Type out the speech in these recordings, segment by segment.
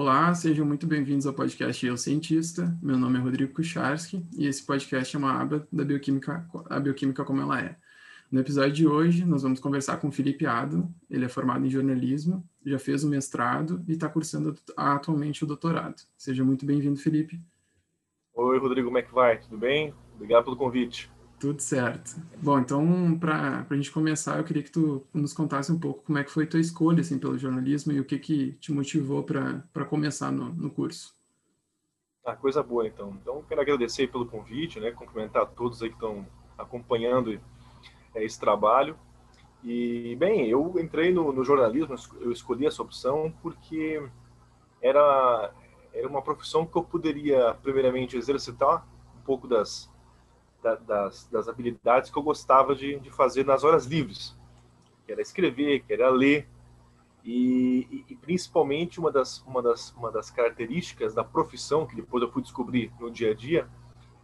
Olá, sejam muito bem-vindos ao podcast Eu Cientista. Meu nome é Rodrigo Kucharski e esse podcast é uma aba da bioquímica, a bioquímica como ela é. No episódio de hoje, nós vamos conversar com Felipe Ado. Ele é formado em jornalismo, já fez o mestrado e está cursando atualmente o doutorado. Seja muito bem-vindo, Felipe. Oi, Rodrigo, como é que vai? Tudo bem? Obrigado pelo convite. Tudo certo. Bom, então, para a gente começar, eu queria que tu nos contasse um pouco como é que foi tua escolha assim, pelo jornalismo e o que, que te motivou para começar no, no curso. Ah, coisa boa, então. Então, quero agradecer pelo convite, né? cumprimentar todos aí que estão acompanhando é, esse trabalho. E, bem, eu entrei no, no, jornalismo, eu escolhi essa opção porque era, era uma profissão que eu poderia, primeiramente, exercitar um pouco das, da, das, das habilidades que eu gostava de, de fazer nas horas livres, que era escrever, que era ler. E, e, e, principalmente uma das, uma, das, uma das características da profissão, que depois eu fui descobrir no dia a dia,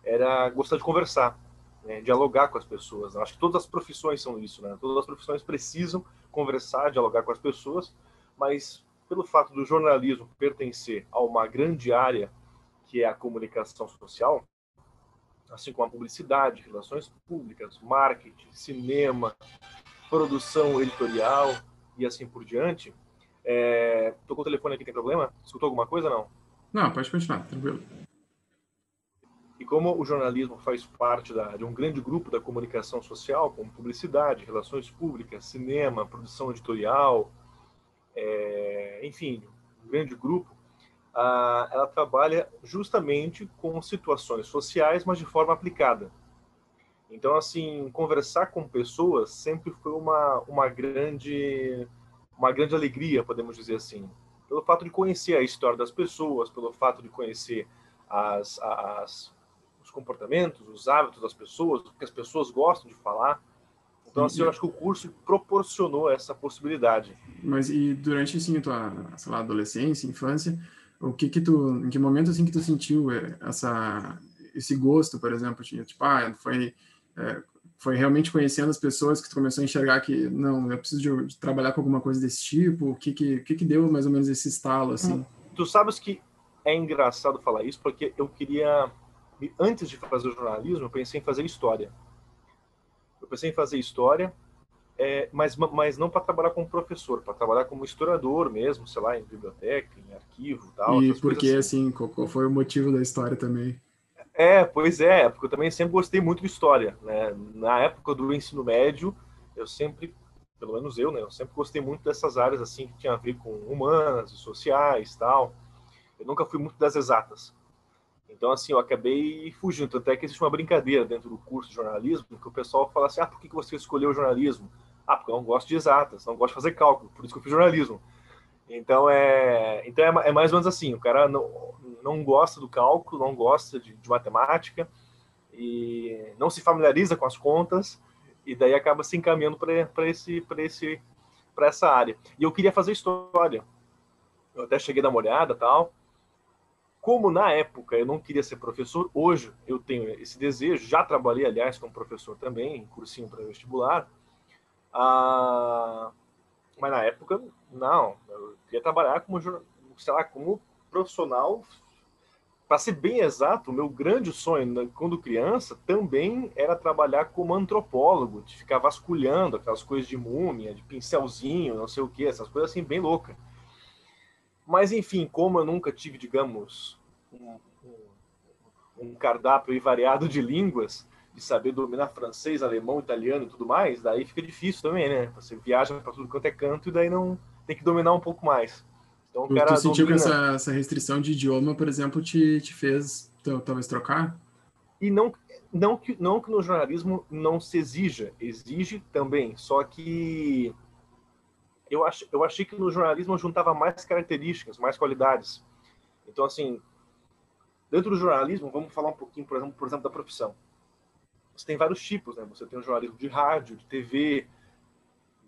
era gostar de conversar né, dialogar com as pessoas. Acho que todas as profissões são isso, né? Todas as profissões precisam conversar, dialogar com as pessoas, mas pelo fato do jornalismo pertencer a uma grande área que é a comunicação social, assim como a publicidade, relações públicas, marketing, cinema, produção editorial e assim por diante. É... Tô com o telefone aqui, tem problema? Escutou alguma coisa não? Não, pode continuar, tranquilo. E como o jornalismo faz parte da, de um grande grupo da comunicação social, como publicidade, relações públicas, cinema, produção editorial, é, enfim, um grande grupo, a, ela trabalha justamente com situações sociais, mas de forma aplicada. Então, assim, conversar com pessoas sempre foi uma, uma grande uma grande alegria, podemos dizer assim, pelo fato de conhecer a história das pessoas, pelo fato de conhecer as, as comportamentos, os hábitos das pessoas, o que as pessoas gostam de falar. Então, assim, eu acho que o curso proporcionou essa possibilidade. Mas e durante, assim, a tua, lá, adolescência, infância, o que que tu, em que momento, assim, que tu sentiu é, essa, esse gosto, por exemplo, tinha, tipo, ah, foi, é, foi realmente conhecendo as pessoas que tu começou a enxergar que, não, eu preciso de, de trabalhar com alguma coisa desse tipo, o que que, que que deu mais ou menos esse estalo, assim? Tu sabes que é engraçado falar isso, porque eu queria antes de fazer jornalismo, eu pensei em fazer história. Eu pensei em fazer história, é, mas, mas não para trabalhar como professor, para trabalhar como historiador mesmo, sei lá, em biblioteca, em arquivo tal. E por que, assim, assim qual foi o motivo da história também? É, pois é, porque eu também sempre gostei muito de história, né? Na época do ensino médio, eu sempre, pelo menos eu, né? Eu sempre gostei muito dessas áreas, assim, que tinha a ver com humanas e sociais tal. Eu nunca fui muito das exatas. Então, assim, eu acabei fugindo. Tanto é que existe uma brincadeira dentro do curso de jornalismo, que o pessoal fala assim, ah, por que você escolheu o jornalismo? Ah, porque eu não gosto de exatas, não gosto de fazer cálculo, por isso que eu fiz jornalismo. Então, é, então é, é mais ou menos assim, o cara não, não gosta do cálculo, não gosta de, de matemática, e não se familiariza com as contas, e daí acaba se encaminhando para esse, esse, essa área. E eu queria fazer história. Eu até cheguei a dar uma olhada tal, como na época eu não queria ser professor, hoje eu tenho esse desejo, já trabalhei, aliás, como professor também, em cursinho para vestibular, ah, mas na época, não, eu queria trabalhar como, sei lá, como profissional, para ser bem exato, o meu grande sonho né, quando criança também era trabalhar como antropólogo, de ficar vasculhando aquelas coisas de múmia, de pincelzinho, não sei o que, essas coisas assim bem loucas. Mas, enfim, como eu nunca tive, digamos, um, um cardápio variado de línguas, de saber dominar francês, alemão, italiano e tudo mais, daí fica difícil também, né? Você viaja para tudo quanto é canto e daí não tem que dominar um pouco mais. Então, o cara tu sentiu domina... que essa, essa restrição de idioma, por exemplo, te, te fez talvez trocar? E não, não, que, não que no jornalismo não se exija, exige também, só que eu, ach, eu achei que no jornalismo eu juntava mais características, mais qualidades. Então, assim, dentro do jornalismo, vamos falar um pouquinho, por exemplo, por exemplo da profissão. Você tem vários tipos, né? Você tem o jornalismo de rádio, de TV,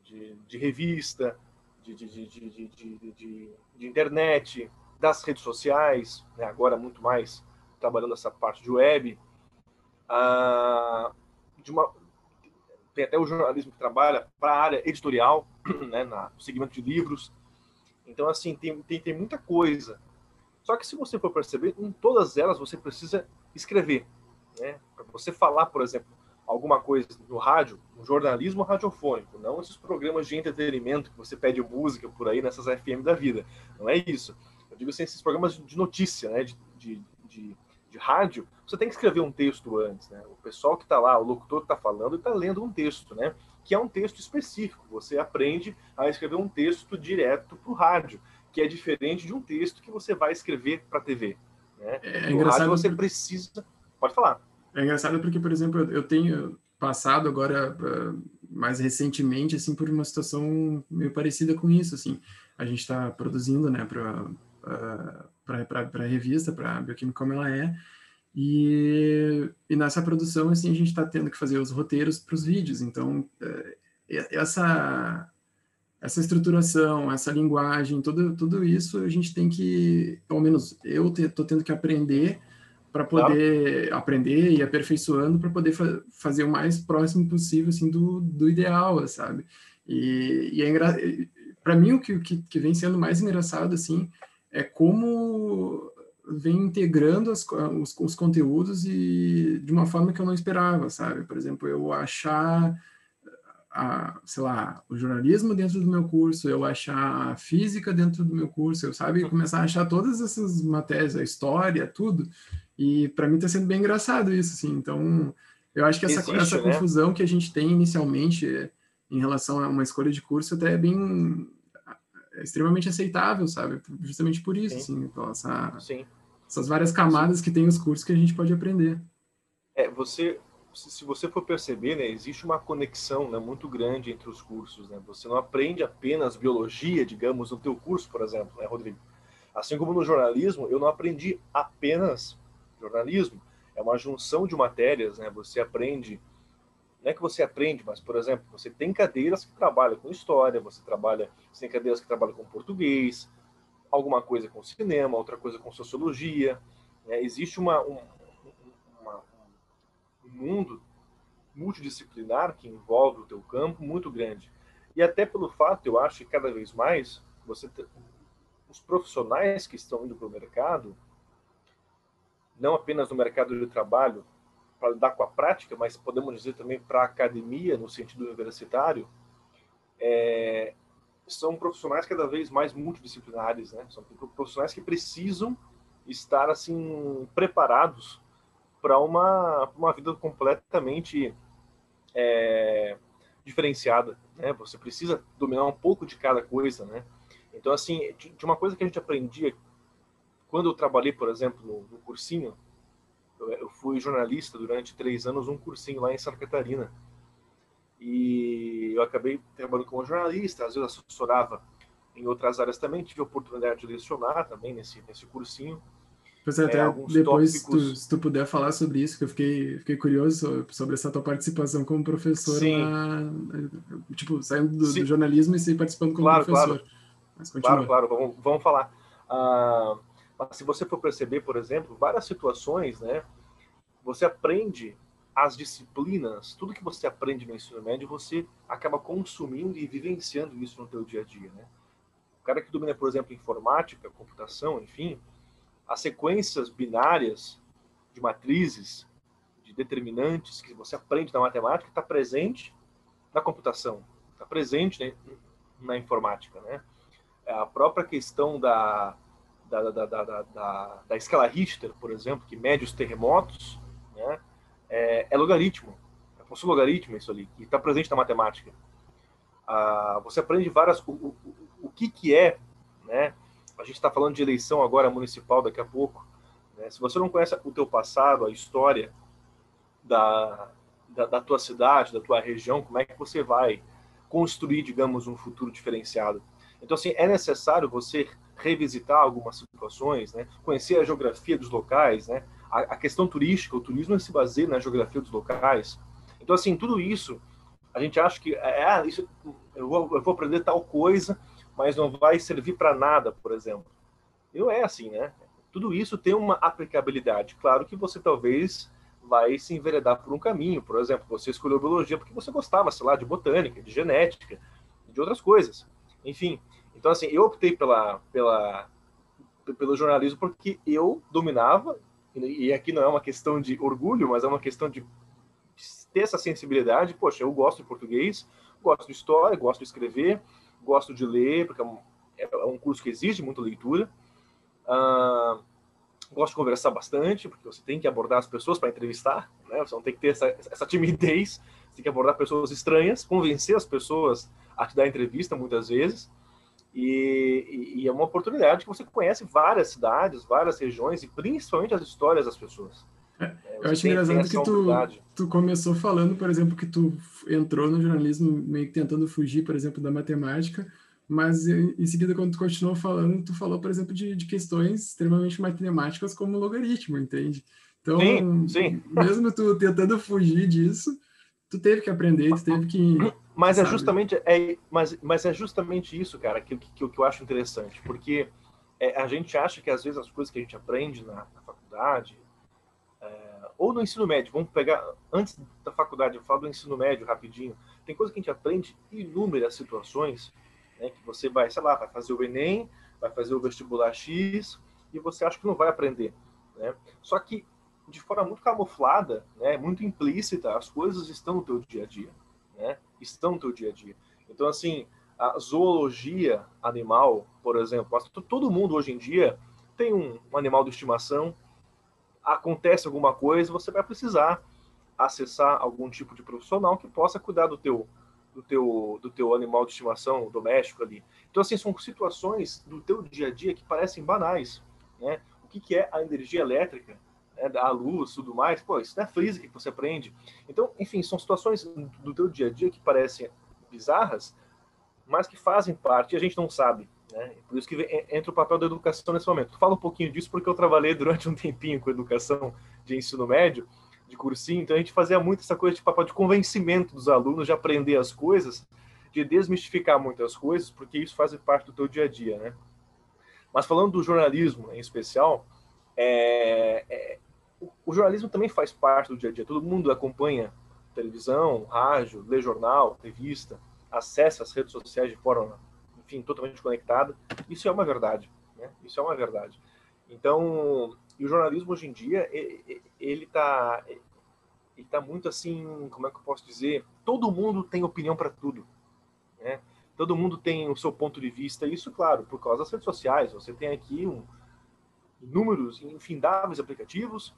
de, de revista, de, de, de, internet, das redes sociais, né? agora muito mais trabalhando essa parte de web. Ah, de uma, tem até o jornalismo que trabalha para a área editorial, né, no segmento de livros. Então, assim, tem, tem, tem muita coisa. Só que se você for perceber, em todas elas você precisa escrever. Né? Para você falar, por exemplo, alguma coisa no rádio, no jornalismo radiofônico, não esses programas de entretenimento que você pede música por aí nessas FM da vida. Não é isso. Eu digo assim, esses programas de notícia, né? de, de, de, de rádio, você tem que escrever um texto antes. Né? O pessoal que está lá, o locutor que está falando, está lendo um texto, né? que é um texto específico. Você aprende a escrever um texto direto para o rádio, que é diferente de um texto que você vai escrever para a TV. Né? É, engraçado. Rádio você precisa. Pode falar. É engraçado porque, por exemplo, eu tenho passado agora mais recentemente assim por uma situação meio parecida com isso assim a gente está produzindo né para para a revista para a bioquímica como ela é e, e nessa produção, assim, a gente está tendo que fazer os roteiros para os vídeos. Então, é, essa essa estruturação, essa linguagem, tudo, tudo isso a gente tem que, pelo menos eu estou tendo que aprender para poder claro. aprender e aperfeiçoando para poder fa fazer o mais próximo possível assim do, do ideal, sabe? E, e é para mim o que, que, que, vem sendo mais engraçado assim é como vem integrando as, os, os, conteúdos e de uma forma que eu não esperava, sabe? Por exemplo, eu achar, a, sei lá, o jornalismo dentro do meu curso, eu achar a física dentro do meu curso, eu sabe começar a achar todas essas matérias, a história, tudo. E para mim está sendo bem engraçado isso, assim. Então, eu acho que essa, Existe, essa né? confusão que a gente tem inicialmente em relação a uma escolha de curso até é bem é extremamente aceitável, sabe? Justamente por isso, Sim. assim, essa, Sim. essas várias camadas Sim. que tem os cursos que a gente pode aprender. É, você, se você for perceber, né, existe uma conexão né, muito grande entre os cursos, né? Você não aprende apenas biologia, digamos, no teu curso, por exemplo, né, Rodrigo? Assim como no jornalismo, eu não aprendi apenas jornalismo. É uma junção de matérias, né? Você aprende não é que você aprende, mas, por exemplo, você tem cadeiras que trabalham com história, você trabalha, você tem cadeiras que trabalham com português, alguma coisa com cinema, outra coisa com sociologia. Né? Existe uma, um, uma, um mundo multidisciplinar que envolve o teu campo muito grande. E até pelo fato, eu acho que cada vez mais você os profissionais que estão indo para o mercado, não apenas no mercado de trabalho, para lidar com a prática, mas podemos dizer também para a academia, no sentido universitário, é, são profissionais cada vez mais multidisciplinares, né? São profissionais que precisam estar assim preparados para uma uma vida completamente é, diferenciada, né? Você precisa dominar um pouco de cada coisa, né? Então assim, de uma coisa que a gente aprendia quando eu trabalhei, por exemplo, no, no cursinho, eu fui jornalista durante três anos, um cursinho lá em Santa Catarina. E eu acabei trabalhando como jornalista, às vezes assessorava em outras áreas também, tive a oportunidade de lecionar também nesse, nesse cursinho. Pois é, até é, depois, tópicos... tu, se tu puder falar sobre isso, que eu fiquei, fiquei curioso sobre essa tua participação como professor, na, tipo, saindo do, do, jornalismo e se participando como claro, professor. Claro, claro, claro, vamos, vamos falar. Uh, mas se você for perceber, por exemplo, várias situações, né? Você aprende as disciplinas, tudo que você aprende no ensino médio, você acaba consumindo e vivenciando isso no teu dia a dia, né? O cara que domina, por exemplo, informática, computação, enfim, as sequências binárias de matrizes, de determinantes que você aprende na matemática, está presente na computação, está presente né, na informática, né? A própria questão da da, da, da, da, da escala Richter, por exemplo, que mede os terremotos, né, é, é logaritmo. É possui logaritmo isso ali, que está presente na matemática. Ah, você aprende várias... O, o, o que, que é, né? A gente está falando de eleição agora municipal daqui a pouco. Né? Se você não conhece o teu passado, a história da, da, da tua cidade, da tua região, como é que você vai construir, digamos, um futuro diferenciado? Então, assim, é necessário você revisitar algumas situações, né? conhecer a geografia dos locais, né? a, a questão turística, o turismo se baseia na geografia dos locais. Então, assim, tudo isso, a gente acha que é, ah, isso, eu, vou, eu vou aprender tal coisa, mas não vai servir para nada, por exemplo. E não é assim, né? Tudo isso tem uma aplicabilidade. Claro que você talvez vai se enveredar por um caminho. Por exemplo, você escolheu biologia porque você gostava, sei lá, de botânica, de genética, de outras coisas. Enfim, então assim, eu optei pela, pela pelo jornalismo porque eu dominava, e aqui não é uma questão de orgulho, mas é uma questão de ter essa sensibilidade. Poxa, eu gosto de português, gosto de história, gosto de escrever, gosto de ler, porque é um, é um curso que exige muita leitura. Uh, gosto de conversar bastante, porque você tem que abordar as pessoas para entrevistar, né? Você não tem que ter essa, essa timidez, você tem que abordar pessoas estranhas, convencer as pessoas a te dar entrevista muitas vezes. E, e, é uma oportunidade que você conhece várias cidades, várias regiões e principalmente as histórias das pessoas. É, é eu acho engraçado que tu, tu começou falando, por exemplo, que tu entrou no jornalismo meio que tentando fugir, por exemplo, da matemática, mas em seguida, quando tu continuou falando, tu falou, por exemplo, de, de questões extremamente matemáticas como logaritmo, entende? Então, sim, sim. mesmo tu tentando fugir disso, tu teve que aprender, tu teve que. Mas é sabe? é justamente é, mas, mas é justamente isso, cara, que, que, que eu acho interessante, porque é, a gente acha que às vezes as coisas que a gente aprende na, na faculdade é, ou no ensino médio, vamos pegar antes da faculdade, eu falo do ensino médio rapidinho. Tem coisa que a gente aprende inúmeras situações né, que você vai, sei lá, vai fazer o Enem, vai fazer o vestibular X e você acha que não vai aprender. Né? Só que, de forma muito camuflada, né, muito implícita, as coisas estão no teu dia a dia. Né? Estão no teu dia a dia. Então, assim, a zoologia animal, por exemplo, todo mundo hoje em dia tem um, um animal de estimação, acontece alguma coisa, você vai precisar acessar algum tipo de profissional que possa cuidar do teu do teu, do teu animal de estimação doméstico ali. Então, assim, são situações do teu dia a dia que parecem banais, né? O que, que é a energia elétrica, né? a luz, tudo mais, pô, isso não é física que você aprende. Então, enfim, são situações do teu dia a dia que parecem bizarras, mas que fazem parte e a gente não sabe, né? Por isso que entra o papel da educação nesse momento. Fala um pouquinho disso porque eu trabalhei durante um tempinho com educação de ensino médio de cursinho, então a gente fazia muito essa coisa de papel de convencimento dos alunos de aprender as coisas, de desmistificar muitas coisas, porque isso faz parte do teu dia a dia, né? Mas falando do jornalismo em especial, é, é, o, jornalismo também faz parte do dia a dia. Todo mundo acompanha televisão, rádio, lê jornal, revista, acessa as redes sociais de forma, enfim, totalmente conectada. Isso é uma verdade, né? Isso é uma verdade. Então, e o jornalismo hoje em dia, ele está ele tá muito assim, como é que eu posso dizer? Todo mundo tem opinião para tudo, né? Todo mundo tem o seu ponto de vista, isso, claro, por causa das redes sociais. Você tem aqui um, inúmeros, infindáveis aplicativos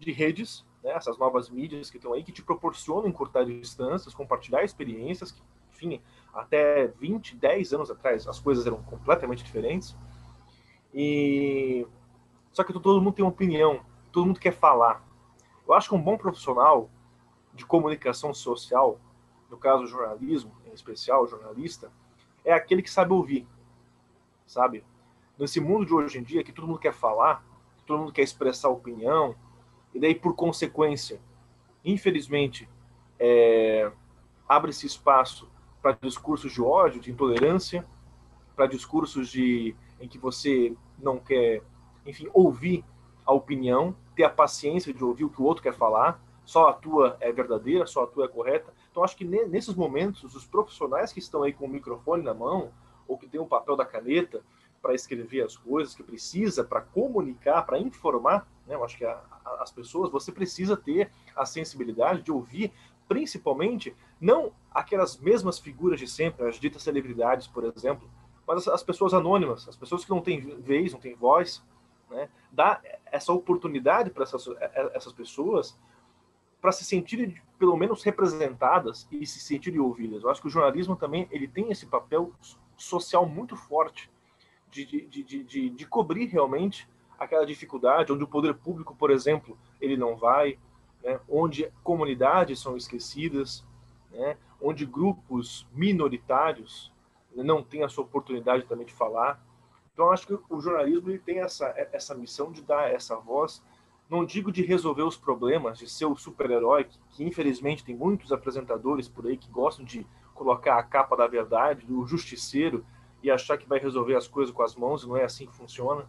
de redes, né, essas novas mídias que estão aí, que te proporcionam encurtar distâncias, compartilhar experiências, que, enfim, até 20, 10 anos atrás as coisas eram completamente diferentes. E só que todo mundo tem uma opinião, todo mundo quer falar. Eu acho que um bom profissional de comunicação social, no caso jornalismo, em especial jornalista, é aquele que sabe ouvir, sabe? Nesse mundo de hoje em dia, que todo mundo quer falar, todo mundo quer expressar opinião, e daí, por consequência, infelizmente, é, abre-se espaço para discursos de ódio, de intolerância, para discursos de em que você não quer enfim, ouvir a opinião, ter a paciência de ouvir o que o outro quer falar, só a tua é verdadeira, só a tua é correta. Então, acho que nesses momentos, os profissionais que estão aí com o microfone na mão, ou que tem o papel da caneta para escrever as coisas que precisa, para comunicar, para informar, né? eu acho que a, a, as pessoas, você precisa ter a sensibilidade de ouvir, principalmente, não aquelas mesmas figuras de sempre, as ditas celebridades, por exemplo, mas as, as pessoas anônimas, as pessoas que não têm vez, não têm voz, né? Dá essa oportunidade para essas, é, é, essas pessoas para se sentirem pelo menos representadas e se sentirem ouvidas. Eu acho que o jornalismo também ele tem esse papel social muito forte de, de, de, de, de cobrir realmente aquela dificuldade, onde o poder público, por exemplo, ele não vai, né? onde comunidades são esquecidas, né? onde grupos minoritários não têm a sua oportunidade também de falar. Então, acho que o jornalismo ele tem essa, essa missão de dar essa voz, não digo de resolver os problemas, de ser o super-herói, que, que, infelizmente tem muitos apresentadores por aí que gostam de colocar a capa da verdade, do justiceiro, e achar que vai resolver as coisas com as mãos, não é assim que funciona.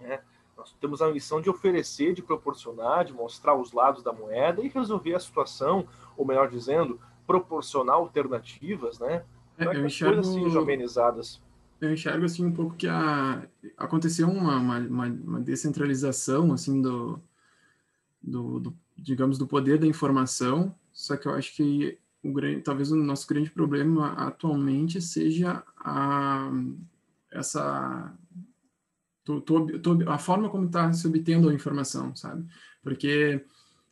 Né? Nós temos a missão de oferecer, de proporcionar, de mostrar os lados da moeda e resolver a situação, ou melhor dizendo, proporcionar alternativas, né? É, para que as coisas sejam amenizadas eu enxergo assim um pouco que a, aconteceu uma, uma, uma descentralização assim do, do, do, digamos do poder da informação só que eu acho que o grande, talvez o nosso grande problema atualmente seja a essa tu, tu, tu, a forma como está se obtendo a informação sabe porque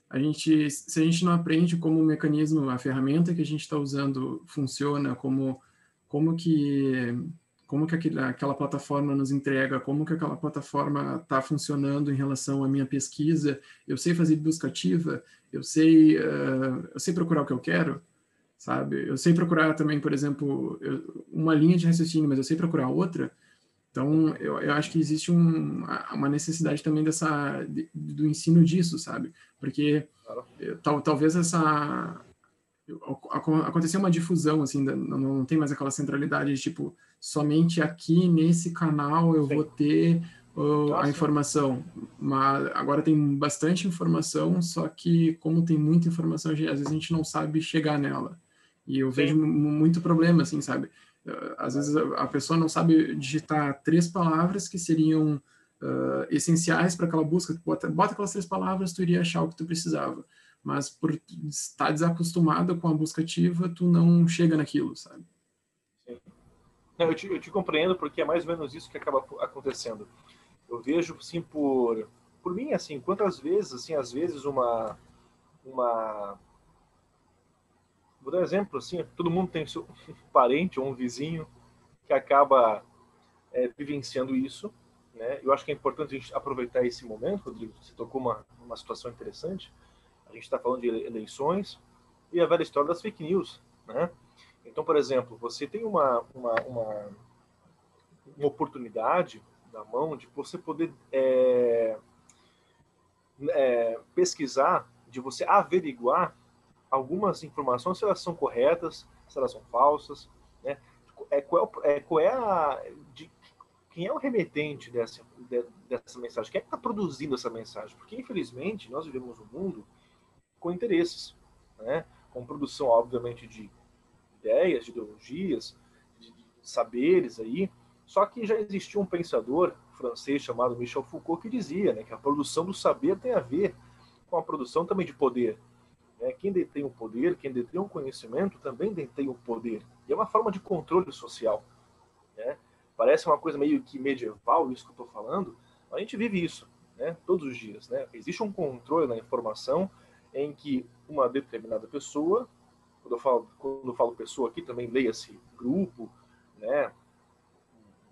a gente se a gente não aprende como o mecanismo a ferramenta que a gente está usando funciona como como que como que aquele, aquela plataforma nos entrega, como que aquela plataforma está funcionando em relação à minha pesquisa, eu sei fazer busca ativa, eu sei, uh, eu sei procurar o que eu quero, sabe? Eu sei procurar também, por exemplo, uma linha de raciocínio, mas eu sei procurar outra. Então, eu, eu acho que existe um, uma necessidade também dessa de, do ensino disso, sabe? Porque eh, tal, talvez essa aconteceu uma difusão assim, não, não tem mais aquela centralidade de tipo somente aqui nesse canal eu Sim. vou ter uh, a informação. Mas agora tem bastante informação, só que como tem muita informação, às vezes a gente não sabe chegar nela. E eu Sim. vejo muito problema, assim, sabe? Às vezes a pessoa não sabe digitar três palavras que seriam uh, essenciais para aquela busca. Bota, bota aquelas três palavras, tu iria achar o que tu precisava. Mas por estar desacostumado com a busca ativa, tu não chega naquilo, sabe? Não, eu te, eu te compreendo porque é mais ou menos isso que acaba acontecendo. Eu vejo, assim, por, por mim, assim, quantas vezes, assim, às vezes uma, uma... Vou dar um exemplo, assim, todo mundo tem seu parente ou um vizinho que acaba é, vivenciando isso, né? Eu acho que é importante a gente aproveitar esse momento, Rodrigo, você tocou uma, uma situação interessante, a gente está falando de eleições e a velha história das fake news, né? Então, por exemplo, você tem uma, uma, uma, uma oportunidade na mão de você poder é, é, pesquisar, de você averiguar algumas informações, se elas são corretas, se elas são falsas, né? É, qual, é, qual é a... De, quem é o remetente dessa, de, dessa mensagem? Quem é que está produzindo essa mensagem? Porque, infelizmente, nós vivemos um mundo com interesses, né? com produção, obviamente, de ideias, de ideologias, de, de saberes aí. Só que já existia um pensador francês chamado Michel Foucault que dizia né, que a produção do saber tem a ver com a produção também de poder. Né? Quem detém o poder, quem detém o conhecimento, também detém o poder. E é uma forma de controle social. Né? Parece uma coisa meio que medieval isso que eu estou falando, a gente vive isso né, todos os dias. Né? Existe um controle na informação em que uma determinada pessoa quando eu falo, quando eu falo pessoa aqui, também leia-se grupo, né?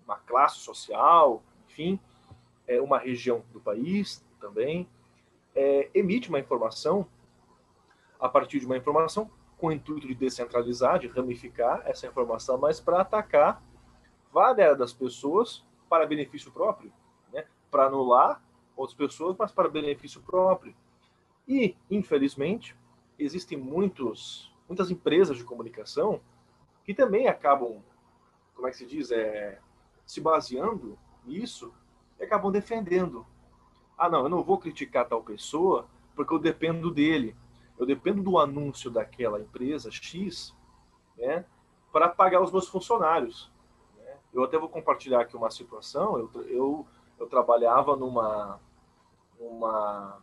uma classe social, enfim, é uma região do país também, é, emite uma informação a partir de uma informação com o intuito de descentralizar, de ramificar essa informação, mas para atacar várias das pessoas para benefício próprio, né? para anular outras pessoas, mas para benefício próprio. E, infelizmente, existem muitos muitas empresas de comunicação que também acabam, como é que se diz, é, se baseando nisso e acabam defendendo. Ah, não, eu não vou criticar tal pessoa porque eu dependo dele. Eu dependo do anúncio daquela empresa X né, para pagar os meus funcionários. Né? Eu até vou compartilhar aqui uma situação. Eu, eu, eu trabalhava numa, numa,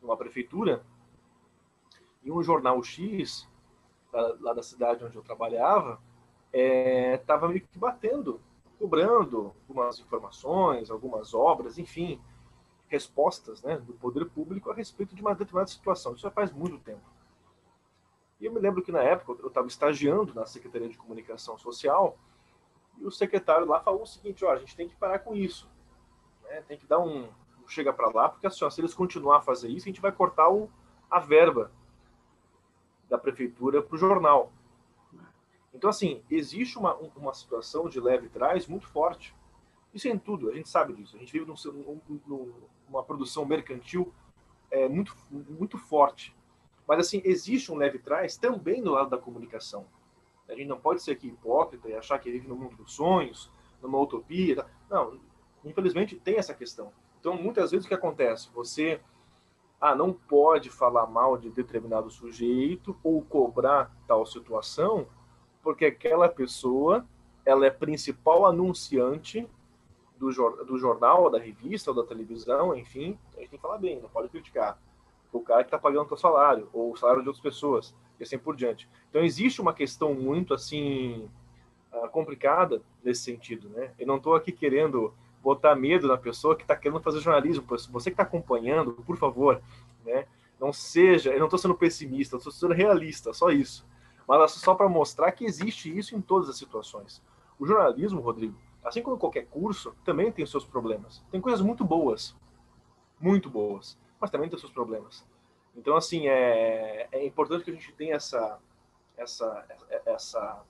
numa prefeitura e um jornal X lá da cidade onde eu trabalhava, estava é, meio que batendo, cobrando algumas informações, algumas obras, enfim, respostas né, do poder público a respeito de uma determinada situação. Isso já faz muito tempo. E eu me lembro que na época eu estava estagiando na Secretaria de Comunicação Social e o secretário lá falou o seguinte: ó, a gente tem que parar com isso, né? tem que dar um, um chega para lá, porque assim, ó, se eles continuar a fazer isso, a gente vai cortar o, a verba da prefeitura para o jornal. Então, assim, existe uma, uma situação de leve trás muito forte. Isso é em tudo, a gente sabe disso. A gente vive num, num, numa produção mercantil é, muito, muito forte. Mas, assim, existe um leve trás também no lado da comunicação. A gente não pode ser aqui hipócrita e achar que vive no mundo dos sonhos, numa utopia. Não, infelizmente tem essa questão. Então, muitas vezes o que acontece? Você ah, não pode falar mal de determinado sujeito ou cobrar tal situação, porque aquela pessoa ela é principal anunciante do, do jornal, da revista, ou da televisão, enfim, a gente tem que falar bem, não pode criticar. O cara que está pagando o seu salário, ou o salário de outras pessoas, e assim por diante. Então, existe uma questão muito, assim, ah, complicada nesse sentido, né? Eu não estou aqui querendo botar medo na pessoa que está querendo fazer jornalismo. Você que está acompanhando, por favor, né? Não seja, eu não estou sendo pessimista, estou sendo realista, só isso. Mas só para mostrar que existe isso em todas as situações. O jornalismo, Rodrigo, assim como qualquer curso, também tem seus problemas. Tem coisas muito boas, muito boas, mas também tem seus problemas. Então, assim, é, é importante que a gente tenha essa, essa, essa,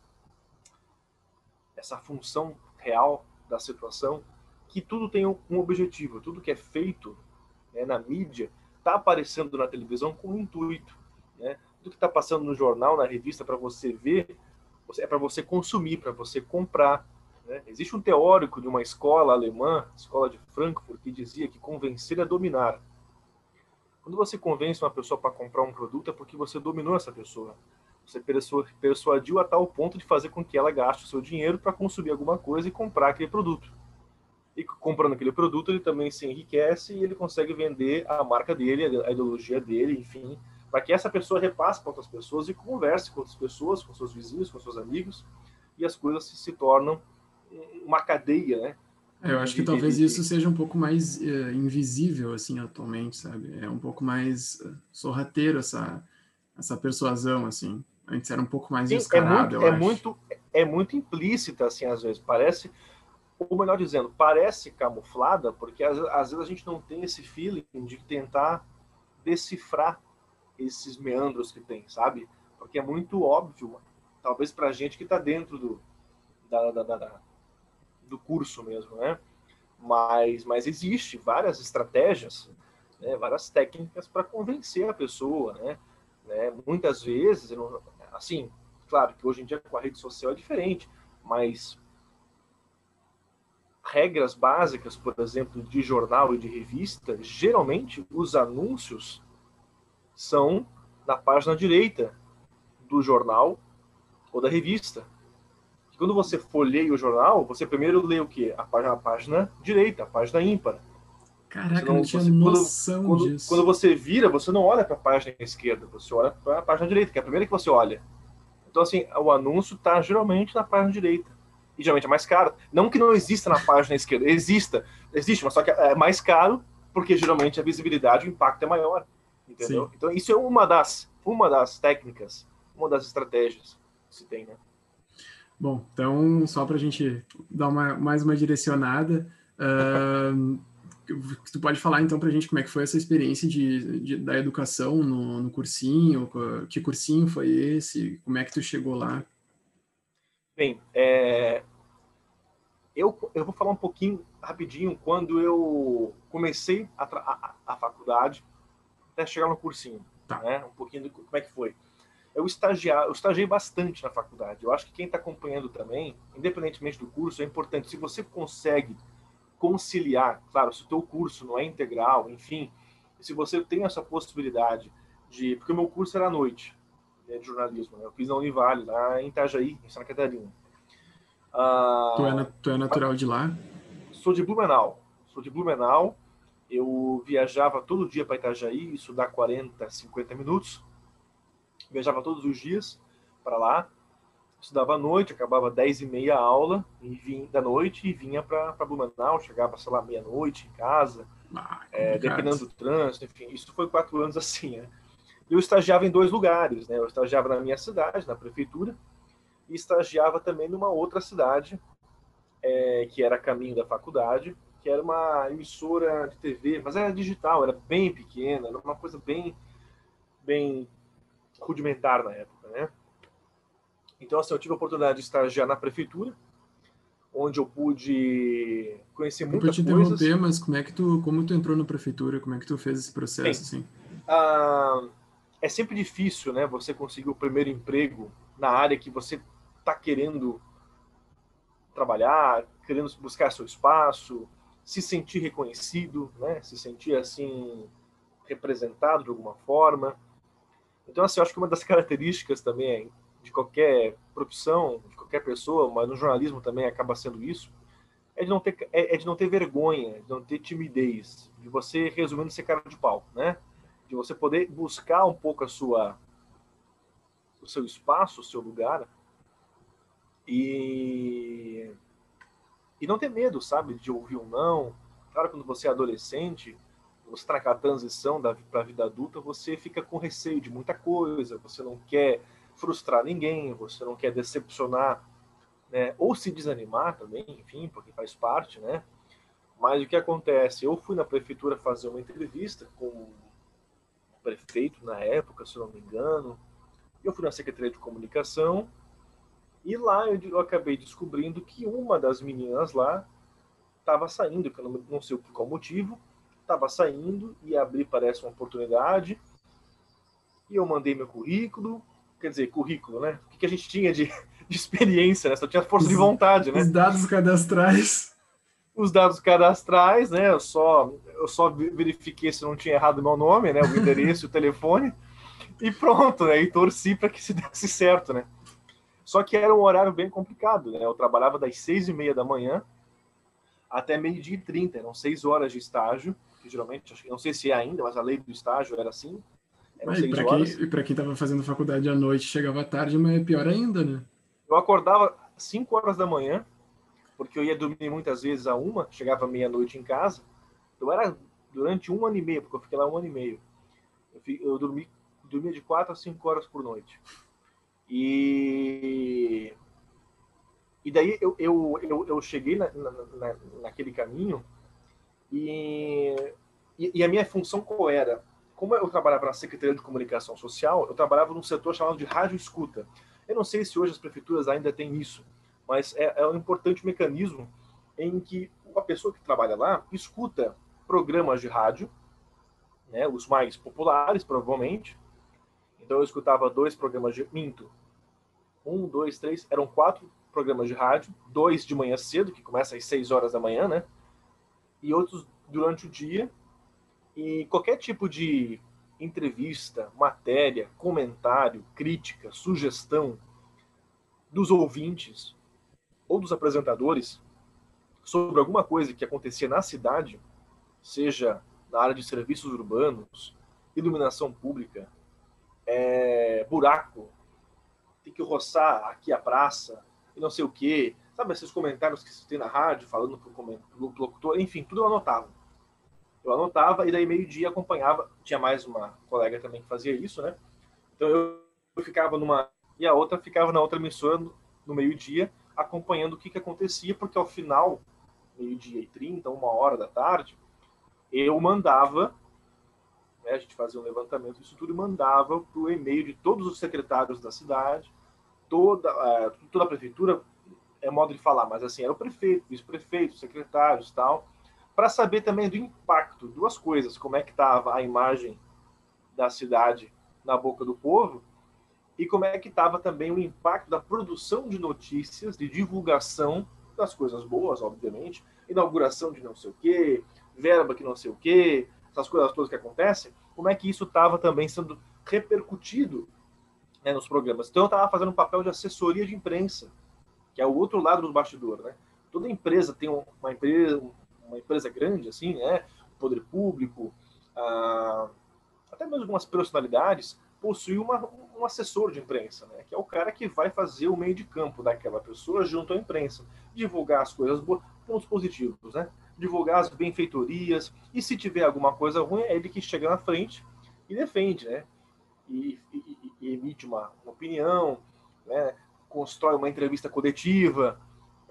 essa função real da situação, que tudo tem um, objetivo, tudo que é feito né, na mídia está aparecendo na televisão com um intuito. Né? Tudo que está passando no jornal, na revista, para você ver, é para você consumir, para você comprar. Né? Existe um teórico de uma escola alemã, escola de Frankfurt, que dizia que convencer é dominar. Quando você convence uma pessoa para comprar um produto, é porque você dominou essa pessoa. Você persuadiu a tal ponto de fazer com que ela gaste o seu dinheiro para consumir alguma coisa e comprar aquele produto. E comprando aquele produto, ele também se enriquece e ele consegue vender a marca dele, a ideologia dele, enfim, para que essa pessoa repasse para outras pessoas e converse com outras pessoas, com seus vizinhos, com seus amigos, e as coisas se, se tornam uma cadeia, né? É, eu acho que talvez isso seja um pouco mais uh, invisível, assim, atualmente, sabe? É um pouco mais uh, sorrateiro essa, essa persuasão, assim. Antes era um pouco mais Sim, descarado, é muito, é muito, é muito implícita, assim, às vezes. Parece, ou melhor dizendo, parece camuflada, porque às, às vezes a gente não tem esse feeling de tentar decifrar esses meandros que tem, sabe? Porque é muito óbvio, talvez para a gente que está dentro do, da, da, da, do curso mesmo, né? Mas, mas existe várias estratégias, né? várias técnicas para convencer a pessoa, né? né? Muitas vezes, assim, claro que hoje em dia com a rede social é diferente, mas regras básicas, por exemplo, de jornal e de revista, geralmente os anúncios são na página direita do jornal ou da revista. Quando você folheia o jornal, você primeiro lê o quê? A página, a página direita, a página ímpar. Caraca, não, não tinha você, noção quando, disso. Quando, quando você vira, você não olha para a página esquerda, você olha para a página direita, que é a primeira que você olha. Então, assim, o anúncio está geralmente na página direita. E geralmente é mais caro. Não que não exista na página esquerda, exista, existe, mas só que é mais caro, porque geralmente a visibilidade, o impacto é maior. Entendeu? Sim. Então, isso é uma das, uma das técnicas, uma das estratégias que se tem, né? Bom, então, só para a gente dar uma, mais uma direcionada, uh, tu pode falar então para a gente como é que foi essa experiência de, de da educação no, no, cursinho, que cursinho foi esse, como é que tu chegou lá? Bem, é, eu, eu vou falar um pouquinho rapidinho quando eu comecei a, a, a faculdade até chegar no cursinho, tá. né? Um pouquinho de como é que foi eu, estagiar, eu estagiei bastante na faculdade. Eu acho que quem está acompanhando também, independentemente do curso, é importante. Se você consegue conciliar, claro, se o teu curso não é integral, enfim, se você tem essa possibilidade de... Porque o meu curso era à noite, né, de jornalismo. Né? Eu fiz na Univale, lá em Itajaí, em Santa Catarina. Ah, tu, é, tu é natural de lá? Sou de Blumenau. Sou de Blumenau. Eu viajava todo dia para Itajaí, isso dá 40, 50 minutos viajava todos os dias para lá, estudava à noite, acabava 10 e meia a aula e vinha, da noite e vinha para Blumenau, chegava, sei lá, meia-noite em casa, ah, é, dependendo do trânsito, enfim, isso foi quatro anos assim, né? Eu estagiava em dois lugares, né? Eu estagiava na minha cidade, na prefeitura, e estagiava também numa outra cidade, é, que era caminho da faculdade, que era uma emissora de TV, mas era digital, era bem pequena, era uma coisa bem, bem rudimentar na época, né? Então, assim, eu tive a oportunidade de estagiar na prefeitura, onde eu pude conhecer muitas coisas. Eu te interromper, mas como é que tu, como tu entrou na prefeitura? Como é que tu fez esse processo, Bem, assim? Ah, é sempre difícil, né, você conseguir o primeiro emprego na área que você está querendo trabalhar, querendo buscar seu espaço, se sentir reconhecido, né, se sentir, assim, representado de alguma forma. Então, assim, eu acho que uma das características também de qualquer profissão, de qualquer pessoa, mas no jornalismo também acaba sendo isso, é de não ter, é, é de não ter vergonha, de não ter timidez, de você, resumindo, ser cara de pau, né? De você poder buscar um pouco a sua, o seu espaço, o seu lugar, e, e não ter medo, sabe, de ouvir um não. Claro, quando você é adolescente, está naquela transição para a vida adulta, você fica com receio de muita coisa, você não quer frustrar ninguém, você não quer decepcionar, né? ou se desanimar também, enfim, porque faz parte, né? Mas o que acontece? Eu fui na prefeitura fazer uma entrevista com o prefeito na época, se não me engano, eu fui na Secretaria de Comunicação e lá eu, eu acabei descobrindo que uma das meninas lá estava saindo, que eu não, não sei por qual motivo, estava saindo e abrir parece uma oportunidade. E eu mandei meu currículo, quer dizer, currículo, né? O que, que a gente tinha de, de experiência, né? Só tinha força os, de vontade, né? Os dados cadastrais. Os dados cadastrais, né? Eu só, eu só verifiquei se não tinha errado meu nome, né? O endereço, o telefone. E pronto, né? E torci para que se desse certo, né? Só que era um horário bem complicado, né? Eu trabalhava das seis e meia da manhã até meio-dia e trinta, eram seis horas de estágio, que geralmente, não sei se é ainda, mas a lei do estágio era assim. Eram e para quem, quem estava fazendo faculdade à noite, chegava tarde, mas é pior ainda, né? Eu acordava cinco horas da manhã, porque eu ia dormir muitas vezes a uma, chegava meia-noite em casa. Então era durante um ano e meio, porque eu fiquei lá um ano e meio. Eu, eu dormi, dormia de quatro a cinco horas por noite. E, e daí eu, eu, eu, eu cheguei na, na, naquele caminho e, e, a minha função qual era? Como eu trabalhava na Secretaria de Comunicação Social, eu trabalhava num setor chamado de rádio escuta. Eu não sei se hoje as prefeituras ainda têm isso, mas é, é um importante mecanismo em que a pessoa que trabalha lá escuta programas de rádio, né, os mais populares, provavelmente, então eu escutava dois programas de. Minto. Um, dois, três. Eram quatro programas de rádio. Dois de manhã cedo, que começa às seis horas da manhã, né? E outros durante o dia. E qualquer tipo de entrevista, matéria, comentário, crítica, sugestão dos ouvintes ou dos apresentadores sobre alguma coisa que acontecia na cidade, seja na área de serviços urbanos, iluminação pública, é, buraco, tem que roçar aqui a praça, e não sei o quê. Sabe esses comentários que se tem na rádio, falando pro, pro locutor, enfim, tudo eu anotava. Eu anotava e daí meio-dia acompanhava. Tinha mais uma colega também que fazia isso, né? Então eu, ficava numa. E a outra ficava na outra emissora no, no meio-dia, acompanhando o que, que acontecia, porque ao final, meio-dia e trinta, uma hora da tarde, eu mandava né, a gente fazia um levantamento disso tudo e mandava para o e-mail de todos os secretários da cidade, toda, é, toda a prefeitura, é modo de falar, mas assim, era o prefeito, vice-prefeito, secretários tal, para saber também do impacto, duas coisas, como é que estava a imagem da cidade na boca do povo e como é que estava também o impacto da produção de notícias, de divulgação das coisas boas, obviamente, inauguração de não sei o quê, verba que não sei o quê, essas coisas todas que acontecem, como é que isso estava também sendo repercutido né, nos programas. Então, eu estava fazendo um papel de assessoria de imprensa, que é o outro lado do bastidor, né? Toda empresa tem uma empresa, uma empresa grande, assim, né? O poder público, ah, até mesmo algumas personalidades, possui uma, um assessor de imprensa, né? Que é o cara que vai fazer o meio de campo daquela pessoa junto à imprensa, divulgar as coisas boas, pontos positivos, né? divulgar as benfeitorias, e se tiver alguma coisa ruim, é ele que chega na frente e defende, né? E, e, e emite uma, uma, opinião, né? Constrói uma entrevista coletiva,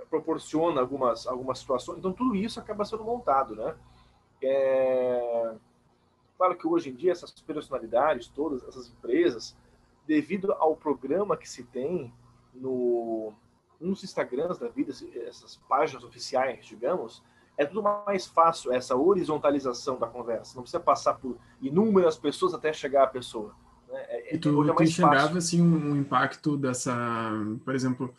proporciona algumas, algumas situações. Então, tudo isso acaba sendo montado, né? É... Claro que hoje em dia essas personalidades, todas essas empresas, devido ao programa que se tem no, nos Instagrams da vida, essas páginas oficiais, digamos, é tudo mais fácil essa horizontalização da conversa. Não precisa passar por inúmeras pessoas até chegar à pessoa. Né? É, e tu, é tu enxergava assim um impacto dessa, por exemplo,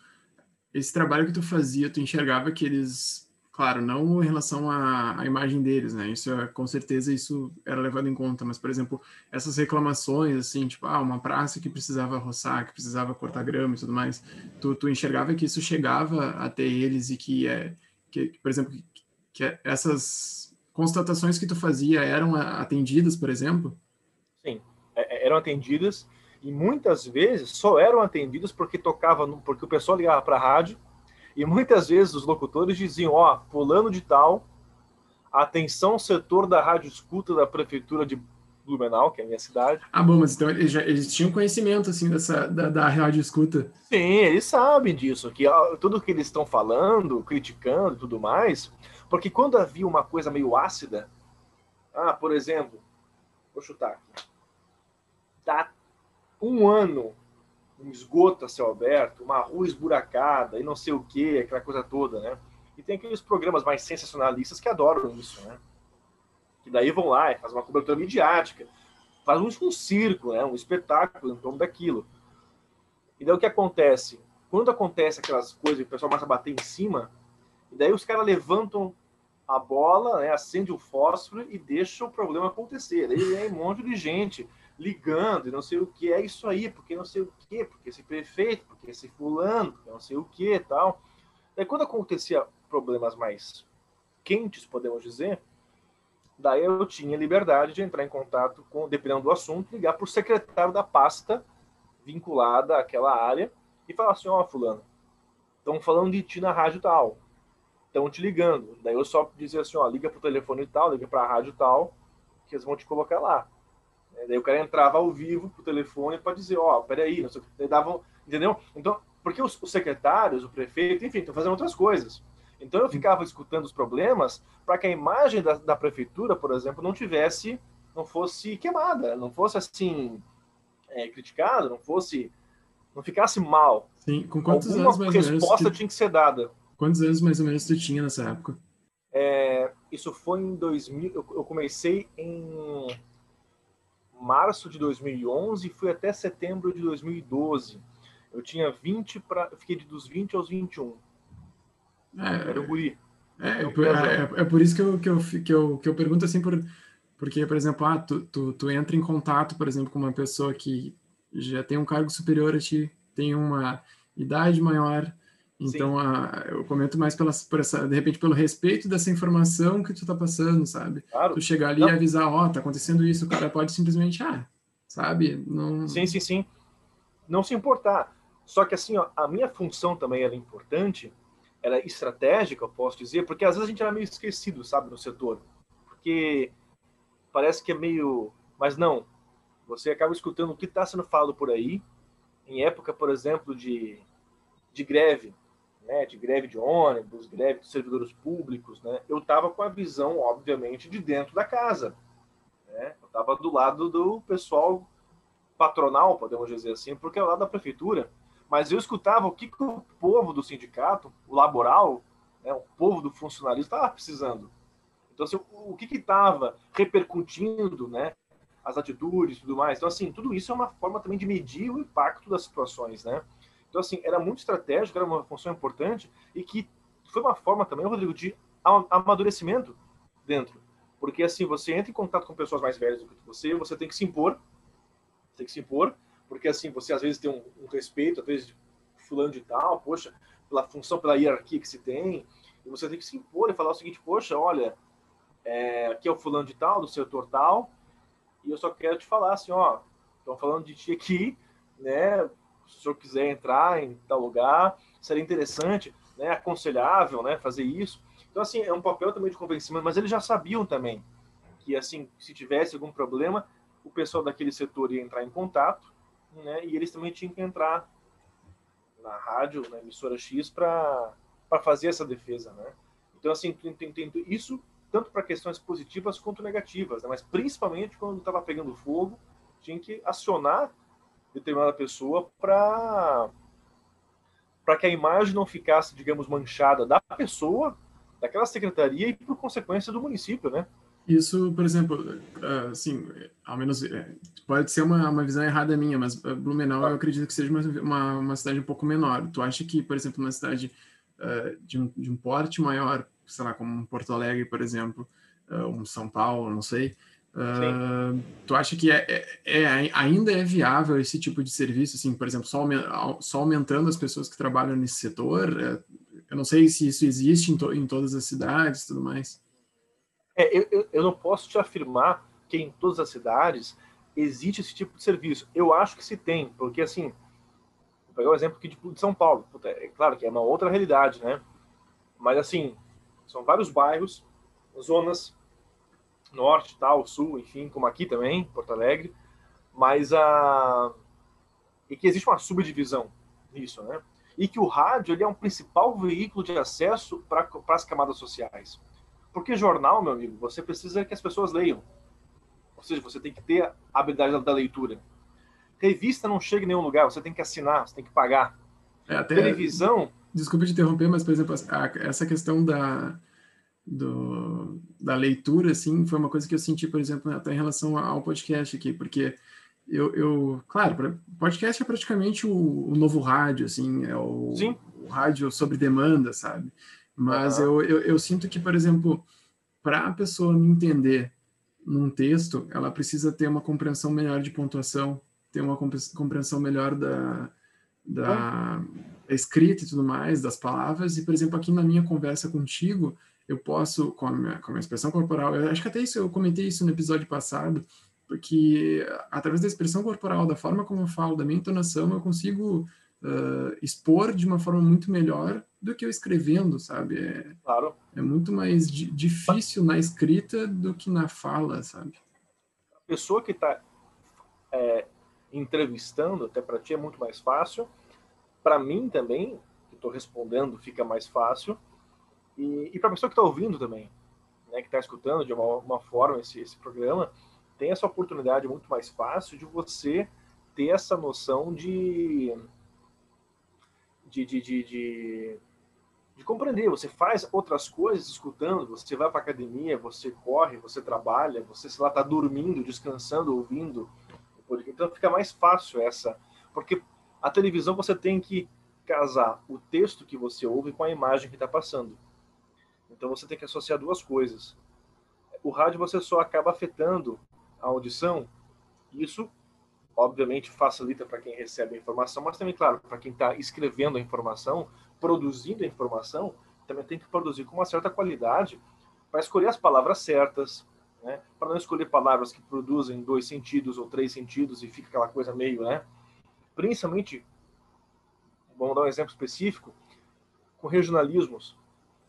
esse trabalho que tu fazia, tu enxergava que eles Claro, não em relação à, à, imagem deles, né? Isso é, com certeza isso era levado em conta, mas por exemplo, essas reclamações assim, tipo, ah, uma praça que precisava roçar, que precisava cortar grama e tudo mais, tu, tu enxergava que isso chegava até eles e que é que, por exemplo, que, que essas constatações que tu fazia eram atendidas, por exemplo? Eram atendidas e muitas vezes só eram atendidas porque tocava, porque o pessoal ligava para a rádio e muitas vezes os locutores diziam: Ó, oh, fulano de tal, atenção, setor da rádio escuta da prefeitura de Blumenau, que é a minha cidade. Ah, bom, mas então eles, já, eles tinham conhecimento, assim, dessa, da, da rádio escuta. Sim, eles sabem disso, que tudo que eles estão falando, criticando e tudo mais, porque quando havia uma coisa meio ácida, ah, por exemplo, vou chutar aqui, tá um ano um esgoto a céu aberto, uma rua esburacada e não sei o que, aquela coisa toda, né? E tem aqueles programas mais sensacionalistas que adoram isso, né? Que daí vão lá e fazem uma cobertura midiática, faz um, um circo, né? um espetáculo em torno daquilo. E daí o que acontece? Quando acontece aquelas coisas e o pessoal começa a bater em cima, e daí os caras levantam a bola, né, acende o fósforo e deixa o problema acontecer. Aí é um monte de gente ligando e não sei o que é isso aí, porque não sei o que, porque esse prefeito, porque esse fulano, porque não sei o que tal. Daí quando acontecia problemas mais quentes, podemos dizer, daí eu tinha liberdade de entrar em contato com, dependendo do assunto, ligar para o secretário da pasta vinculada àquela área e falar assim, ó, oh, fulano, estão falando de ti na rádio tal, estão te ligando. Daí eu só dizia assim, ó, liga para o telefone tal, liga para a rádio tal, que eles vão te colocar lá. Daí o cara entrava ao vivo pro telefone para dizer, ó, oh, peraí, não sei davam, entendeu? Então, porque os, os secretários, o prefeito, enfim, estão fazendo outras coisas. Então eu ficava escutando os problemas para que a imagem da, da, prefeitura, por exemplo, não tivesse, não fosse queimada, não fosse assim é, criticada, não fosse, não ficasse mal. Sim, com quantos Alguma anos mais resposta tinha que ser dada. Quantos anos mais ou menos tu tinha nessa época? É, isso foi em 2000, eu, eu comecei em março de 2011 e fui até setembro de 2012. Eu tinha 20 para. Fiquei dos 20 aos 21. É, Era o guri. É, é, é, é, por isso que eu, que, eu, que, eu, que eu pergunto assim, por, porque, por exemplo, ah, tu, tu, tu entra em contato, por exemplo, com uma pessoa que já tem um cargo superior a ti, tem uma idade maior, então, a, eu comento mais pela, por essa, de repente, pelo respeito dessa informação que tu tá passando, sabe? Claro. Tu chegar ali não. e avisar, ó, oh, tá acontecendo isso, o cara pode simplesmente, ah, sabe? Não... Sim, sim, sim. Não se importar. Só que, assim, ó, a minha função também era importante, era estratégica, eu posso dizer, porque às vezes a gente era meio esquecido, sabe, no setor. Porque parece que é meio... Mas não, você acaba escutando o que está sendo falado por aí, em época, por exemplo, de, de greve, né, de greve de ônibus, greve de servidores públicos, né, eu estava com a visão, obviamente, de dentro da casa. Né? Eu estava do lado do pessoal patronal, podemos dizer assim, porque é lado da prefeitura. Mas eu escutava o que, que o povo do sindicato, o laboral, né, o povo do funcionalismo estava precisando. Então, assim, o que estava repercutindo, né, as atitudes e tudo mais. Então, assim, tudo isso é uma forma também de medir o impacto das situações, né? Então, assim, era muito estratégico, era uma função importante e que foi uma forma também, Rodrigo, de amadurecimento dentro. Porque, assim, você entra em contato com pessoas mais velhas do que você, você tem que se impor, tem que se impor, porque, assim, você às vezes tem um, um respeito, às vezes, fulano de tal, poxa, pela função, pela hierarquia que se tem, e você tem que se impor e falar o seguinte, poxa, olha, é, aqui é o fulano de tal, do setor tal, e eu só quero te falar assim, ó, estão falando de ti aqui, né, se o senhor quiser entrar em tal lugar, seria interessante, né, aconselhável, né, fazer isso. Então, assim, é um papel também de convencimento, mas eles já sabiam também que, assim, se tivesse algum problema, o pessoal daquele setor ia entrar em contato, né, e eles também tinham que entrar na rádio, na emissora X, para fazer essa defesa, né. Então, assim, tem, tem, isso tanto para questões positivas quanto negativas, né? mas principalmente quando estava pegando fogo, tinha que acionar determinada pessoa para para que a imagem não ficasse, digamos, manchada da pessoa, daquela secretaria e por consequência do município, né? Isso, por exemplo, assim, ao menos é, pode ser uma, uma visão errada minha, mas Blumenau eu acredito que seja uma, uma, uma cidade um pouco menor. Tu acha que, por exemplo, uma cidade uh, de, um, de um porte maior sei lá, como Porto Alegre, por exemplo, uh, um São Paulo, não sei. Uh, tu acha que é, é, é, ainda é viável esse tipo de serviço, assim, por exemplo, só, só aumentando as pessoas que trabalham nesse setor? É, eu não sei se isso existe em, to, em todas as cidades e tudo mais. É, eu, eu não posso te afirmar que em todas as cidades existe esse tipo de serviço. Eu acho que se tem, porque assim, vou pegar o exemplo aqui de, de São Paulo. É claro que é uma outra realidade, né? Mas assim, são vários bairros, zonas, norte, tal, sul, enfim, como aqui também, Porto Alegre, mas a e que existe uma subdivisão nisso, né? E que o rádio ele é um principal veículo de acesso para as camadas sociais. Porque jornal, meu amigo, você precisa que as pessoas leiam. Ou seja, você tem que ter a habilidade da leitura. Revista não chega em nenhum lugar, você tem que assinar, você tem que pagar. É, até, Televisão. Desculpe te interromper, mas, por exemplo, essa questão da, do, da leitura, assim, foi uma coisa que eu senti, por exemplo, até em relação ao podcast aqui, porque eu, eu claro, podcast é praticamente o, o novo rádio, assim, é o, o, rádio sobre demanda, sabe? Mas uhum. eu, eu, eu sinto que, por exemplo, para a pessoa me entender num texto, ela precisa ter uma compreensão melhor de pontuação, ter uma compreensão melhor da, da escrita e tudo mais, das palavras. E, por exemplo, aqui na minha conversa contigo, eu posso, com a minha, com a minha expressão corporal, eu acho que até isso eu comentei isso no episódio passado, porque através da expressão corporal, da forma como eu falo, da minha entonação, eu consigo uh, expor de uma forma muito melhor do que eu escrevendo, sabe? É, claro. É muito mais di difícil na escrita do que na fala, sabe? A pessoa que está é, entrevistando, até para ti é muito mais fácil. Para mim também, que estou respondendo, fica mais fácil. E, e para a pessoa que está ouvindo também, né, que está escutando de uma, uma forma esse, esse programa, tem essa oportunidade muito mais fácil de você ter essa noção de de, de, de, de, de compreender. Você faz outras coisas escutando, você vai para academia, você corre, você trabalha, você, sei lá, está dormindo, descansando, ouvindo. Então fica mais fácil essa. Porque a televisão você tem que casar o texto que você ouve com a imagem que está passando. Então você tem que associar duas coisas. O rádio você só acaba afetando a audição. Isso obviamente facilita para quem recebe a informação, mas também, claro, para quem está escrevendo a informação, produzindo a informação, também tem que produzir com uma certa qualidade para escolher as palavras certas, né? para não escolher palavras que produzem dois sentidos ou três sentidos e fica aquela coisa meio, né? Principalmente, vamos dar um exemplo específico, com regionalismos,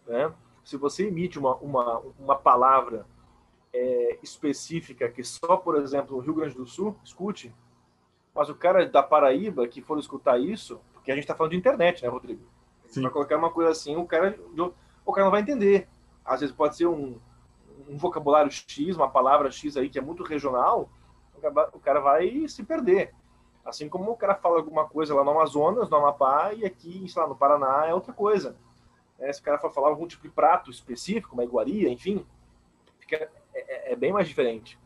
né? Se você emite uma, uma, uma palavra é, específica que só, por exemplo, o Rio Grande do Sul escute, mas o cara da Paraíba que for escutar isso, porque a gente está falando de internet, né, Rodrigo? Para colocar uma coisa assim, o cara, o cara não vai entender. Às vezes pode ser um, um vocabulário X, uma palavra X aí que é muito regional, o cara vai se perder. Assim como o cara fala alguma coisa lá no Amazonas, no Amapá, e aqui, sei lá, no Paraná é outra coisa. É, se o cara for falar algum tipo de prato específico, uma iguaria, enfim, fica, é, é, é bem mais diferente.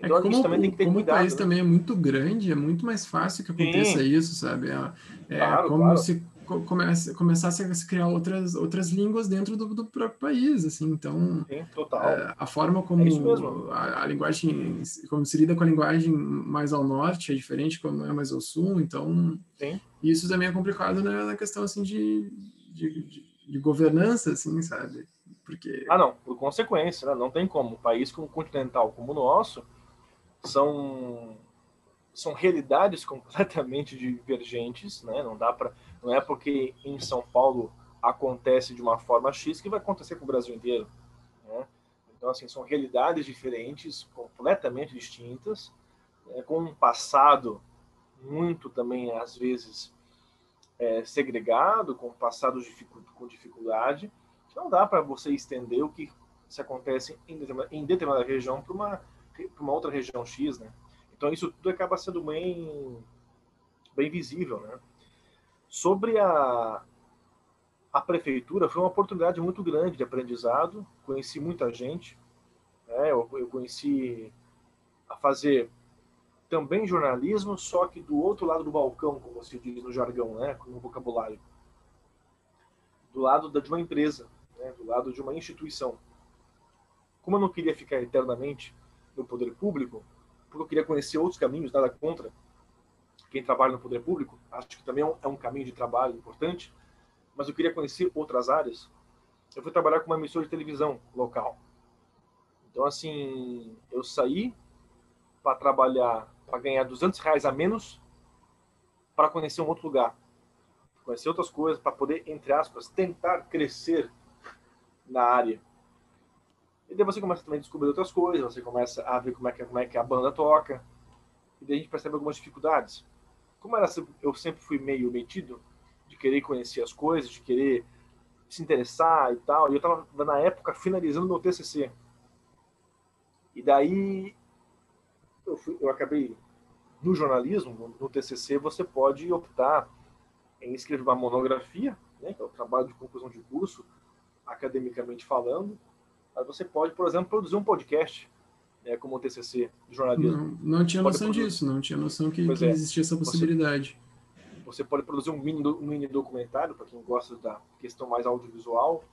É então é a gente também tem que ter como cuidado. o país né? também é muito grande, é muito mais fácil que aconteça Sim. isso, sabe? É, é claro, como claro. se comece, começasse a se criar outras, outras línguas dentro do, do próprio país, assim, então Sim, total. É, a forma como é a, a, linguagem, como se lida com a linguagem mais ao norte é diferente como é mais ao sul, então Sim. isso também é complicado né, na questão, assim, de, de, de, de governança, assim, sabe? Porque... Ah, não, por consequência, né? não tem como, um país como continental como o nosso, são são realidades completamente divergentes, né? Não dá para, não é porque em São Paulo acontece de uma forma X que vai acontecer com o Brasil inteiro, né? Então assim são realidades diferentes, completamente distintas, né? com um passado muito também às vezes é, segregado, com um passado com dificuldade. Não dá para você estender o que se acontece em determinada, em determinada região para uma uma outra região X, né? Então isso tudo acaba sendo bem, bem visível, né? Sobre a, a prefeitura, foi uma oportunidade muito grande de aprendizado, conheci muita gente, né? eu, eu conheci a fazer também jornalismo, só que do outro lado do balcão, como se diz no jargão, né? no vocabulário. Do lado da, de uma empresa. né, do lado de uma instituição. Como eu não queria ficar eternamente no poder público, porque eu queria conhecer outros caminhos, nada contra quem trabalha no poder público, acho que também é um, é caminho de trabalho importante, mas eu queria conhecer outras áreas. Eu fui trabalhar com uma emissora de televisão local. Então, assim, eu saí para trabalhar, para ganhar 200 reais a menos, para conhecer um outro lugar, conhecer outras coisas, para poder, entre aspas, tentar crescer na área. E daí você começa também a descobrir outras coisas, você começa a ver como é que, como é que a banda toca, e daí a gente percebe algumas dificuldades. Como era, eu sempre fui meio metido de querer conhecer as coisas, de querer se interessar e tal, e eu estava, na época, finalizando meu TCC. E daí eu, fui, eu acabei no jornalismo, no TCC, você pode optar em escrever uma monografia, né, que é o trabalho de conclusão de curso, academicamente falando. Mas você pode, por exemplo, produzir um podcast, né, como o TCC de jornalismo. Não, não tinha noção produzir. disso, não tinha noção que, que é. existia essa possibilidade. Você, você pode produzir um mini, um mini documentário, para quem gosta da questão mais audiovisual.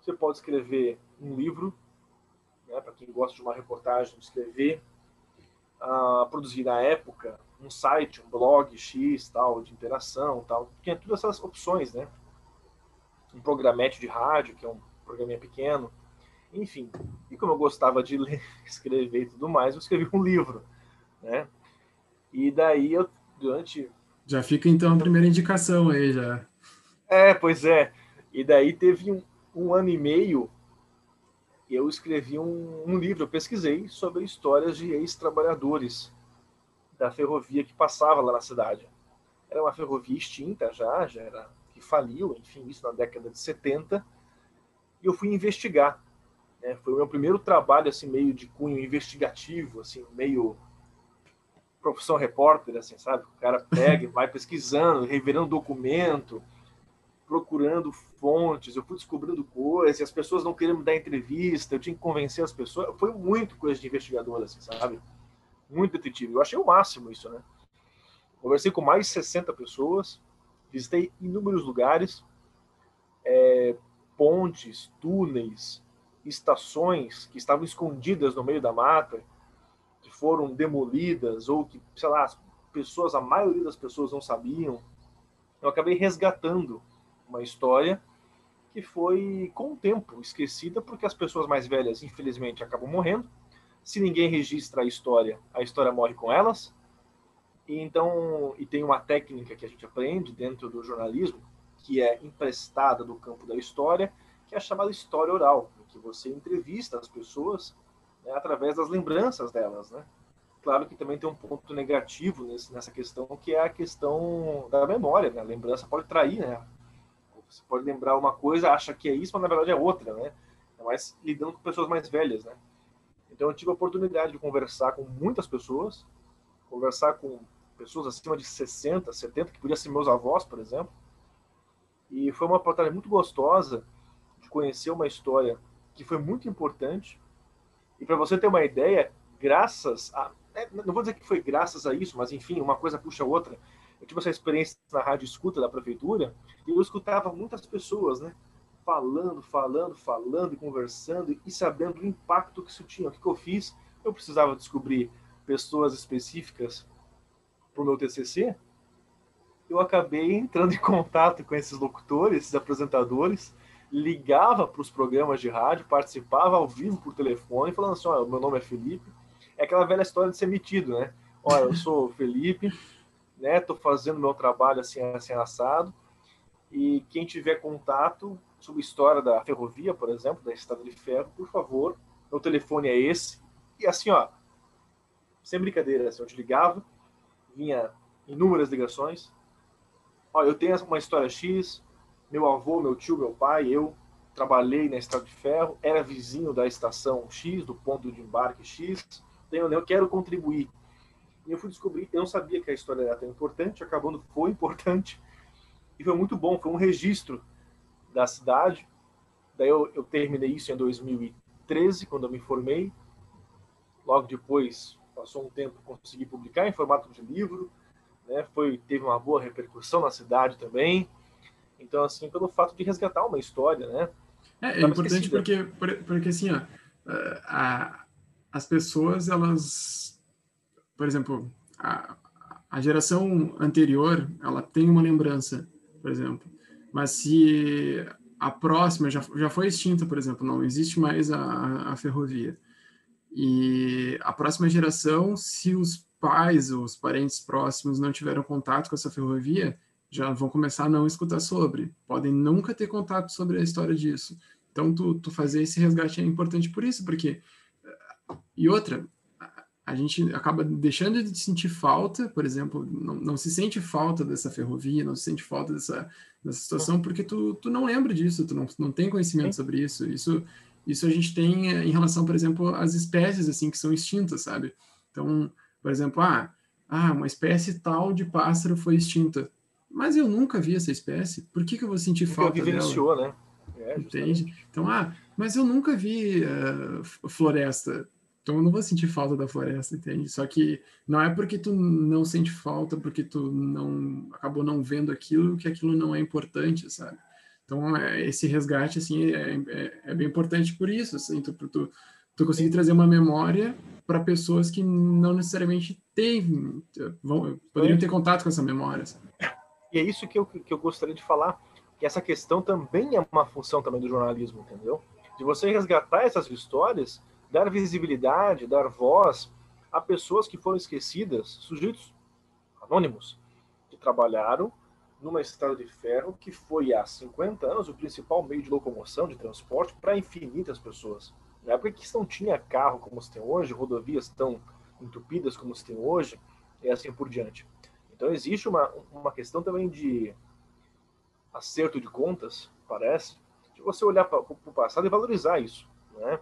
Você pode escrever um livro né, para quem gosta de uma reportagem, escrever, uh, produzir na época um site, um blog X, tal, de interação, tal, tinha todas essas opções, né? Um programete de rádio, que é um programinha pequeno, enfim. E como eu gostava de ler, escrever e tudo mais, eu escrevi um livro, né? E daí eu, durante... Já fica então a primeira indicação aí, já. É, pois é. E daí teve um, um ano e meio eu escrevi um, um livro, eu pesquisei sobre histórias de ex-trabalhadores da ferrovia que passava lá na cidade. Era uma ferrovia extinta já, já era que faliu, enfim, isso na década de 70. E eu fui investigar. Né? Foi o meu primeiro trabalho assim meio de cunho investigativo, assim meio profissão repórter, assim, sabe? O cara pega, vai pesquisando, revirando documento, procurando fontes, eu fui descobrindo coisas, as pessoas não queriam me dar entrevista, eu tinha que convencer as pessoas. Foi muito coisa de investigador, assim, sabe? Muito detetive. Eu achei o máximo isso, né? Conversei com mais de 60 pessoas, visitei inúmeros lugares, é, pontes, túneis, estações que estavam escondidas no meio da mata, que foram demolidas, ou que, sei lá, as pessoas, a maioria das pessoas não sabiam. Eu acabei resgatando uma história que foi, com o tempo, esquecida porque as pessoas mais velhas, infelizmente, acabam morrendo. Se ninguém registra a história, a história morre com elas. E então, e tem uma técnica que a gente aprende dentro do jornalismo, que é emprestada do campo da história, que é a chamada história oral, em que você entrevista as pessoas né, através das lembranças delas, né? Claro que também tem um ponto negativo nesse, nessa questão, que é a questão da memória, né? A lembrança pode trair, né? Você pode lembrar uma coisa, acha que é isso, mas na verdade é outra, né? É mais lidando com pessoas mais velhas, né? Então eu tive a oportunidade de conversar com muitas pessoas, conversar com pessoas acima de 60, 70, que podiam ser meus avós, por exemplo. E foi uma oportunidade muito gostosa de conhecer uma história que foi muito importante. E para você ter uma ideia, graças a. É, não vou dizer que foi graças a isso, mas enfim, uma coisa puxa a outra eu tive essa experiência na rádio escuta da prefeitura e eu escutava muitas pessoas, né? Falando, falando, falando e conversando e sabendo o impacto que isso tinha. O que, que eu fiz? Eu precisava descobrir pessoas específicas para o meu TCC. Eu acabei entrando em contato com esses locutores, esses apresentadores, ligava para os programas de rádio, participava ao vivo por telefone, falando assim: olha, meu nome é Felipe. É aquela velha história de ser metido, né? Olha, eu sou Felipe, né? Estou fazendo meu trabalho assim, assim assado. E quem tiver contato sobre a história da ferrovia, por exemplo, da estrada de ferro, por favor, meu telefone é esse. E assim, ó, sem brincadeira, assim, eu te ligava, vinha inúmeras ligações. Ó, eu tenho uma história X, meu avô, meu tio, meu pai, eu trabalhei na estrada de ferro, era vizinho da estação X, do ponto de embarque X, tenho, eu quero contribuir. E eu fui descobrir, eu não sabia que a história era tão importante, acabando foi importante. E foi muito bom, foi um registro da cidade. Daí eu, eu terminei isso em 2013, quando eu me formei. Logo depois, passou um tempo, consegui publicar em formato de livro. Né? Foi, teve uma boa repercussão na cidade também. Então, assim, pelo fato de resgatar uma história, né? É, é importante porque, porque assim, ó, a, as pessoas, elas, por exemplo, a, a geração anterior, ela tem uma lembrança, por exemplo, mas se a próxima já, já foi extinta, por exemplo, não existe mais a, a ferrovia. E a próxima geração, se os pais ou os parentes próximos não tiveram contato com essa ferrovia, já vão começar a não escutar sobre. Podem nunca ter contato sobre a história disso. Então, tu, tu fazer esse resgate é importante por isso, porque. E outra, a gente acaba deixando de sentir falta, por exemplo, não, não se sente falta dessa ferrovia, não se sente falta dessa, dessa situação, porque tu, tu não lembra disso, tu não, não tem conhecimento sobre isso. Isso isso a gente tem eh, em relação, por exemplo, às espécies assim que são extintas, sabe? Então, por exemplo, ah, ah, uma espécie tal de pássaro foi extinta. Mas eu nunca vi essa espécie. Por que, que eu vou sentir Porque falta vivenciou, dela? né? É, Entende? Então, ah, mas eu nunca vi uh, floresta. Então eu não vou sentir falta da floresta, entende? Só que não é porque tu não sente falta, porque tu não acabou não vendo aquilo, que aquilo não é importante, sabe? Então, é, esse resgate, assim, é, é, é, bem importante por isso, assim, tu, tu, tu conseguir trazer uma memória para pessoas que não necessariamente têm, vão, poderiam ter contato com essa memória. Sabe? E é isso que eu, que eu gostaria de falar, que essa questão também é uma função também do jornalismo, entendeu? De você resgatar essas histórias, dar visibilidade, dar voz a pessoas que foram esquecidas, sujeitos anônimos, que trabalharam numa estrada de ferro que foi há 50 anos o principal meio de locomoção, de transporte para infinitas pessoas. Na época que não tinha carro como se tem hoje, rodovias tão entupidas como se tem hoje, e assim por diante. Então existe uma, uma questão também de acerto de contas, parece, de você olhar para o passado e valorizar isso. Né?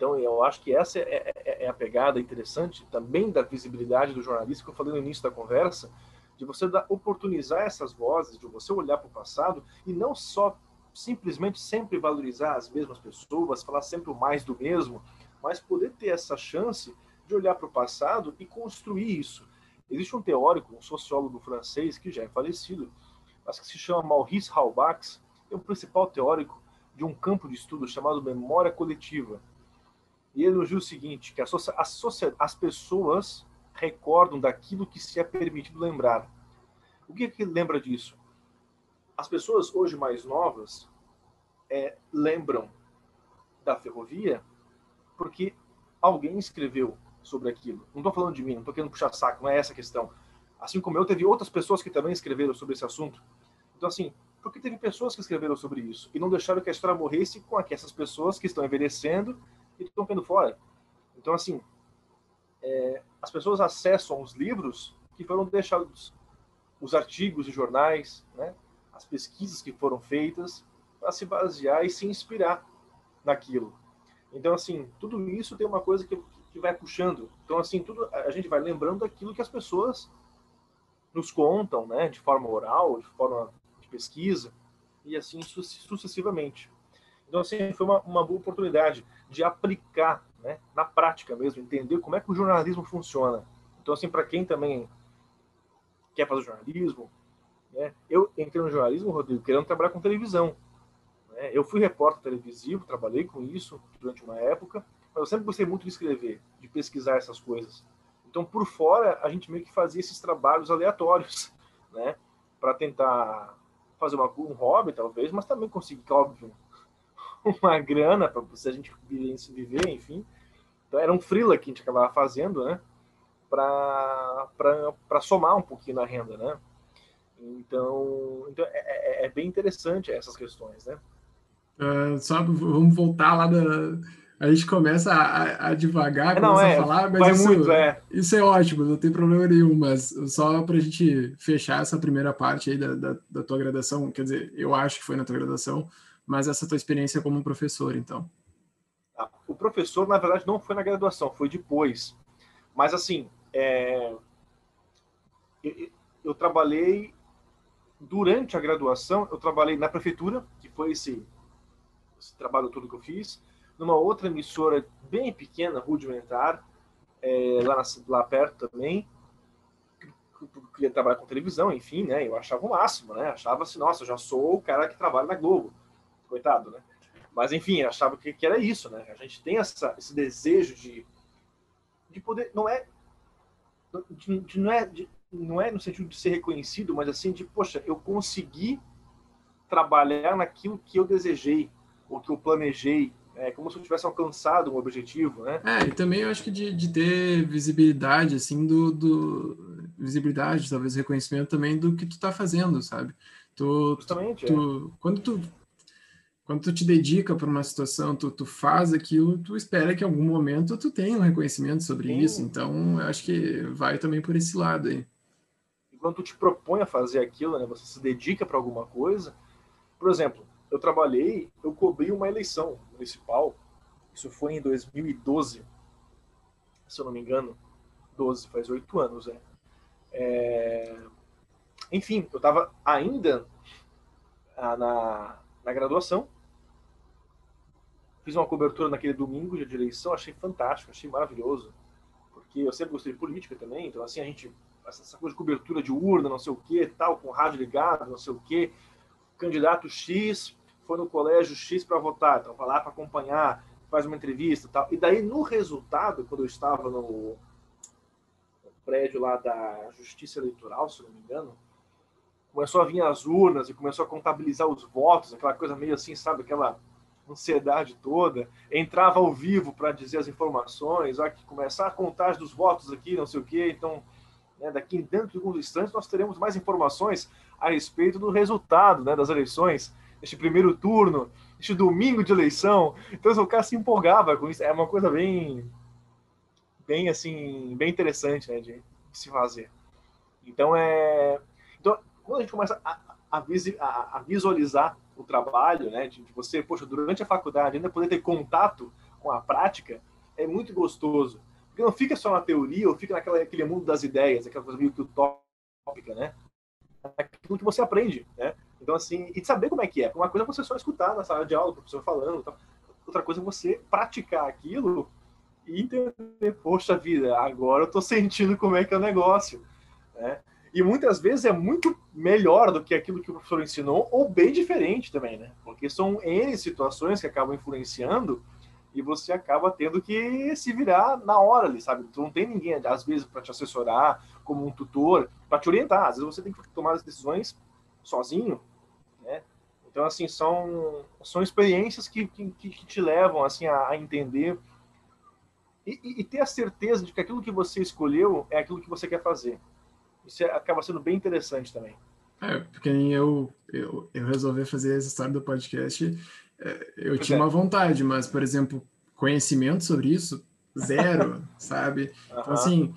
Então eu acho que essa é, é, é a pegada interessante também da visibilidade do jornalista que eu falei no início da conversa, de você dar, oportunizar essas vozes, de você olhar para o passado e não só simplesmente sempre valorizar as mesmas pessoas, falar sempre o mais do mesmo, mas poder ter essa chance de olhar para o passado e construir isso. Existe um teórico, um sociólogo francês que já é falecido, mas que se chama Maurice Halbach, é o principal teórico de um campo de estudo chamado memória coletiva. E elogia o seguinte, que a, a, as pessoas recordam daquilo que se é permitido lembrar. O que, é que lembra disso? As pessoas hoje mais novas é, lembram da ferrovia porque alguém escreveu sobre aquilo. Não estou falando de mim, não estou querendo puxar saco, não é essa a questão. Assim como eu, teve outras pessoas que também escreveram sobre esse assunto. Então, assim, porque teve pessoas que escreveram sobre isso e não deixaram que a história morresse com essas pessoas que estão envelhecendo e estão ficando fora. Então, assim, é, as pessoas acessam os livros que foram deixados, os artigos de jornais, né, as pesquisas que foram feitas, para se basear e se inspirar naquilo. Então, assim, tudo isso tem uma coisa que, que vai puxando. Então, assim, tudo a gente vai lembrando daquilo que as pessoas nos contam, né, de forma oral, de forma de pesquisa, e assim sucessivamente. Então, assim, foi uma, uma boa oportunidade de aplicar né, na prática mesmo, entender como é que o jornalismo funciona. Então, assim, para quem também quer fazer jornalismo, né, eu entrei no jornalismo, Rodrigo, querendo trabalhar com televisão. Né? Eu fui repórter televisivo, trabalhei com isso durante uma época, mas eu sempre gostei muito de escrever, de pesquisar essas coisas. Então, por fora, a gente meio que fazia esses trabalhos aleatórios, né, para tentar fazer uma, um hobby, talvez, mas também conseguir, óbvio, uma grana para se a gente viver, enfim. Então era um freela que a gente acabava fazendo, né? Para somar um pouquinho na renda, né? Então, então é, é, é bem interessante essas questões, né? Uh, só vamos voltar lá da. A gente começa a, a devagar, é, não, começa é, a falar, mas isso, muito, é. isso é ótimo, não tem problema nenhum. Mas só para a gente fechar essa primeira parte aí da, da, da tua graduação, quer dizer, eu acho que foi na tua graduação, mas essa tua experiência como professor, então. Ah, o professor, na verdade, não foi na graduação, foi depois. Mas, assim, é... eu, eu, trabalhei durante a graduação, eu trabalhei na prefeitura, que foi esse, esse trabalho todo que eu fiz, numa outra emissora bem pequena, rudimentar, é, lá, na, lá perto também, queria trabalhar com televisão, enfim, né? Eu achava o máximo, né? Achava assim, nossa, eu já sou o cara que trabalha na Globo coitado, né? Mas, enfim, achava que, que era isso, né? A gente tem essa, esse desejo de, de poder. Não é. De, de, não, é de, não é no sentido de ser reconhecido, mas assim, de, poxa, eu consegui trabalhar naquilo que eu desejei, ou que eu planejei, é como se eu tivesse alcançado um objetivo, né? É, e também eu acho que de, de ter visibilidade, assim, do, do, visibilidade, talvez reconhecimento também do que tu tá fazendo, sabe? Tu, Justamente, tu, é. quando tu quando tu te dedica para uma situação, tu, tu faz aquilo, tu espera que em algum momento tu tenha um reconhecimento sobre Sim. isso. Então, eu acho que vai também por esse lado aí. E quando tu te propõe a fazer aquilo, né, você se dedica para alguma coisa. Por exemplo, eu trabalhei, eu cobri uma eleição municipal, isso foi em 2012, se eu não me engano, 12, faz oito anos, né? É... Enfim, eu estava ainda ah, na, na graduação, fiz uma cobertura naquele domingo de eleição, achei fantástico, achei maravilhoso, porque eu sempre gostei de política também, então assim, a gente, essa coisa de cobertura de urna, não sei o que, tal, com rádio ligado, não sei o que, candidato X foi no colégio X para votar, então vai lá para acompanhar, faz uma entrevista tal. E daí, no resultado, quando eu estava no prédio lá da Justiça Eleitoral, se não me engano, começou a vir as urnas e começou a contabilizar os votos, aquela coisa meio assim, sabe, aquela ansiedade toda. Entrava ao vivo para dizer as informações, ó, que começar a contagem dos votos aqui, não sei o quê. Então, né, daqui dentro de alguns instantes, nós teremos mais informações a respeito do resultado né, das eleições neste primeiro turno, neste domingo de eleição. Então o cara se empolgava com isso. É uma coisa bem, bem assim, bem interessante, né, de, se fazer. Então é, então quando a gente começa a, a, a visualizar o trabalho, né, de, de, você, poxa, durante a faculdade ainda poder ter contato com a prática, é muito gostoso. Porque não fica só na teoria, ou fica naquele mundo das ideias, aquela coisa meio que utópica, né? Aquilo que você aprende, né? Então, assim, e saber como é que é. Uma coisa é você só escutar na sala de aula, o professor falando. Tal. Outra coisa é você praticar aquilo e entender, poxa vida, agora eu tô sentindo como é que é o negócio. Né? E muitas vezes é muito melhor do que aquilo que o professor ensinou, ou bem diferente também, né? Porque são N situações que acabam influenciando e você acaba tendo que se virar na hora ali, sabe? Tu não tem ninguém, às vezes, para te assessorar, como um tutor, para te orientar. Às vezes você tem que tomar as decisões sozinho, né? Então, assim, são, são experiências que, que, que te levam, assim, a, a entender e, e, ter a certeza de que aquilo que você escolheu é aquilo que você quer fazer. Isso é, acaba sendo bem interessante também. É, porque eu, eu, eu resolvi fazer essa história do podcast, é, eu tinha é. uma vontade, mas, por exemplo, conhecimento sobre isso, zero, sabe? Então, assim,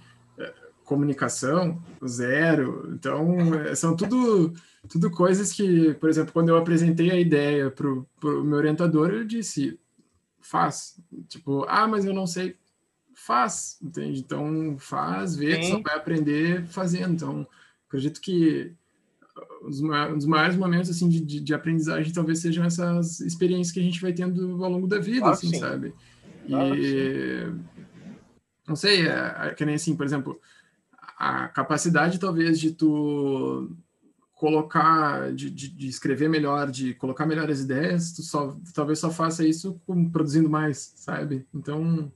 comunicação, zero. Então, são tudo tudo coisas que, por exemplo, quando eu apresentei a ideia para o meu orientador, eu disse, faz. Tipo, ah, mas eu não sei. Faz, entende? Então, faz, vê, só vai aprender fazendo. Então, acredito que os, um dos maiores momentos assim de, de, de, aprendizagem talvez sejam essas experiências que a gente vai tendo ao longo da vida, claro assim, sabe? Claro e não sei, é, é, que nem assim, por exemplo, a capacidade talvez de tu colocar, de, de, de, escrever melhor, de colocar melhores ideias, tu só, talvez só faça isso produzindo mais, sabe? Então,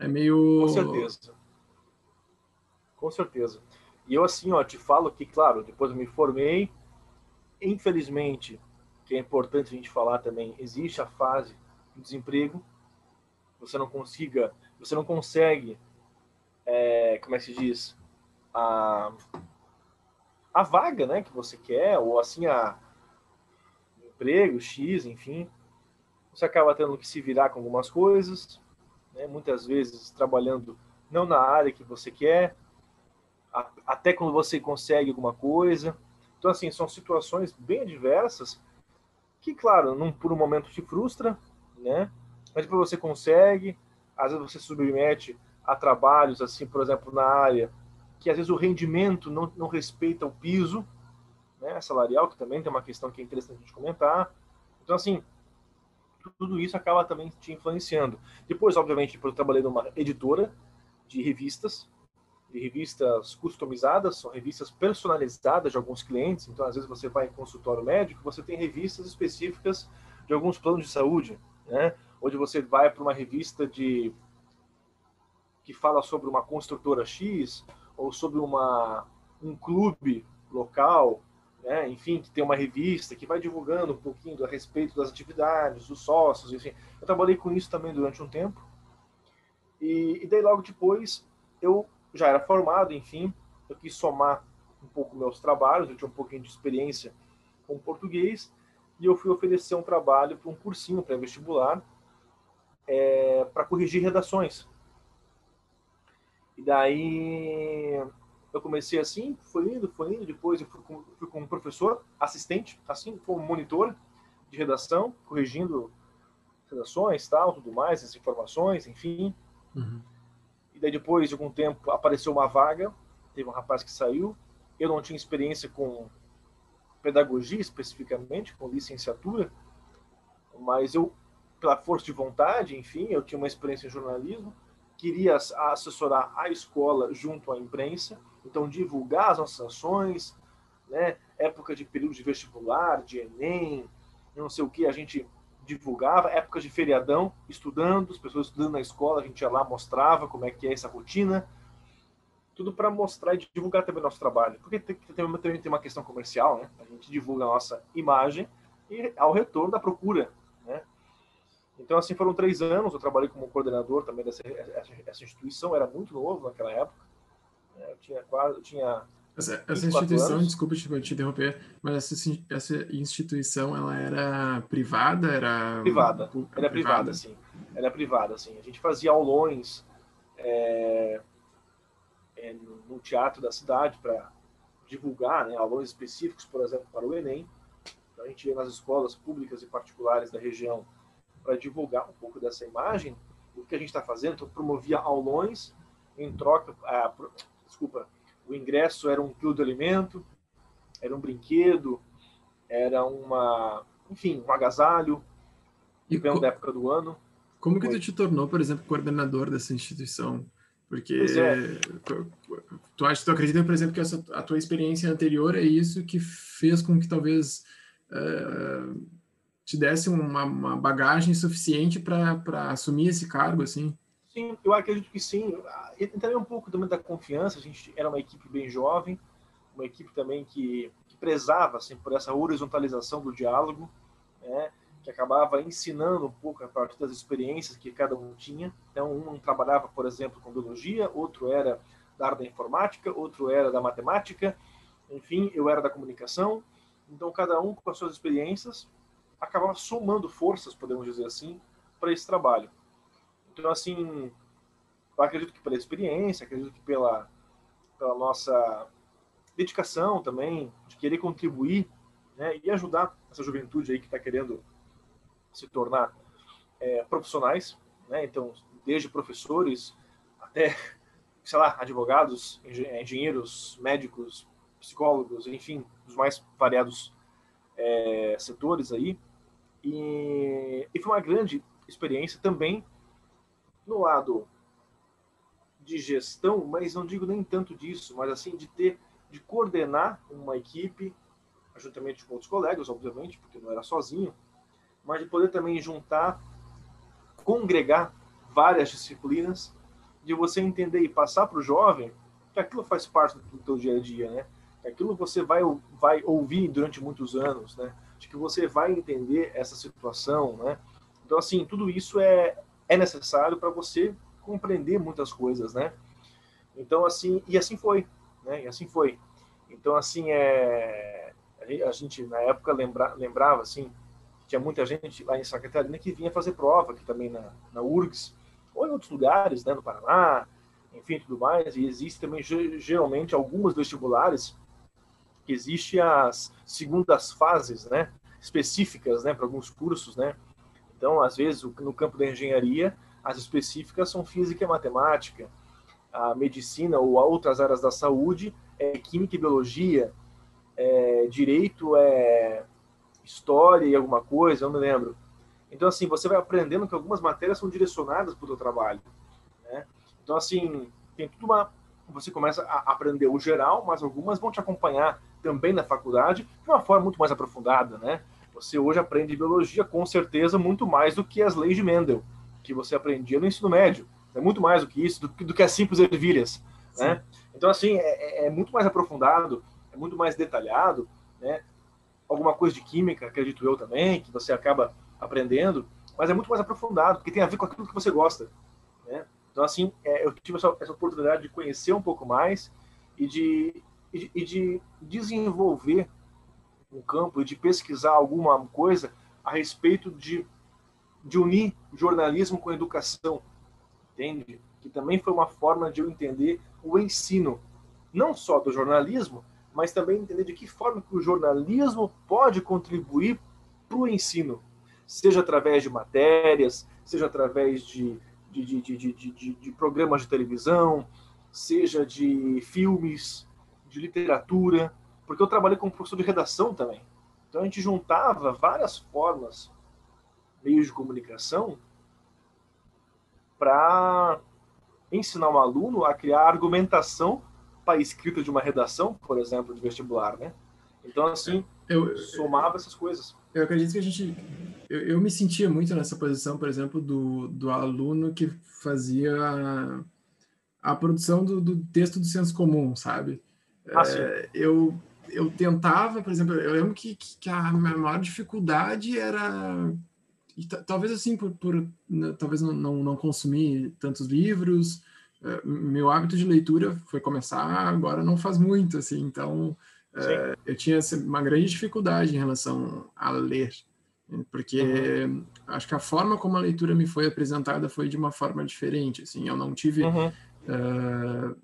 é meio... Com certeza. Com certeza. E eu, assim, ó, te falo que, claro, depois eu me formei, infelizmente, que é importante a gente falar também, existe a fase do desemprego, você não consiga, você não consegue, é, como é que se diz, a a vaga, né, que você quer, ou assim a emprego X, enfim, você acaba tendo que se virar com algumas coisas, né, muitas vezes trabalhando não na área que você quer, até quando você consegue alguma coisa. Então, assim, são situações bem adversas que, claro, num, por um momento te frustra, né? Mas depois você consegue, às vezes você submete a trabalhos, assim, por exemplo, na área que às vezes o rendimento não, não respeita o piso né, salarial, que também tem uma questão que é interessante a gente comentar. Então, assim, tudo isso acaba também te influenciando. Depois, obviamente, depois eu trabalhei numa editora de revistas, de revistas customizadas, são revistas personalizadas de alguns clientes. Então, às vezes você vai em consultório médico, você tem revistas específicas de alguns planos de saúde, né? Onde você vai para uma revista de que fala sobre uma construtora X ou sobre uma um clube local, né? Enfim, que tem uma revista que vai divulgando um pouquinho a respeito das atividades, dos sócios, enfim. Eu trabalhei com isso também durante um tempo. E, e daí logo depois eu já era formado, enfim, eu quis somar um pouco meus trabalhos, eu tinha um pouquinho de experiência com português, e eu fui oferecer um trabalho para um cursinho pré-vestibular é, para corrigir redações. E daí eu comecei assim, foi indo, foi indo, depois eu fui com, fui com um professor, assistente, assim, como monitor de redação, corrigindo redações, tal, tudo mais, as informações, enfim. Uhum. E daí depois de algum tempo apareceu uma vaga, teve um rapaz que saiu, eu não tinha experiência com pedagogia especificamente, com licenciatura, mas eu, pela força de vontade, enfim, eu tinha uma experiência em jornalismo, queria assessorar a escola junto à imprensa, então divulgar as nossas ações, né? época de período de vestibular, de Enem, não sei o que, a gente divulgava, época de feriadão, estudando, as pessoas estudando na escola, a gente ia lá, mostrava como é que é essa rotina, tudo para mostrar e divulgar também nosso trabalho. Porque tem, também tem uma questão comercial, né? A gente divulga a nossa imagem e ao retorno da procura, né? Então, assim, foram três anos. Eu trabalhei como coordenador também dessa essa instituição. Era muito novo naquela época. Né? Eu tinha quase, eu tinha essa, essa instituição, anos. desculpa te, te, interromper, mas essa, essa instituição, ela era privada, era privada, era privada, privada sim, era privada, sim. A gente fazia aulões é, é, no, teatro da cidade para divulgar né, alunos específicos, por exemplo, para o Enem. Então, a gente ia nas escolas públicas e particulares da região para divulgar um pouco dessa imagem, o que a gente está fazendo. Então, promovia aulões em troca. Desculpa, o ingresso era um quilo de alimento, era um brinquedo, era uma, enfim, um agasalho, dependendo da época do ano. Como que Foi. tu te tornou, por exemplo, coordenador dessa instituição? Porque é. tu, acha, tu acredita, por exemplo, que essa, a tua experiência anterior é isso que fez com que talvez uh, te desse uma, uma bagagem suficiente para assumir esse cargo, assim? Sim, eu acredito que sim. E também um pouco também da confiança. A gente era uma equipe bem jovem, uma equipe também que, que prezava assim, por essa horizontalização do diálogo, né? que acabava ensinando um pouco a partir das experiências que cada um tinha. Então, um trabalhava, por exemplo, com biologia, outro era da área da informática, outro era da matemática, enfim, eu era da comunicação. Então, cada um com as suas experiências acabava somando forças, podemos dizer assim, para esse trabalho. Então, assim, eu acredito que pela experiência, acredito que pela, pela nossa dedicação também, de querer contribuir né, e ajudar essa juventude aí que está querendo se tornar é, profissionais, né? Então, desde professores até, sei lá, advogados, engenheiros, médicos, psicólogos, enfim, os mais variados é, setores aí. E, e foi uma grande experiência também no lado de gestão, mas não digo nem tanto disso, mas assim de ter, de coordenar uma equipe, juntamente com outros colegas, obviamente, porque não era sozinho, mas de poder também juntar, congregar várias disciplinas, de você entender e passar para o jovem que aquilo faz parte do teu dia a dia, né? Que aquilo você vai, vai ouvir durante muitos anos, né? De que você vai entender essa situação, né? Então, assim, tudo isso é, é necessário para você compreender muitas coisas, né? Então, assim, e assim foi, né? E assim foi. Então, assim, é, a gente, na época, lembra, lembrava, assim, tinha muita gente lá em Santa Catarina que vinha fazer prova, aqui também na, na URGS, ou em outros lugares, né, no Paraná, enfim, tudo mais. E existe também, geralmente, algumas vestibulares que existe as segundas fases, né, específicas, né, para alguns cursos, né. Então, às vezes, no campo da engenharia, as específicas são física e matemática. A medicina ou outras áreas da saúde é química e biologia. É, direito é história e alguma coisa, eu não me lembro. Então, assim, você vai aprendendo que algumas matérias são direcionadas para o seu trabalho. Né? Então, assim, tem tudo uma... Você começa a aprender o geral, mas algumas vão te acompanhar também na faculdade de uma forma muito mais aprofundada, né? Você hoje aprende biologia, com certeza, muito mais do que as leis de Mendel, que você aprendia no ensino médio. É muito mais do que isso, do, do que as simples ervilhas. Né? Então, assim, é, é, é, muito mais aprofundado, é muito mais detalhado. Né? Alguma coisa de química, acredito eu também, que você acaba aprendendo, mas é muito mais aprofundado, porque tem a ver com aquilo que você gosta. Né? Então, assim, é, eu tive essa, essa, oportunidade de conhecer um pouco mais e de, e de, e de desenvolver um campo e de pesquisar alguma coisa a respeito de, de unir jornalismo com educação, entende? Que também foi uma forma de eu entender o ensino, não só do jornalismo, mas também entender de que forma que o jornalismo pode contribuir para o ensino, seja através de matérias, seja através de, de, de, de, de, de programas de televisão, seja de filmes, de literatura, porque eu trabalhei como professor de redação também. Então a gente juntava várias formas, meios de comunicação, para ensinar um aluno a criar argumentação para a escrita de uma redação, por exemplo, de vestibular, né? Então, assim, eu, somava essas coisas. Eu acredito que a gente... Eu, eu, me sentia muito nessa posição, por exemplo, do, do aluno que fazia a, a produção do, do texto do senso comum, sabe? Ah, é, eu eu tentava, por exemplo, eu lembro que, que a minha maior dificuldade era talvez assim por, por né, talvez não, não, não, consumir tantos livros uh, meu hábito de leitura foi começar agora não faz muito assim então uh, eu tinha assim, uma grande dificuldade em relação a ler porque uhum. acho que a forma como a leitura me foi apresentada foi de uma forma diferente assim eu não tive uhum. uh,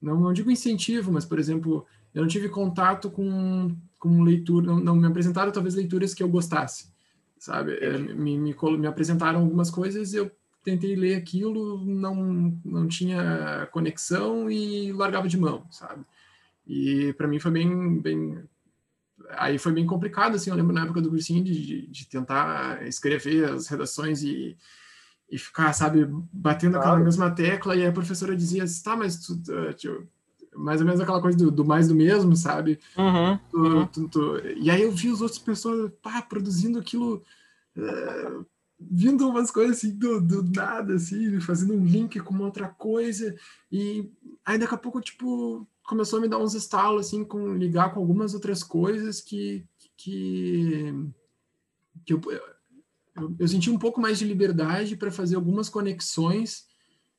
não, não digo incentivo mas por exemplo eu não tive contato com, com leitura, não, não me apresentaram talvez leituras que eu gostasse, sabe? É, me, me, me apresentaram algumas coisas, eu tentei ler aquilo, não, não tinha conexão e largava de mão, sabe? E para mim foi bem, bem. Aí foi bem complicado, assim. Eu lembro na época do cursinho de, de tentar escrever as redações e, e ficar, sabe, batendo claro. aquela mesma tecla. E a professora dizia: tá, mas tu, tu, mais ou menos aquela coisa do, do mais do mesmo, sabe? Uhum, tu. Tu, tu, e aí eu vi os outros pessoas pá, produzindo aquilo, é, vindo umas coisas assim do, do nada, assim, fazendo um link com uma outra coisa, e aí daqui a pouco, tipo, começou a me dar uns estalos, assim, com ligar com algumas outras coisas que, que, que eu, eu, eu senti um pouco mais de liberdade para fazer algumas conexões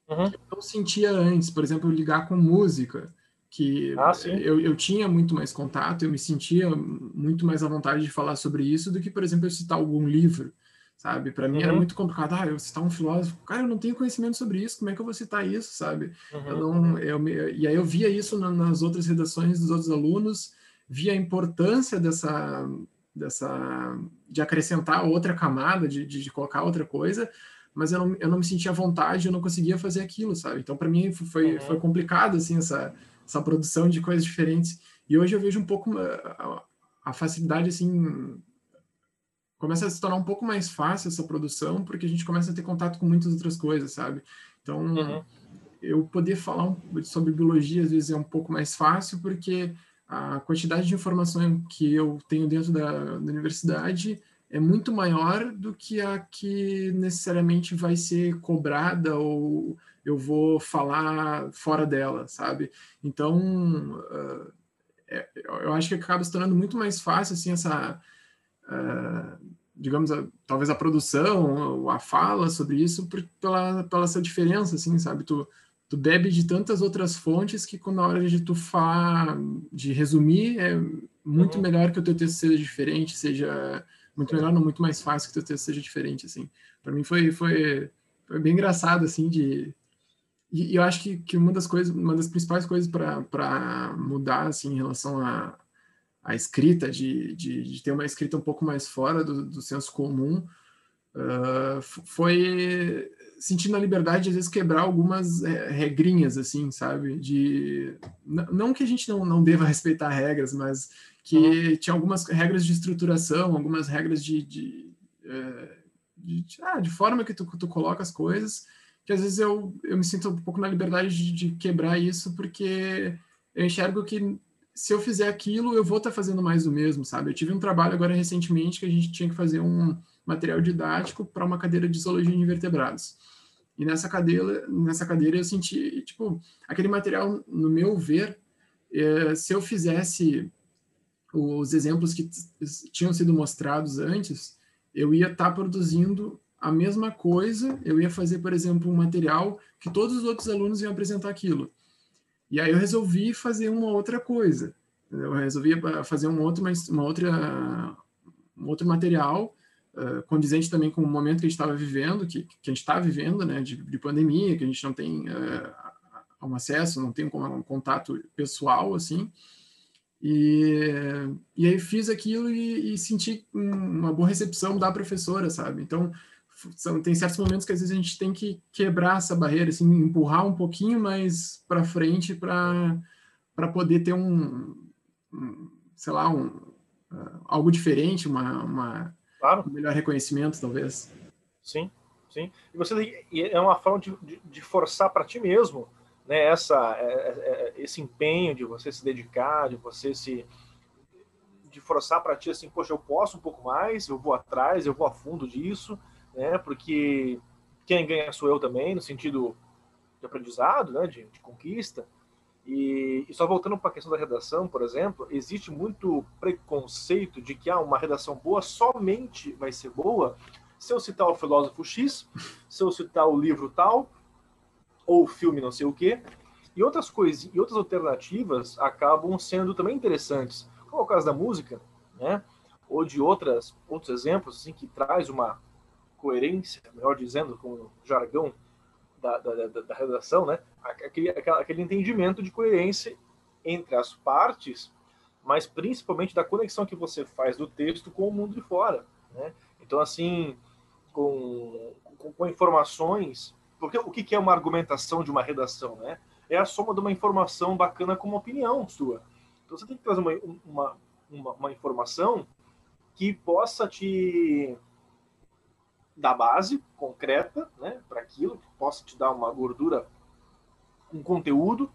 uhum. que eu não sentia antes, por exemplo, ligar com música que ah, eu, eu tinha muito mais contato, eu me sentia muito mais à vontade de falar sobre isso do que, por exemplo, eu citar algum livro, sabe? Para mim uhum. era muito complicado, ah, eu citar um filósofo, cara, eu não tenho conhecimento sobre isso, como é que eu vou citar isso, sabe? Uhum. Eu não, eu me, e aí eu via isso nas outras redações dos outros alunos, via a importância dessa, dessa de acrescentar outra camada, de, de, de colocar outra coisa, mas eu não, eu não me sentia à vontade, eu não conseguia fazer aquilo, sabe? Então, para mim, foi, uhum. foi complicado, assim, essa essa produção de coisas diferentes. E hoje eu vejo um pouco a, a facilidade, assim, começa a se tornar um pouco mais fácil essa produção, porque a gente começa a ter contato com muitas outras coisas, sabe? Então, uhum. eu poder falar um, sobre biologia às vezes é um pouco mais fácil, porque a quantidade de informação que eu tenho dentro da, da universidade é muito maior do que a que necessariamente vai ser cobrada ou eu vou falar fora dela, sabe? Então, uh, é, eu acho que acaba se tornando muito mais fácil, assim, essa, uh, digamos, a, talvez a produção, a fala sobre isso, por, pela, pela essa diferença, assim, sabe? Tu, tu bebe de tantas outras fontes que quando na hora de tu falar, de resumir, é muito uhum. melhor que o teu texto seja diferente, seja muito melhor, não muito mais fácil que o teu texto seja diferente, assim. Para mim foi, foi, foi bem engraçado, assim, de e, e eu acho que, que uma das coisas, uma das principais coisas para mudar assim, em relação à a, a, escrita, de, de, de, ter uma escrita um pouco mais fora do, do senso comum, uh, foi sentindo a liberdade de às vezes quebrar algumas é, regrinhas assim sabe de não que a gente não, não deva respeitar regras mas que uhum. tinha algumas regras de estruturação algumas regras de de, é, de, de, ah, de forma que tu, tu coloca as coisas que às vezes eu, eu me sinto um pouco na liberdade de, de quebrar isso, porque eu enxergo que se eu fizer aquilo, eu vou estar tá fazendo mais do mesmo, sabe? Eu tive um trabalho agora recentemente que a gente tinha que fazer um material didático para uma cadeira de zoologia de invertebrados. E nessa cadeira, nessa cadeira eu senti, tipo, aquele material, no meu ver, é, se eu fizesse os exemplos que tinham sido mostrados antes, eu ia estar tá produzindo a mesma coisa, eu ia fazer, por exemplo, um material que todos os outros alunos iam apresentar aquilo. E aí eu resolvi fazer uma outra coisa. Eu resolvi fazer um outro, uma outra, um outro material uh, condizente também com o momento que a gente estava vivendo, que, que a gente está vivendo, né, de, de, pandemia, que a gente não tem uh, um acesso, não tem um, um contato pessoal, assim. E, e aí fiz aquilo e, e senti uma boa recepção da professora, sabe? Então, são, tem certos momentos que às vezes a gente tem que quebrar essa barreira, assim, empurrar um pouquinho mais para frente para poder ter um, um, sei lá, um, uh, algo diferente, uma, uma claro. um melhor reconhecimento, talvez. Sim, sim. E você é uma forma de, de, de forçar para ti mesmo, né? Essa, é, é, é, esse empenho de você se dedicar, de você se de forçar para ti assim, poxa, eu posso um pouco mais, eu vou atrás, eu vou a fundo disso né? Porque quem ganha sou eu também, no sentido de aprendizado, né? De, de conquista. E, e, só voltando para a questão da redação, por exemplo, existe muito preconceito de que ah, uma redação boa somente vai ser boa se eu citar o filósofo X, se eu citar o livro tal, ou o filme não sei o quê. E outras coisas, e outras alternativas acabam sendo também interessantes, como é o caso da música, né? Ou de outras outros exemplos assim que traz uma coerência, melhor dizendo, com o jargão da, da, da, da redação, né? Aquele, aquele entendimento de coerência entre as partes, mas principalmente da conexão que você faz do texto com o mundo de fora, né? Então, assim, com, com, com informações, porque o que é uma argumentação de uma redação, né? É a soma de uma informação bacana com uma opinião sua. Então, você tem que trazer uma, uma, uma, uma informação que possa te da base concreta, né, para aquilo que possa te dar uma gordura, um conteúdo,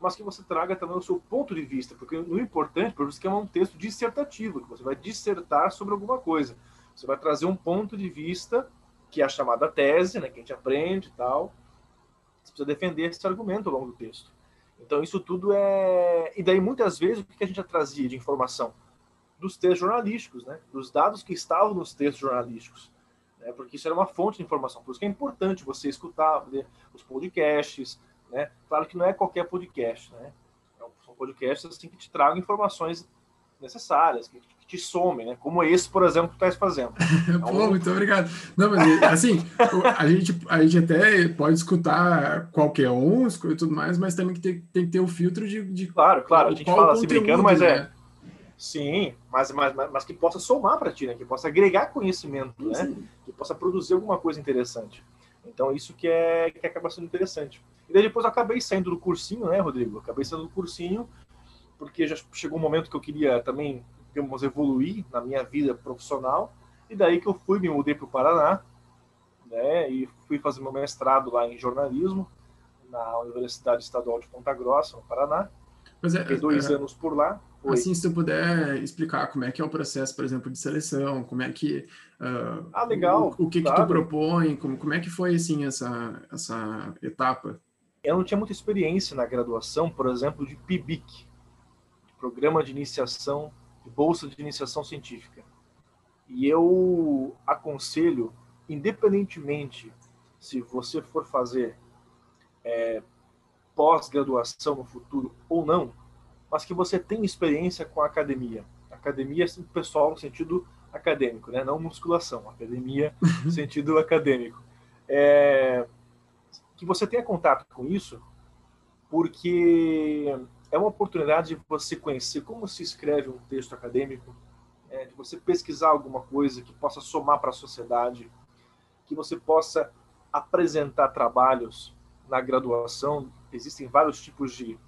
mas que você traga também o seu ponto de vista, porque o importante, por isso que é um texto dissertativo, que você vai dissertar sobre alguma coisa. Você vai trazer um ponto de vista, que é a chamada tese, né, que a gente aprende e tal. Você precisa defender esse argumento ao longo do texto. Então, isso tudo é. E daí, muitas vezes, o que a gente já trazia de informação? Dos textos jornalísticos, né? dos dados que estavam nos textos jornalísticos né? porque isso era uma fonte de informação. Por isso que é importante você escutar os podcasts. Né? Claro que não é qualquer podcast, né? É são podcasts assim, que te tragam informações necessárias, que, que te somem, né? como esse, por exemplo, que tu estás fazendo. Pô, então, muito obrigado. Não, mas assim, a gente, a gente até pode escutar qualquer um e tudo mais, mas também tem, tem que ter o filtro de, de Claro, claro, a gente fala assim brincando, mas é né? Sim, mas, mas, mas que possa somar para ti, né? que possa agregar conhecimento, né? que possa produzir alguma coisa interessante. Então, isso que, é, que acaba sendo interessante. E daí depois eu acabei saindo do cursinho, né, Rodrigo? Acabei saindo do cursinho, porque já chegou um momento que eu queria também, digamos, evoluir na minha vida profissional. E daí que eu fui, me mudei para o Paraná, né? E fui fazer meu mestrado lá em jornalismo, na Universidade Estadual de Ponta Grossa, no Paraná. Mas é, Fiquei dois é, anos por lá. Oi. Assim, se tu puder explicar como é que é o processo, por exemplo, de seleção, como é que... Uh, ah, legal. O, o que, claro. que tu propõe, como, como é que foi, assim, essa, essa etapa? Eu não tinha muita experiência na graduação, por exemplo, de PIBIC, Programa de Iniciação, de Bolsa de Iniciação Científica. E eu aconselho, independentemente se você for fazer é, pós-graduação no futuro ou não, mas que você tem experiência com a academia. Academia, assim, pessoal, no sentido acadêmico, né? não musculação, academia no sentido acadêmico. É... Que você tenha contato com isso, porque é uma oportunidade de você conhecer como se escreve um texto acadêmico, é, de você pesquisar alguma coisa que possa somar para a sociedade, que você possa apresentar trabalhos na graduação. Existem vários tipos de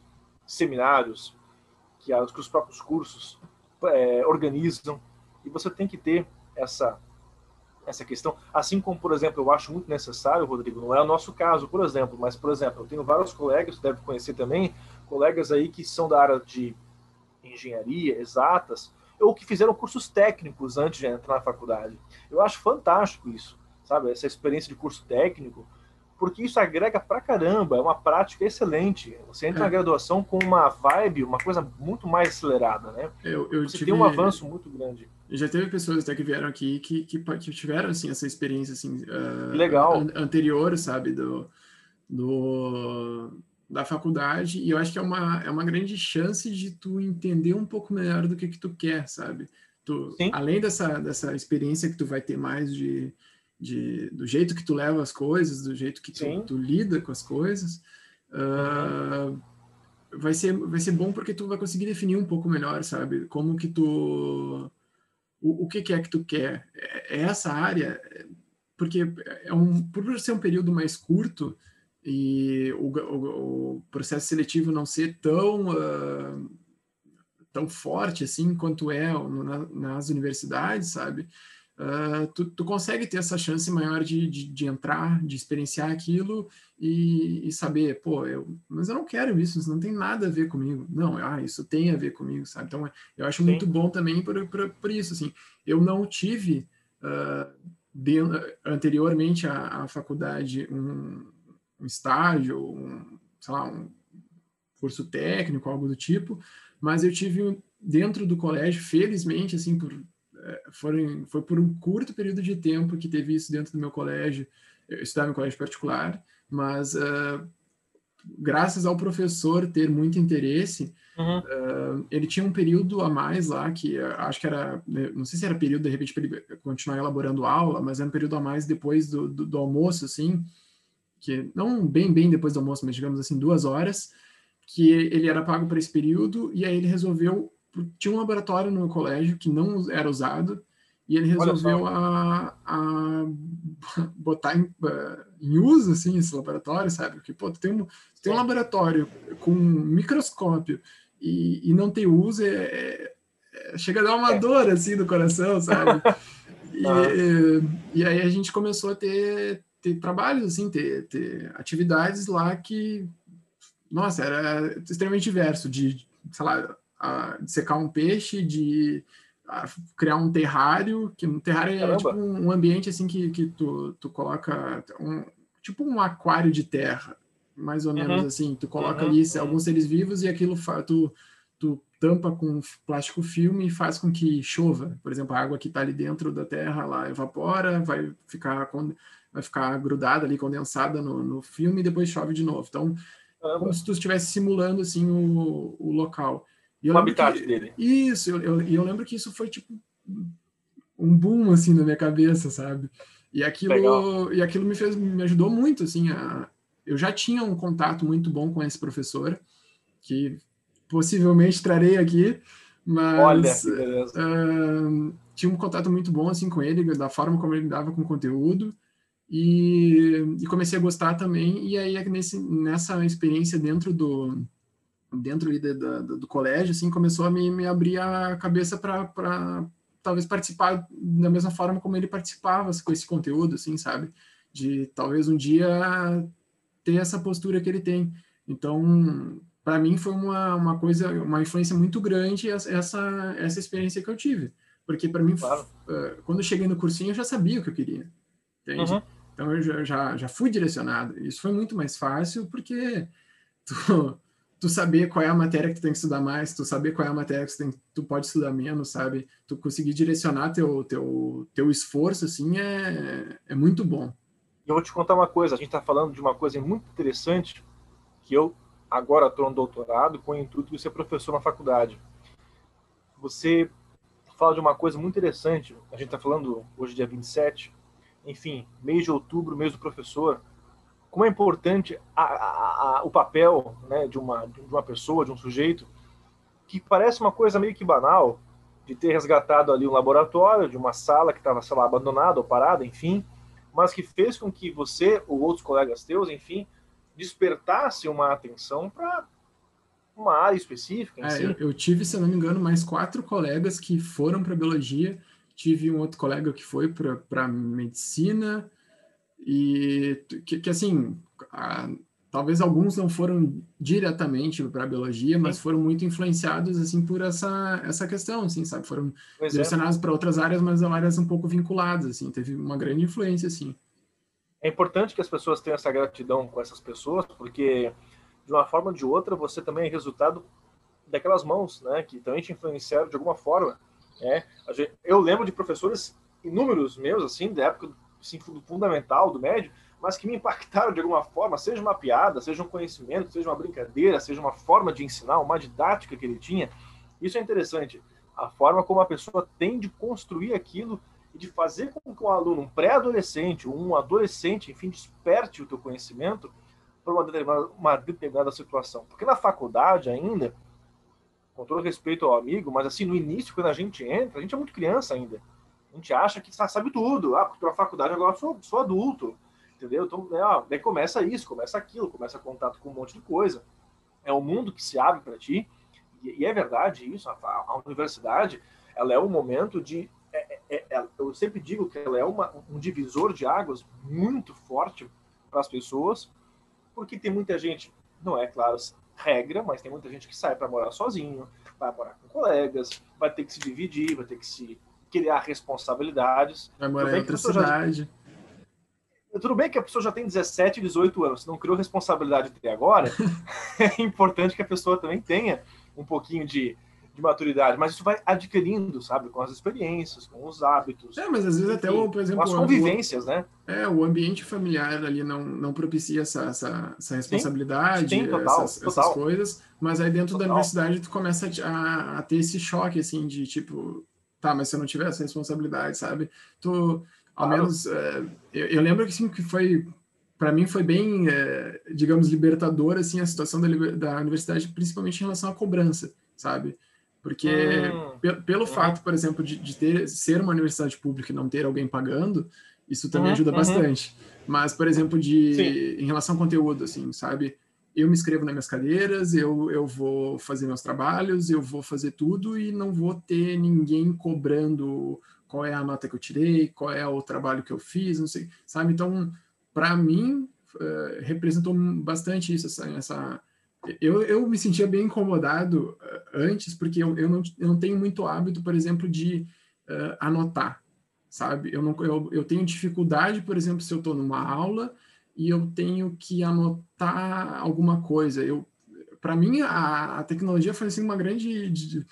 seminários, que, os próprios cursos é, organizam, e você tem que ter essa essa questão, assim como, por exemplo, eu acho muito necessário, Rodrigo, não é o nosso caso, por exemplo, mas, por exemplo, eu tenho vários colegas, deve conhecer também, colegas aí que são da área de engenharia, exatas, ou que fizeram cursos técnicos antes de entrar na faculdade. Eu acho fantástico isso, sabe? Essa experiência de curso técnico, porque isso agrega pra caramba, é uma prática excelente. Você entra é. na graduação com uma vibe, uma coisa muito mais acelerada, né? Eu, eu Você tive... tem um avanço muito grande. Já teve pessoas até que vieram aqui que, que, que tiveram, assim, essa experiência, assim... Uh, Legal. An anterior, sabe? Do, do, da faculdade, e eu acho que é uma, é uma grande chance de tu entender um pouco melhor do que que tu quer, sabe? Tu, além dessa, dessa experiência que tu vai ter mais de de, do jeito que tu leva as coisas, do jeito que tu, tu lida com as coisas, uh, vai, ser, vai ser bom porque tu vai conseguir definir um pouco melhor, sabe? Como que tu... O, o que, que é que tu quer? É, é essa área? Porque é um, por ser um período mais curto e o, o, o processo seletivo não ser tão... Uh, tão forte assim quanto é na, nas universidades, sabe? Uh, tu, tu, consegue ter essa chance maior de, de, de entrar, de experienciar aquilo e, e, saber, pô, eu, mas eu não quero isso, isso não tem nada a ver comigo. Não, ah, isso tem a ver comigo, sabe? Então, eu acho Sim. muito bom também por, por, por, isso, assim. Eu não tive, uh, de, anteriormente à, à faculdade, um, um estágio, um, sei lá, um curso técnico, algo do tipo, mas eu tive dentro do colégio, felizmente, assim, por foram, foi por um curto período de tempo que teve isso dentro do meu colégio. Eu estudava em colégio particular, mas uh, graças ao professor ter muito interesse, uhum. uh, ele tinha um período a mais lá, que uh, acho que era, né, não sei se era período, de repente, para ele continuar elaborando aula, mas era um período a mais depois do, do, do almoço, assim, que não bem, bem depois do almoço, mas digamos assim, duas horas, que ele era pago para esse período, e aí ele resolveu tinha um laboratório no colégio que não era usado e ele resolveu a, a botar em, em, uso assim esse laboratório, sabe? Porque pô, tu tem um, tu tem um laboratório com um microscópio e, e não ter uso é, é, é, chega a dar uma é. dor assim no coração, sabe? E, e, aí a gente começou a ter, ter trabalhos assim, ter, ter atividades lá que nossa, era extremamente diverso de, sei lá, de secar um peixe, de criar um terrário, que um terrário é tipo um, ambiente assim que, que tu, tu coloca um, tipo um aquário de terra, mais ou menos uhum. assim. Tu coloca uhum. ali alguns seres vivos e aquilo tu, tu tampa com plástico filme e faz com que chova. Por exemplo, a água que está ali dentro da terra, lá evapora, vai ficar, vai ficar grudada ali, condensada no, no filme e depois chove de novo. Então, como se tu estivesse simulando assim o, o local. E o habitat que, dele. Isso, eu, eu, eu, lembro que isso foi tipo um boom assim na minha cabeça, sabe? E aquilo, e aquilo me fez, me ajudou muito, assim, a, eu já tinha um contato muito bom com esse professor, que possivelmente trarei aqui, mas Olha, uh, tinha um contato muito bom assim com ele, da forma como ele dava com conteúdo, e, e comecei a gostar também, e aí nesse, nessa experiência dentro do, dentro ali de, de, do colégio, assim, começou a me, me abrir a cabeça para talvez participar da mesma forma como ele participava com esse conteúdo, assim, sabe? De talvez um dia ter essa postura que ele tem. Então, para mim foi uma, uma coisa, uma influência muito grande essa essa experiência que eu tive, porque para mim claro. quando eu cheguei no cursinho eu já sabia o que eu queria, entende? Uhum. Então eu já, já, já fui direcionado. Isso foi muito mais fácil porque tu, tu saber qual é a matéria que tu tem que estudar mais, tu saber qual é a matéria que tu, tem, tu pode estudar menos, sabe? Tu conseguir direcionar teu, teu, teu esforço, assim, é, é muito bom. Eu vou te contar uma coisa, a gente está falando de uma coisa muito interessante, que eu agora estou no doutorado com o intuito de ser professor na faculdade. Você fala de uma coisa muito interessante, a gente está falando hoje dia 27, enfim, mês de outubro, mês do professor, como é importante a, a, a, o papel né, de, uma, de uma pessoa, de um sujeito, que parece uma coisa meio que banal, de ter resgatado ali um laboratório, de uma sala que estava, sei lá, abandonada ou parada, enfim, mas que fez com que você ou outros colegas teus, enfim, despertasse uma atenção para uma área específica. É, si. eu, eu, tive, se eu não me engano, mais quatro colegas que foram para biologia. Tive um outro colega que foi para medicina, e que, que assim, a, talvez alguns não foram diretamente para a biologia, mas foram muito influenciados assim por essa essa questão, assim, sabe? Foram pois é. direcionados é. para outras áreas, mas áreas um pouco vinculadas, assim, teve uma grande influência, assim. É importante que as pessoas tenham essa gratidão com essas pessoas, porque de uma forma ou de outra você também é resultado daquelas mãos, né, que também te influenciaram de alguma forma. Né? Eu lembro de professores inúmeros meus, assim, da época assim, fundamental, do médio, mas que me impactaram de alguma forma, seja uma piada, seja um conhecimento, seja uma brincadeira, seja uma forma de ensinar, uma didática que ele tinha. Isso é interessante. A forma como a pessoa tem de construir aquilo e de fazer com que um aluno, um pré-adolescente, um adolescente, enfim, desperte o teu conhecimento para uma determinada, uma determinada situação. Porque na faculdade ainda, com todo respeito ao amigo, mas assim, no início, quando a gente entra, a gente é muito criança ainda. A gente acha que sabe tudo. Ah, porque na faculdade agora sou, sou adulto entendeu? Então, né, ó, daí começa isso, começa aquilo, começa contato com um monte de coisa. É o mundo que se abre para ti, e, e, é verdade isso. A, a, universidade, ela é um momento de. É, é, é, eu sempre digo que ela é uma, um divisor de águas muito forte para as pessoas, porque tem muita gente, não é claro, regra, mas tem muita gente que sai para morar sozinho, vai morar com colegas, vai ter que se dividir, vai ter que se criar responsabilidades. Vai morar em outra cidade. Já, tudo bem que a pessoa já tem 17, 18 anos, não criou responsabilidade até agora, é importante que a pessoa também tenha um pouquinho de, de maturidade, mas isso vai adquirindo, sabe, com as experiências, com os hábitos. É, mas às vezes enfim, até, o, por exemplo, com as convivências, o, né? É, o ambiente familiar ali não, não propicia essa, essa, essa responsabilidade, sim, sim, total, essas, total. essas, coisas, mas aí dentro total. da universidade tu começa a, a, ter esse choque, assim, de tipo, tá, mas se eu não tiver essa responsabilidade, sabe? Tu ao claro. menos, é, eu, eu, lembro que, assim, que foi, para mim, foi bem, é, digamos, libertador, assim, a situação da, da universidade, principalmente em relação à cobrança, sabe? Porque hum. pelo, pelo hum. fato, por exemplo, de, de, ter, ser uma universidade pública e não ter alguém pagando, isso também hum, ajuda uhum. bastante. Mas, por exemplo, de, em relação ao conteúdo, assim, sabe? Eu me inscrevo nas minhas cadeiras, eu, eu vou fazer meus trabalhos, eu vou fazer tudo e não vou ter ninguém cobrando qual é a nota que eu tirei, qual é o trabalho que eu fiz, não sei, sabe? Então, para mim, uh, representou bastante isso, essa, essa eu, eu me sentia bem incomodado uh, antes, porque eu, eu, não, eu não tenho muito hábito, por exemplo, de uh, anotar, sabe? Eu, não, eu, eu tenho dificuldade, por exemplo, se eu estou numa aula e eu tenho que anotar alguma coisa. Eu, para mim, a, a, tecnologia foi assim, uma grande de,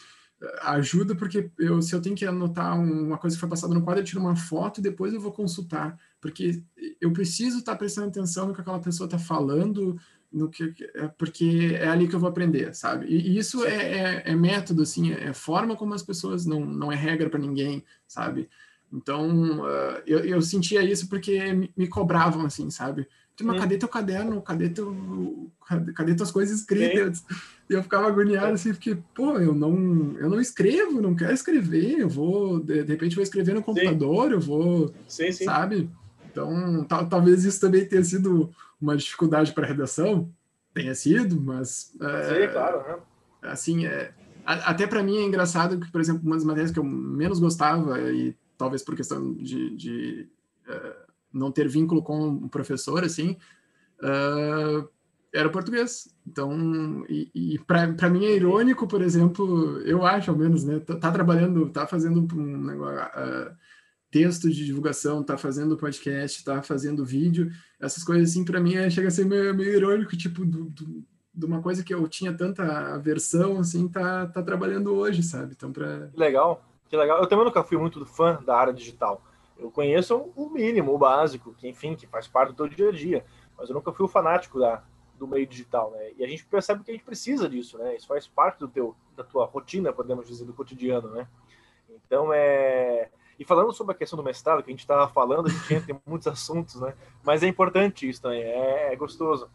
ajuda porque eu, se eu tenho que anotar uma coisa que foi passada no quadro, eu tiro uma foto e depois eu vou consultar, porque eu preciso estar prestando atenção no que aquela pessoa está falando, no que é, porque é ali que eu vou aprender, sabe? E, isso é, é, é, método, assim, é forma como as pessoas não não é regra para ninguém, sabe? Então uh, eu, eu sentia isso porque me, me cobravam, assim, sabe? Mas cadê teu caderno? Cadê, teu, cadê tuas coisas escritas? E eu ficava agoniado assim, porque, pô, eu não, eu não escrevo, não quero escrever, eu vou, de, de repente, vou escrever no computador, sim. eu vou, sim, sim. sabe? Então, tal, talvez isso também tenha sido uma dificuldade para a redação, tenha sido, mas. É, sim, claro, né? Assim, é, até para mim é engraçado que, por exemplo, uma das matérias que eu menos gostava, e talvez por questão de, de é, não ter vínculo com o professor, assim, uh, era português. Então, e, e para mim é irônico, por exemplo, eu acho ao menos, né? Tá, tá trabalhando, tá fazendo um negócio, uh, texto de divulgação, tá fazendo podcast, tá fazendo vídeo, essas coisas assim, para mim é, chega a ser meio, meio irônico, tipo, do, do, de uma coisa que eu tinha tanta aversão, assim, tá, tá trabalhando hoje, sabe? Então, para Legal, que legal. Eu também nunca fui muito fã da área digital. Eu conheço o mínimo, o básico, que enfim, que faz parte do teu dia a dia, mas eu nunca fui o fanático da, do meio digital, né? E a gente percebe que a gente precisa disso, né? Isso faz parte do teu, da tua rotina, podemos dizer, do cotidiano, né? Então é e falando sobre a questão do mestrado que a gente estava falando, a gente entra em muitos assuntos, né? Mas é importante isso também, é, é gostoso.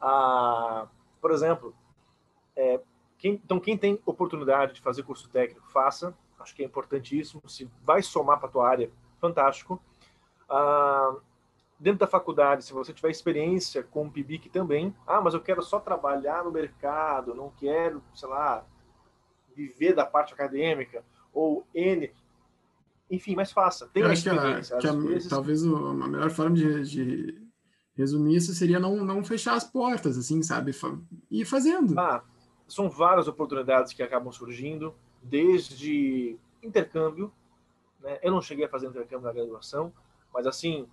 Ah, por exemplo, é, quem, então quem tem oportunidade de fazer curso técnico, faça. Acho que é importantíssimo. Se vai somar para a tua área, fantástico. Ah, dentro da faculdade, se você tiver experiência com o PIBIC também, ah, mas eu quero só trabalhar no mercado, não quero, sei lá, viver da parte acadêmica, ou N, enfim, mas faça, tenha experiência. Que a, que a, vezes... Talvez a melhor forma de, de resumir isso seria não, não fechar as portas, assim, sabe? E fazendo. Ah, são várias oportunidades que acabam surgindo, desde intercâmbio, né? Eu não cheguei a fazer intercâmbio na graduação, mas assim,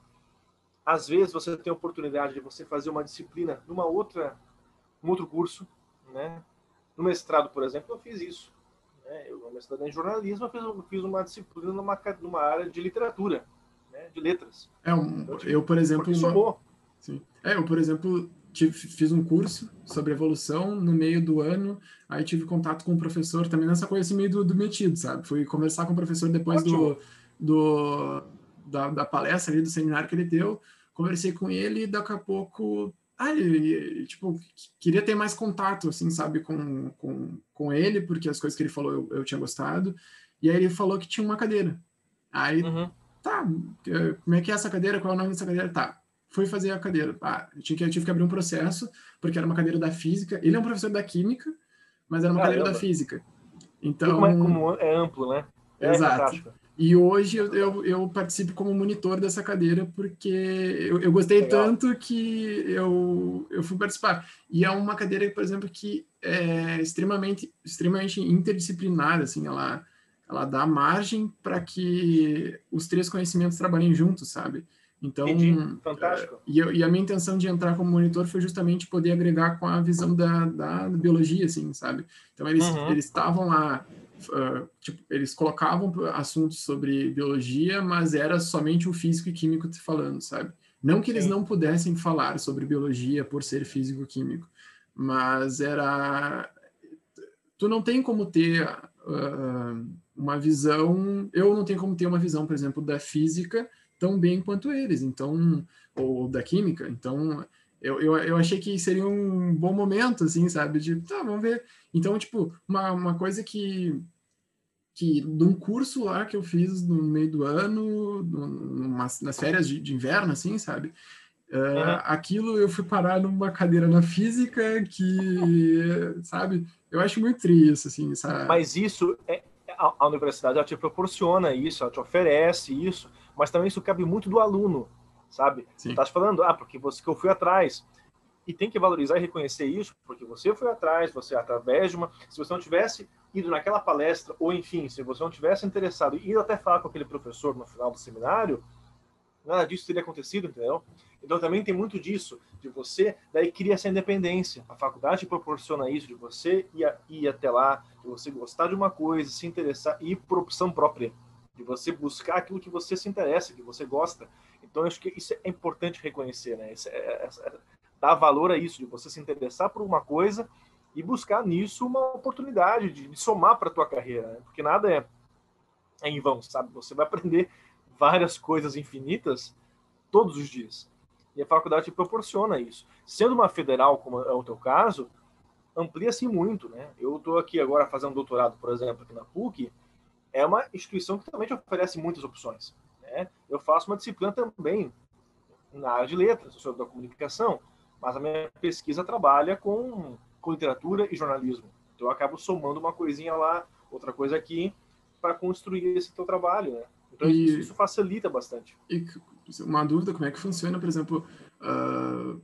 às vezes você tem a oportunidade de você fazer uma disciplina numa outra, um outro curso, né? No mestrado, por exemplo, eu fiz isso. Né? Eu, no mestrado em jornalismo, eu fiz, eu fiz uma disciplina numa, numa área de literatura, né? de letras. É um, então, tipo, eu, por exemplo, uma... Sim. É, eu, por exemplo, tive, fiz um curso sobre evolução no meio do ano, aí tive contato com o professor também nessa coisa assim, meio do, do metido, sabe? Fui conversar com o professor depois do, do da, da, palestra ali, do seminário que ele deu, conversei com ele e daqui a pouco, ah, ele, tipo, queria ter mais contato, assim, sabe, com, com, com ele, porque as coisas que ele falou eu, eu tinha gostado, e aí ele falou que tinha uma cadeira. Aí, uhum. tá, como é que é essa cadeira? Qual é o nome dessa cadeira? Tá, fui fazer a cadeira. Ah, eu, tinha que, eu tive que abrir um processo, porque era uma cadeira da física. Ele é um professor da química, mas era uma Caramba. cadeira da física. Então, como é, como é amplo, né? É exato. E hoje eu, eu, eu, participo como monitor dessa cadeira porque eu, eu gostei Legal. tanto que eu, eu fui participar. E é uma cadeira, por exemplo, que é extremamente, extremamente interdisciplinar, assim, ela, ela dá margem para que os três conhecimentos trabalhem juntos, sabe? Então, fantástico. E, e, a minha intenção de entrar como monitor foi justamente poder agregar com a visão da, da, da biologia, assim, sabe? Então, eles uhum. eles estavam lá, uh, tipo, eles colocavam assuntos sobre biologia, mas era somente o físico e químico te falando, sabe? Não que eles Sim. não pudessem falar sobre biologia por ser físico-químico, mas era... Tu não tem como ter uh, uma visão... Eu não tenho como ter uma visão, por exemplo, da física tão bem quanto eles, então, ou da química. Então, eu, eu, eu achei que seria um bom momento, assim, sabe? De, tá, vamos ver. Então, tipo, uma, uma coisa que, que de um curso lá que eu fiz no meio do ano, numa, nas férias de, de, inverno, assim, sabe? Uh, uhum. Aquilo eu fui parar numa cadeira na física que, sabe? Eu acho muito triste, assim, sabe? Mas isso, é, a, a universidade ela te proporciona isso, ela te oferece isso, mas também isso cabe muito do aluno, sabe? Sim. Tá falando, ah, porque você que eu fui atrás. E tem que valorizar e reconhecer isso, porque você foi atrás, você através de uma. Se você não tivesse ido naquela palestra, ou enfim, se você não tivesse interessado e ido até falar com aquele professor no final do seminário, nada disso teria acontecido, entendeu? Então também tem muito disso, de você, daí cria essa independência. A faculdade proporciona isso, de você ir, ir até lá, de você gostar de uma coisa, se interessar e ir por opção própria de você buscar aquilo que você se interessa, que você gosta. Então, acho que isso é importante reconhecer, né? É, é, é, dar valor a isso, de você se interessar por uma coisa e buscar nisso uma oportunidade de, de somar para a tua carreira, né? porque nada é, é em vão, sabe? Você vai aprender várias coisas infinitas todos os dias. E a faculdade te proporciona isso. Sendo uma federal, como é o teu caso, amplia-se muito, né? Eu estou aqui agora fazendo doutorado, por exemplo, aqui na PUC, é uma instituição que também te oferece muitas opções. Né? Eu faço uma disciplina também na área de letras, sou da comunicação, mas a minha pesquisa trabalha com, com literatura e jornalismo. Então eu acabo somando uma coisinha lá, outra coisa aqui, para construir esse teu trabalho. Né? Então e, isso, isso, facilita bastante. E uma dúvida, como é que funciona, por exemplo, uh,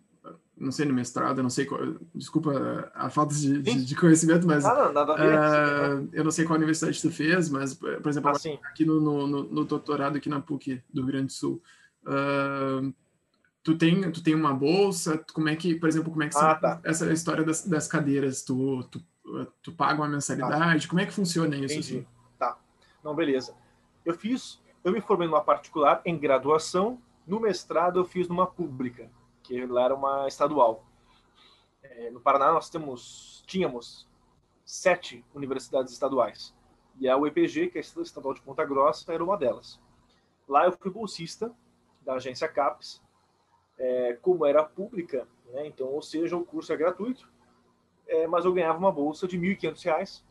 não sei no mestrado, não sei qual, desculpa a falta de, de, de conhecimento, mas ah, ver, uh, eu não sei qual universidade tu fez, mas por exemplo ah, aqui no, no, no, doutorado aqui na PUC do Rio Grande do Sul, uh, tu tem tu tem uma bolsa, como é que, por exemplo, como é que ah, tá. essa história das, das cadeiras, tu, tu, tu paga uma mensalidade, tá. como é que funciona isso? Assim? Tá, não beleza. Eu fiz, eu me formei numa particular em graduação, no mestrado eu fiz numa pública que lá era uma estadual. É, no Paraná nós temos, tínhamos sete universidades estaduais. E a UEPG, que é a Estadual de Ponta Grossa, era uma delas. Lá eu fui bolsista da agência CAPES, é, como era pública, né, então, ou seja, o curso é gratuito, é, mas eu ganhava uma bolsa de R$ 1.500,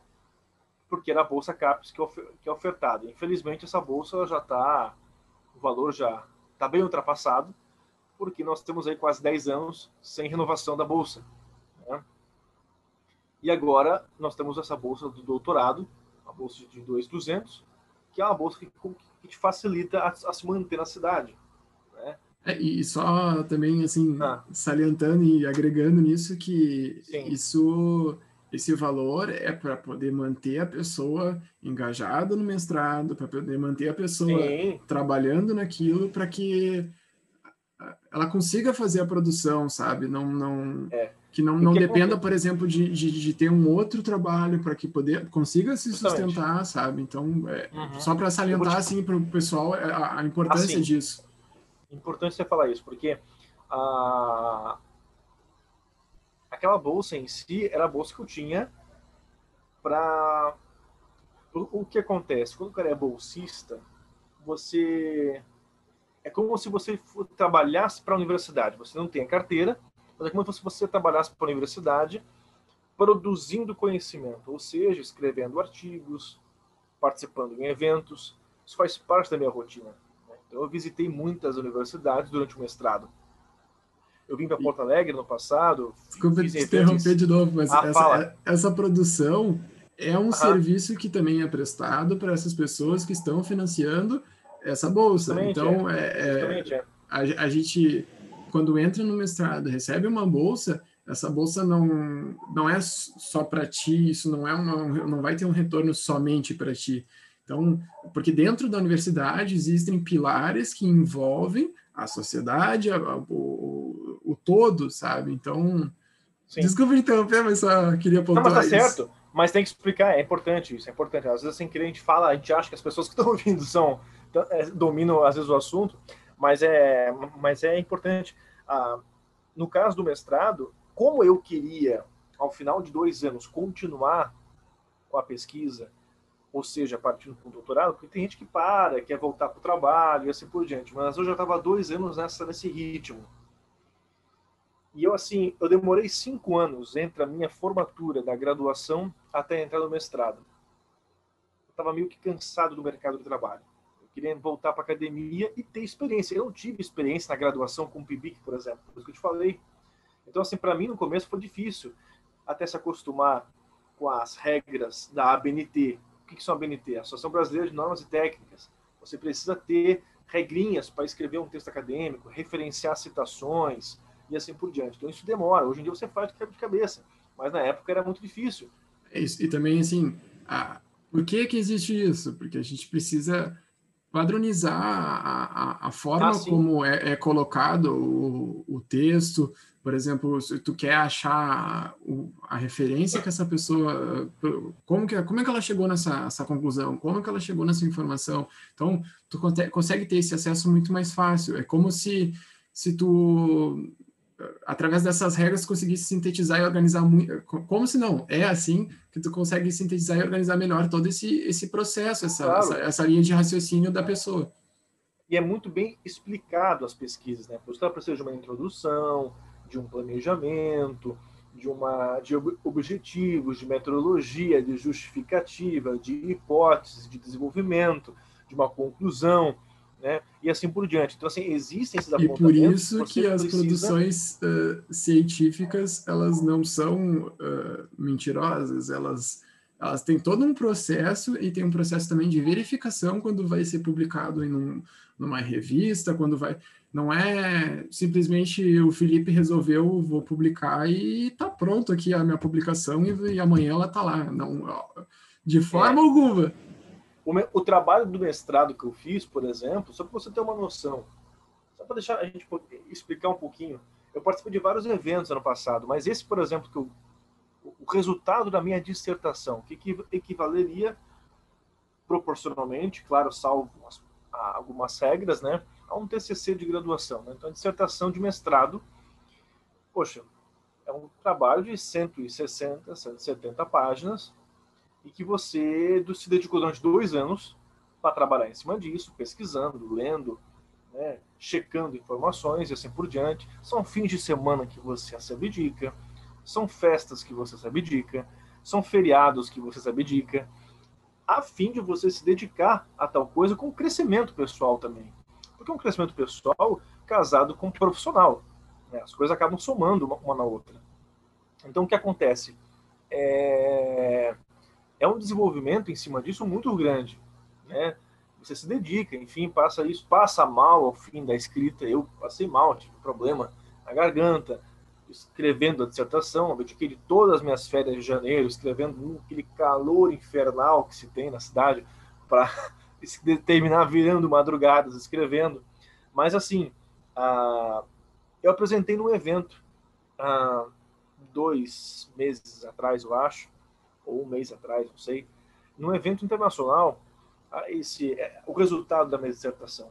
porque era a bolsa CAPES que, ofer que é ofertada. Infelizmente, essa bolsa já está, o valor já está bem ultrapassado, porque nós temos aí quase 10 anos sem renovação da bolsa. Né? E agora nós temos essa bolsa do doutorado, a bolsa de 2.200, que é uma bolsa que, que te facilita a, a, se manter na cidade. Né? É, e só também, assim, ah. salientando e agregando nisso que Sim. isso, esse valor é para poder manter a pessoa engajada no mestrado, para poder manter a pessoa Sim. trabalhando naquilo, para que ela consiga fazer a produção, sabe? Não, não, é. Que não, não que dependa, por exemplo, de, de, de, ter um outro trabalho para que poder consiga se Justamente. sustentar, sabe? Então, é, uhum. só para salientar, te... assim, para o pessoal a, a importância assim, disso importante você falar isso, porque a... aquela bolsa em si era a bolsa que eu tinha para. O que acontece? Quando o cara é bolsista, você. É como se você trabalhasse para a universidade. Você não tem a carteira, mas é como se você trabalhasse para a universidade produzindo conhecimento, ou seja, escrevendo artigos, participando em eventos. Isso faz parte da minha rotina. Então, eu visitei muitas universidades durante o mestrado. Eu vim para Porto Alegre no passado. Desculpa te interromper de novo, mas ah, essa, essa, produção é um serviço que também é prestado para essas pessoas que estão financiando essa bolsa. Justamente então, é. é. A, a, gente, quando entra no mestrado, recebe uma bolsa, essa bolsa não, não é só para ti, isso não, é uma, não vai ter um retorno somente para ti então, porque dentro da universidade existem pilares que envolvem a sociedade, a, a, o, o, todo, sabe? Então, Sim. desculpa interromper, mas só queria pontuar Não, mas tá isso. certo. Mas tem que explicar, é importante isso, é importante. Às vezes, sem querer, a gente fala, a gente acha que as pessoas que estão ouvindo são, é, dominam, às vezes, o assunto, mas é, mas é importante. Ah, no caso do mestrado, como eu queria, ao final de dois anos, continuar com a pesquisa, ou seja, partindo para o doutorado, porque tem gente que para, quer voltar para o trabalho e assim por diante. Mas eu já estava dois anos nessa, nesse ritmo. E eu, assim, eu demorei cinco anos entre a minha formatura da graduação até entrar no mestrado. Eu estava meio que cansado do mercado de trabalho. Queria voltar para academia e ter experiência. Eu não tive experiência na graduação com o PIBIC, por exemplo, por isso que eu te falei. Então, assim, para mim, no começo foi difícil até se acostumar com as regras da ABNT, que, que são a BNT? A Associação Brasileira de Normas e Técnicas. Você precisa ter regrinhas para escrever um texto acadêmico, referenciar citações e assim por diante. Então isso demora. Hoje em dia você faz de cabeça, mas na época era muito difícil. É isso. E também assim, a... por que que existe isso? Porque a gente precisa padronizar a, a, a forma ah, como é, é colocado o, o texto, por exemplo, se tu quer achar o, a referência que essa pessoa, como que, como é que ela chegou nessa essa conclusão, como é que ela chegou nessa informação, então tu consegue ter esse acesso muito mais fácil. É como se se tu através dessas regras conseguisse sintetizar e organizar muito, como se não é assim que tu consegue sintetizar e organizar melhor todo esse esse processo, essa, claro. essa, essa linha de raciocínio da pessoa. E é muito bem explicado as pesquisas, né? Ela precisa de uma introdução, de um planejamento, de, uma, de objetivos, de metodologia, de justificativa, de hipóteses, de desenvolvimento, de uma conclusão, né? e assim por diante. Então, assim, existem esses. E por isso que as precisa... produções uh, científicas, elas não são uh, mentirosas, elas, elas têm todo um processo e tem um processo também de verificação quando vai ser publicado em um, numa revista, quando vai não é simplesmente o Felipe resolveu, vou publicar e tá pronto aqui a minha publicação e, e amanhã ela tá lá. Não, de forma é. alguma. O, o, trabalho do mestrado que eu fiz, por exemplo, só para você ter uma noção, só para deixar a gente explicar um pouquinho, eu participei de vários eventos ano passado, mas esse, por exemplo, que eu, o resultado da minha dissertação, que equivaleria proporcionalmente, claro, salvo algumas regras, né? a um TCC de graduação. Né? Então, a dissertação de mestrado, poxa, é um trabalho de 160, 170 páginas e que você se dedicou durante dois anos para trabalhar em cima disso, pesquisando, lendo, né, checando informações e assim por diante. São fins de semana que você se abdica, são festas que você se abdica, são feriados que você se abdica, a fim de você se dedicar a tal coisa com crescimento pessoal também. Porque um crescimento pessoal casado com profissional. Né? As coisas acabam somando uma, uma, na outra. Então, o que acontece? É, é um desenvolvimento em cima disso muito grande. Né? você se dedica, enfim, passa isso, passa mal ao fim da escrita. Eu passei mal, tive problema na garganta, escrevendo a dissertação, eu dediquei todas as minhas férias de janeiro, escrevendo aquele calor infernal que se tem na cidade, para terminar virando madrugadas, escrevendo. Mas, assim, eu apresentei num evento, dois meses atrás, eu acho, ou um mês atrás, não sei, num evento internacional, esse, é, o resultado da minha dissertação.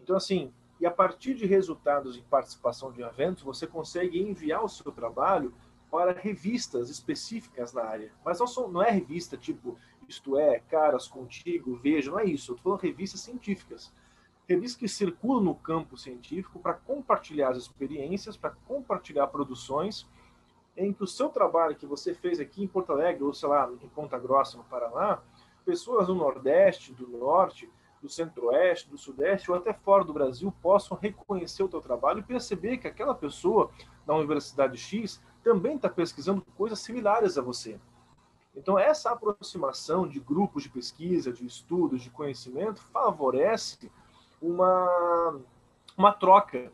Então, assim, e a partir de resultados e participação de eventos, você consegue enviar o seu trabalho para revistas específicas na área. Mas não, são, não é revista tipo Isto É, Caras, Contigo, Veja, não é isso. Eu estou falando revistas científicas. Revistas que circulam no campo científico para compartilhar as experiências, para compartilhar produções, em que o seu trabalho que você fez aqui em Porto Alegre, ou sei lá, em Ponta Grossa, no Paraná, pessoas do Nordeste, do Norte, do Centro-Oeste, do Sudeste ou até fora do Brasil possam reconhecer o teu trabalho e perceber que aquela pessoa da Universidade X também está pesquisando coisas similares a você. Então, essa aproximação de grupos de pesquisa, de estudos, de conhecimento, favorece uma, uma troca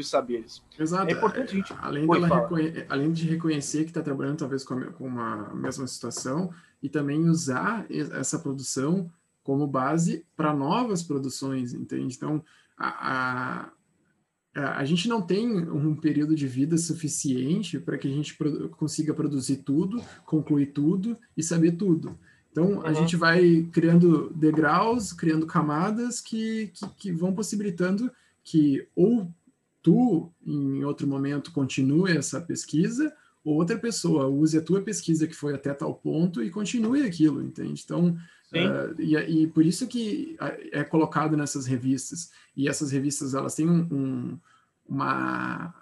de saberes. Exato. É importante a gente. Além, reconhe... Além de reconhecer que está trabalhando talvez com, a, com uma mesma situação, e também usar essa produção como base para novas produções, entende? Então, a, a, a, gente não tem um período de vida suficiente para que a gente pro, consiga produzir tudo, concluir tudo e saber tudo. Então, uhum. a gente vai criando degraus, criando camadas que, que, que vão possibilitando que ou tu, em outro momento, continue essa pesquisa, ou outra pessoa use a tua pesquisa que foi até tal ponto e continue aquilo, entende? Então, Uh, e, e, por isso que é colocado nessas revistas. E essas revistas elas têm um, um, uma,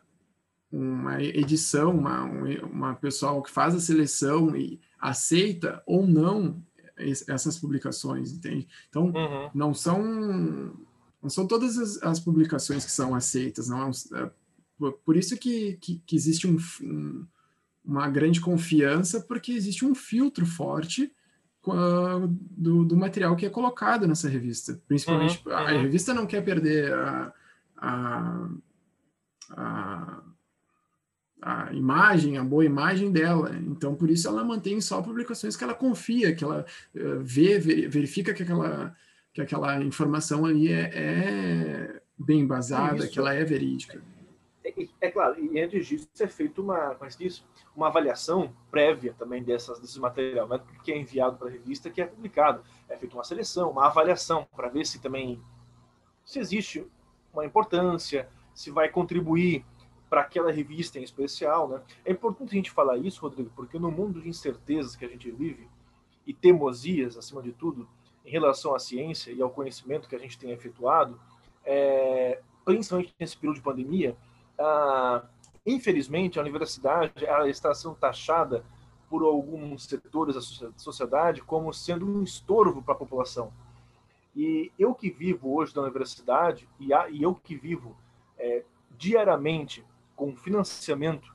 uma edição, uma, uma pessoal que faz a seleção e aceita ou não essas publicações, entende? Então, uhum. não são não são todas as, as, publicações que são aceitas, não é, é por isso que, que, que existe um, um, uma grande confiança, porque existe um filtro forte do, do, material que é colocado nessa revista. Principalmente, uhum, a, uhum. revista não quer perder a, a, a, a, imagem, a boa imagem dela. Então, por isso ela mantém só publicações que ela confia, que ela uh, vê, verifica que aquela, que aquela informação ali é, é bem embasada, que ela é verídica. É, é, claro, e antes disso é feito uma, como é disso, uma avaliação prévia também dessas, desse material, né, que é enviado para a revista, que é publicado. É feita uma seleção, uma avaliação, para ver se também se existe uma importância, se vai contribuir para aquela revista em especial. Né? É importante a gente falar isso, Rodrigo, porque no mundo de incertezas que a gente vive, e teimosias, acima de tudo, em relação à ciência e ao conhecimento que a gente tem efetuado, é, principalmente nesse período de pandemia, ah, infelizmente, a universidade ela está sendo taxada por alguns setores da sociedade como sendo um estorvo para a população. E eu que vivo hoje da universidade, e, a, e eu que vivo é, diariamente com financiamento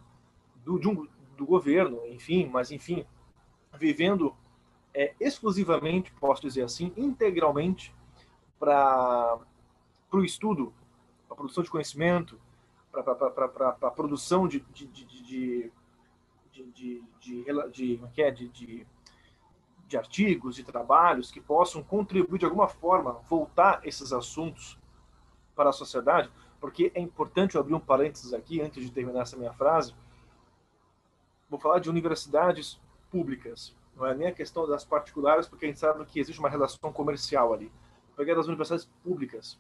do, um, do governo, enfim, mas enfim, vivendo é, exclusivamente, posso dizer assim, integralmente para o estudo, para a produção de conhecimento, para a produção de, de, de, de, de, artigos, de trabalhos que possam contribuir de alguma forma, voltar esses assuntos para a sociedade, porque é importante eu abrir um parênteses aqui antes de terminar essa minha frase. Vou falar de universidades públicas não é nem a questão das particulares, porque a gente sabe que existe uma relação comercial ali. Pegar das universidades públicas.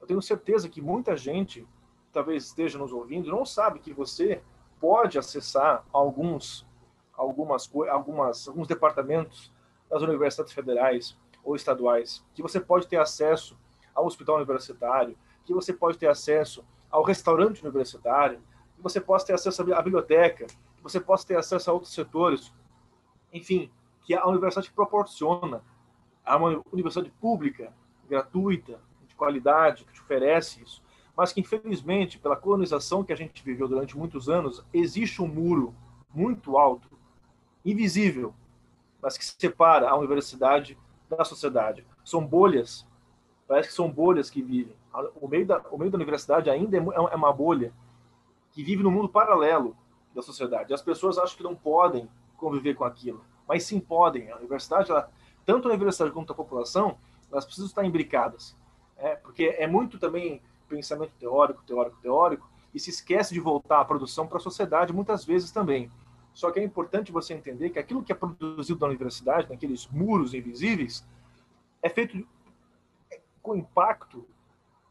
Eu tenho certeza que muita gente talvez esteja nos ouvindo não sabe que você pode acessar alguns algumas algumas alguns departamentos das universidades federais ou estaduais, que você pode ter acesso ao hospital universitário, que você pode ter acesso ao restaurante universitário, que você possa ter acesso à biblioteca, que você possa ter acesso a outros setores, enfim, que a universidade proporciona, a uma universidade pública, gratuita, de qualidade, que te oferece isso mas que infelizmente, pela colonização que a gente viveu durante muitos anos, existe um muro muito alto, invisível, mas que separa a universidade da sociedade. São bolhas Parece que são bolhas que vivem. O meio da, o meio da universidade ainda é, é uma bolha que vive no mundo paralelo da sociedade. As pessoas acham que não podem conviver com aquilo, mas sim podem. A universidade, ela, tanto a universidade quanto a população, elas precisam estar imbricadas. É, porque é muito também pensamento teórico, teórico, teórico, e se esquece de voltar a produção para a sociedade muitas vezes também. Só que é importante você entender que aquilo que é produzido na universidade, naqueles muros invisíveis, é feito com impacto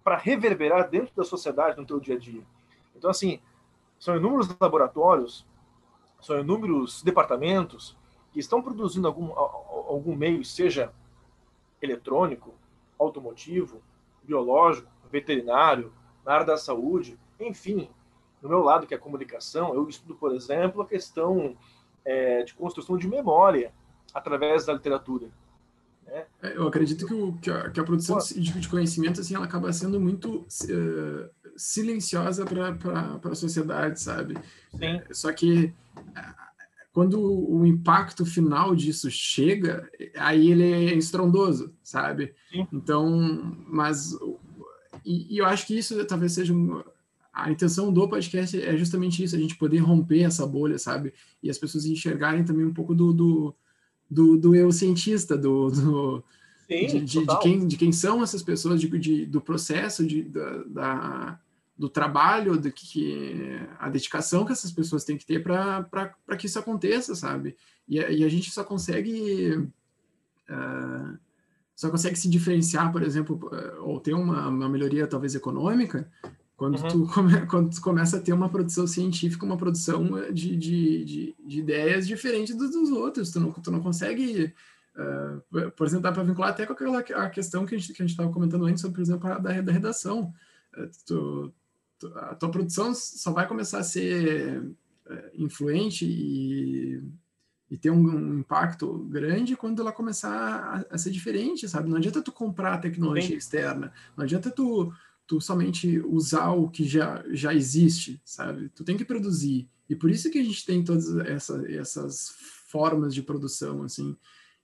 para reverberar dentro da sociedade no teu dia a dia. Então, assim, são inúmeros laboratórios, são inúmeros departamentos que estão produzindo algum, algum meio, seja eletrônico, automotivo, biológico, veterinário, na área da saúde, enfim, no meu lado, que é a comunicação, eu estudo, por exemplo, a questão é, de construção de memória através da literatura. Né? É, eu acredito que, o, que, a, que a produção de, de, conhecimento assim, ela acaba sendo muito uh, silenciosa para a sociedade, sabe? Sim. É, só que quando o impacto final disso chega, aí ele é estrondoso, sabe? Sim. Então, mas e, e, eu acho que isso talvez seja um, a intenção do podcast é justamente isso, a gente poder romper essa bolha, sabe? E as pessoas enxergarem também um pouco do, do, do, do eu cientista, do, do Sim, de, de, de, quem, de quem são essas pessoas, de, de do processo, de, da, da, do trabalho, do que a dedicação que essas pessoas têm que ter para que isso aconteça, sabe? E, e, a gente só consegue uh, só consegue se diferenciar, por exemplo, ou ter uma, uma melhoria talvez econômica quando, uhum. tu come, quando tu começa a ter uma produção científica, uma produção eh, de, de, de, de ideias diferentes dos, dos, outros. Tu não, tu não consegue, uh, por exemplo, dá para vincular até com aquela a questão que a gente estava comentando antes sobre, por exemplo, a, da, da redação. Uh, tu, a tua produção só vai começar a ser uh, influente e, e ter um, um, impacto grande quando ela começar a, a, ser diferente, sabe? Não adianta tu comprar tecnologia externa, não adianta tu tu somente usar o que já, já existe, sabe? Tu tem que produzir. E por isso que a gente tem todas essa, essas formas de produção, assim.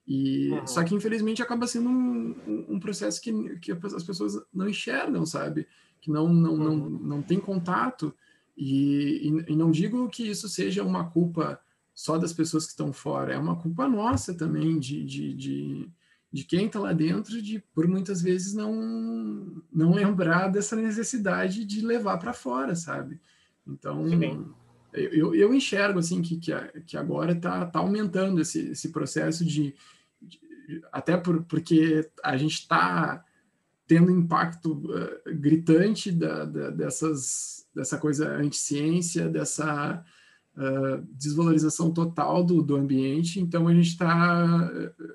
E, uhum. Só que, infelizmente, acaba sendo um, um processo que, que as pessoas não enxergam, sabe? Que não, não, uhum. não, não tem contato. E, e, e não digo que isso seja uma culpa só das pessoas que estão fora, é uma culpa nossa também de, de, de de quem está lá dentro, de por muitas vezes não não lembrar dessa necessidade de levar para fora, sabe? Então eu, eu enxergo assim que, que, que agora está tá aumentando esse, esse processo de, de até por, porque a gente está tendo impacto uh, gritante da, da, dessas dessa coisa anti-ciência, dessa uh, desvalorização total do, do ambiente. Então a gente está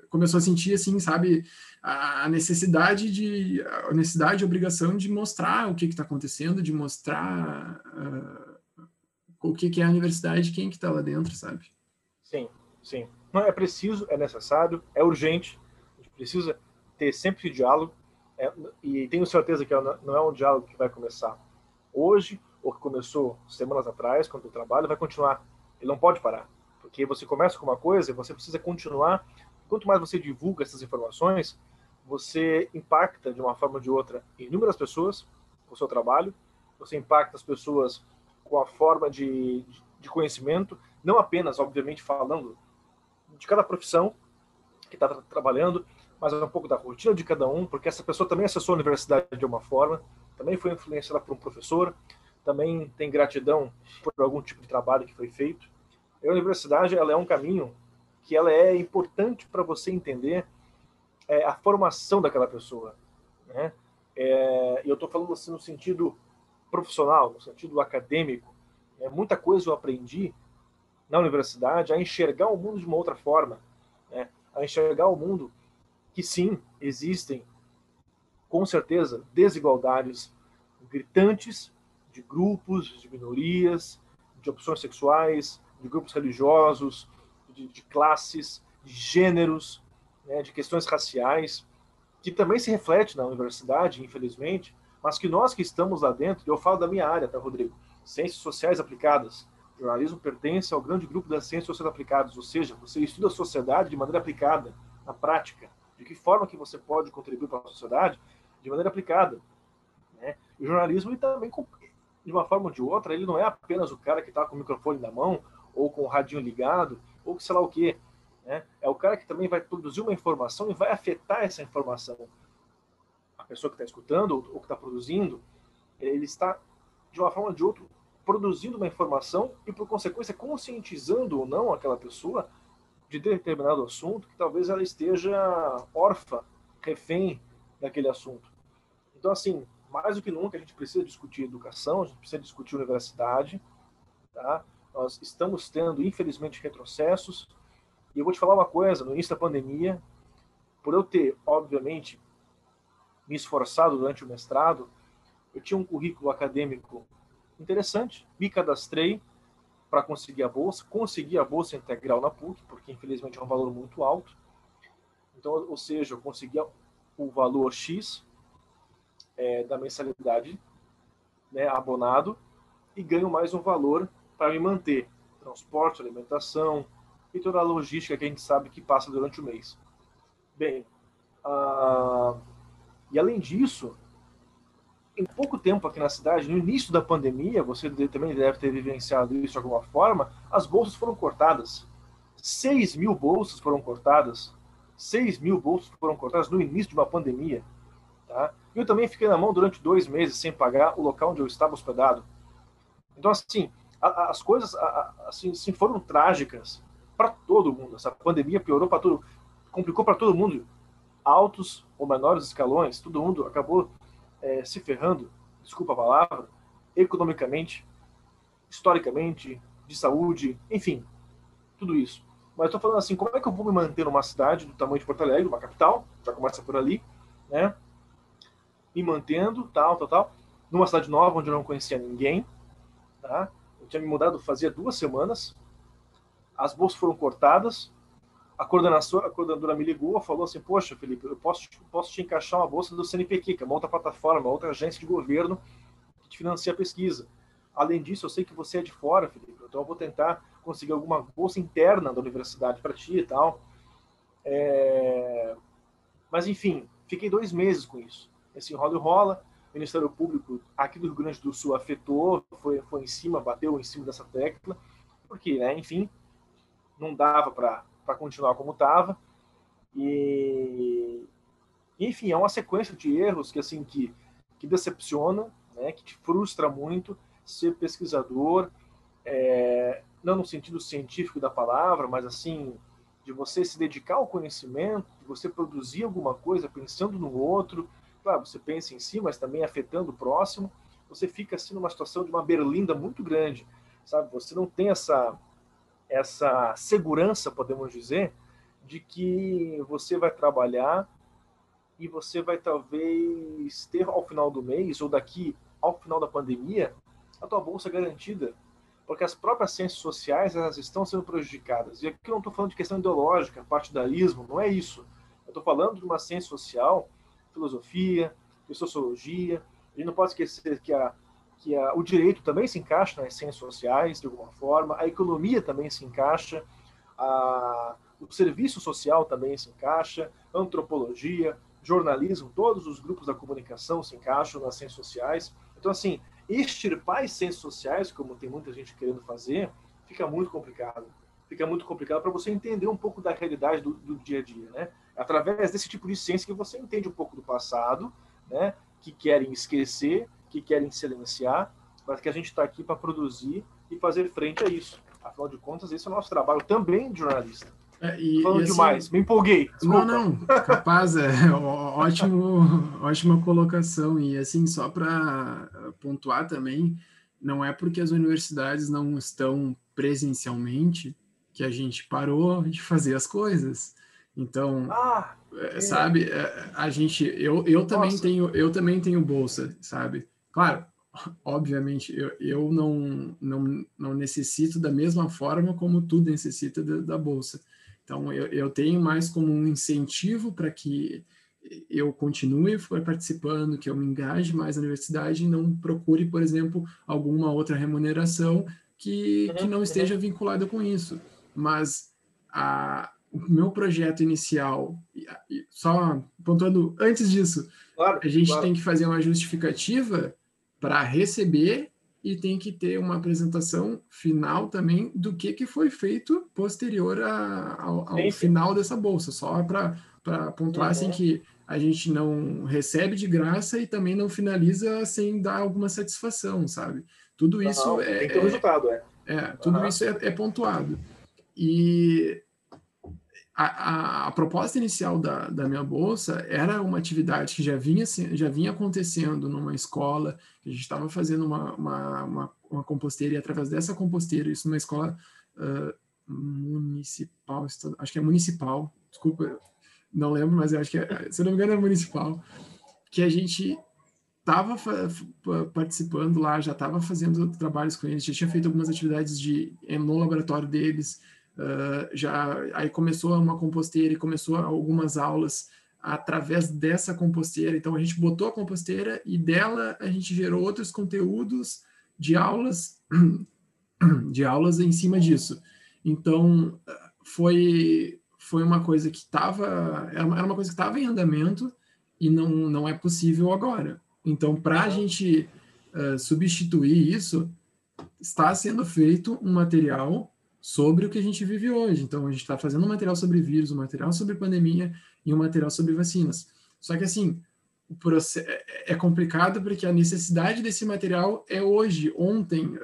começou a sentir assim, sabe, a necessidade de a necessidade, obrigação de mostrar o que está acontecendo, de mostrar uh, o que, que é a universidade, quem que está lá dentro, sabe? Sim, sim. Não é preciso, é necessário, é urgente. A gente precisa ter sempre diálogo. É, e tenho certeza que não é um diálogo que vai começar hoje ou que começou semanas atrás, quando eu trabalho, vai continuar. Ele não pode parar. Porque você começa com uma coisa e você precisa continuar. Quanto mais você divulga essas informações, você impacta de uma forma ou de outra inúmeras pessoas com o seu trabalho, você impacta as pessoas com a forma de, de conhecimento, não apenas, obviamente, falando de cada profissão que está trabalhando, mas um pouco da rotina de cada um, porque essa pessoa também acessou a universidade de uma forma, também foi influenciada por um professor, também tem gratidão por algum tipo de trabalho que foi feito. a universidade ela é um caminho que ela é importante para você entender é, a formação daquela pessoa, né? É, e eu estou falando assim no sentido profissional, no sentido acadêmico. É, muita coisa eu aprendi na universidade a enxergar o mundo de uma outra forma, né? a enxergar o mundo que sim existem, com certeza, desigualdades gritantes de grupos, de minorias, de opções sexuais, de grupos religiosos, de, de classes, de gêneros, né, de questões raciais, que também se reflete na universidade, infelizmente, mas que nós que estamos lá dentro, eu falo da minha área, tá, Rodrigo? Ciências sociais aplicadas. O jornalismo pertence ao grande grupo das ciências sociais aplicadas, ou seja, você estuda a sociedade de maneira aplicada, na prática. De que forma que você pode contribuir para a sociedade? de maneira aplicada. Né? O jornalismo ele também, de uma forma ou de outra, ele não é apenas o cara que está com o microfone na mão ou com o radinho ligado ou sei lá o quê. Né? É o cara que também vai produzir uma informação e vai afetar essa informação. A pessoa que está escutando ou que está produzindo, ele está, de uma forma ou de outra, produzindo uma informação e, por consequência, conscientizando ou não aquela pessoa de determinado assunto que talvez ela esteja órfã, refém daquele assunto. Então, assim, mais do que nunca a gente precisa discutir educação, a gente precisa discutir universidade, tá? Nós estamos tendo, infelizmente, retrocessos. E eu vou te falar uma coisa: no início da pandemia, por eu ter, obviamente, me esforçado durante o mestrado, eu tinha um currículo acadêmico interessante, me cadastrei para conseguir a bolsa, consegui a bolsa integral na PUC, porque infelizmente é um valor muito alto. Então, ou seja, eu consegui o valor X é, da mensalidade né, abonado e ganho mais um valor para me manter. Transporte, alimentação e toda a logística que a gente sabe que passa durante o mês. Bem, uh, e além disso, em pouco tempo aqui na cidade, no início da pandemia, você também deve ter vivenciado isso de alguma forma, as bolsas foram cortadas. 6 mil bolsas foram cortadas. 6 mil bolsas foram cortadas no início de uma pandemia. Tá? Eu também fiquei na mão durante dois meses sem pagar o local onde eu estava hospedado. Então, assim, as coisas assim, assim foram trágicas para todo mundo. Essa pandemia piorou para todo complicou para todo mundo. Altos ou menores escalões, todo mundo acabou é, se ferrando, desculpa a palavra, economicamente, historicamente, de saúde, enfim, tudo isso. Mas estou falando assim, como é que eu vou me manter numa cidade do tamanho de Porto Alegre, uma capital, já começa por ali, né? Me mantendo, tal, tal, tal, numa cidade nova onde eu não conhecia ninguém, tá? Eu tinha me mudado fazia duas semanas, as bolsas foram cortadas, a coordenação, a coordenadora me ligou, falou assim, poxa, Felipe, eu posso, posso te encaixar uma bolsa do CNPq, que é uma outra plataforma, outra agência de governo que te financia a pesquisa. Além disso, eu sei que você é de fora, Felipe, então eu vou tentar conseguir alguma bolsa interna da universidade para ti e tal. É... Mas, enfim, fiquei dois meses com isso. Esse enrola e rola, o Ministério Público aqui do Rio Grande do Sul afetou, foi, foi em cima, bateu em cima dessa tecla, porque, né, enfim, não dava para para continuar como estava. E enfim, é uma sequência de erros que assim que que decepciona, né, que te frustra muito ser pesquisador, é, não no sentido científico da palavra, mas assim de você se dedicar ao conhecimento, de você produzir alguma coisa pensando no outro, claro, você pensa em si, mas também afetando o próximo, você fica assim numa situação de uma berlinda muito grande, sabe? Você não tem essa essa segurança, podemos dizer, de que você vai trabalhar e você vai talvez ter ao final do mês ou daqui ao final da pandemia a tua bolsa garantida, porque as próprias ciências sociais elas estão sendo prejudicadas. E aqui eu não estou falando de questão ideológica, partidarismo, não é isso. Eu estou falando de uma ciência social, filosofia, sociologia. A gente não pode esquecer que a que a, o direito também se encaixa nas ciências sociais, de alguma forma, a economia também se encaixa, a, o serviço social também se encaixa, antropologia, jornalismo, todos os grupos da comunicação se encaixam nas ciências sociais. Então, assim, extirpar as ciências sociais, como tem muita gente querendo fazer, fica muito complicado. Fica muito complicado para você entender um pouco da realidade do, do, dia a dia, né? Através desse tipo de ciência que você entende um pouco do passado, né? Que querem esquecer que querem silenciar, mas que a gente está aqui para produzir e fazer frente a isso. Afinal de contas, esse é o nosso trabalho também de jornalista. É, e, Falando e assim, demais, me empolguei. Desculpa. Não, não, capaz, é ótimo, ótima colocação. E assim, só para pontuar também, não é porque as universidades não estão presencialmente que a gente parou de fazer as coisas. Então, ah, é. sabe, é, a gente, eu, eu também tenho, eu também tenho bolsa, sabe? Claro, obviamente, eu, eu não, não, não necessito da mesma forma como tu necessita da, da bolsa. Então, eu, eu tenho mais como um incentivo para que eu continue participando, que eu me engaje mais na universidade e não procure, por exemplo, alguma outra remuneração que, que não uhum, esteja uhum. vinculada com isso. Mas a, o meu projeto inicial, só pontuando antes disso, claro, a gente claro. tem que fazer uma justificativa para receber e tem que ter uma apresentação final também do que, que foi feito posterior a, ao, ao final dessa bolsa, só para pontuar assim, uhum. assim que a gente não recebe de graça e também não finaliza sem dar alguma satisfação, sabe? Tudo isso é. Tem que ter um resultado, é. É, tudo uhum. isso é, é pontuado. E a, a, a, proposta inicial da, da minha bolsa era uma atividade que já vinha, já vinha acontecendo numa escola, a gente estava fazendo uma, uma, uma, uma, composteira, e através dessa composteira, isso numa escola uh, municipal, acho que é municipal, desculpa, não lembro, mas eu acho que, é, se não me engano, é municipal, que a gente estava participando lá, já estava fazendo trabalhos com eles, já tinha feito algumas atividades de, no laboratório deles, Uh, já aí começou uma composteira e começou algumas aulas através dessa composteira. Então a gente botou a composteira e dela a gente gerou outros conteúdos de aulas de aulas em cima disso. Então foi foi uma coisa que estava era, uma coisa que estava em andamento e não não é possível agora. Então para a gente uh, substituir isso está sendo feito um material sobre o que a gente vive hoje. Então, a gente está fazendo um material sobre vírus, um material sobre pandemia e um material sobre vacinas. Só que, assim, o processo é, é complicado porque a necessidade desse material é hoje, ontem,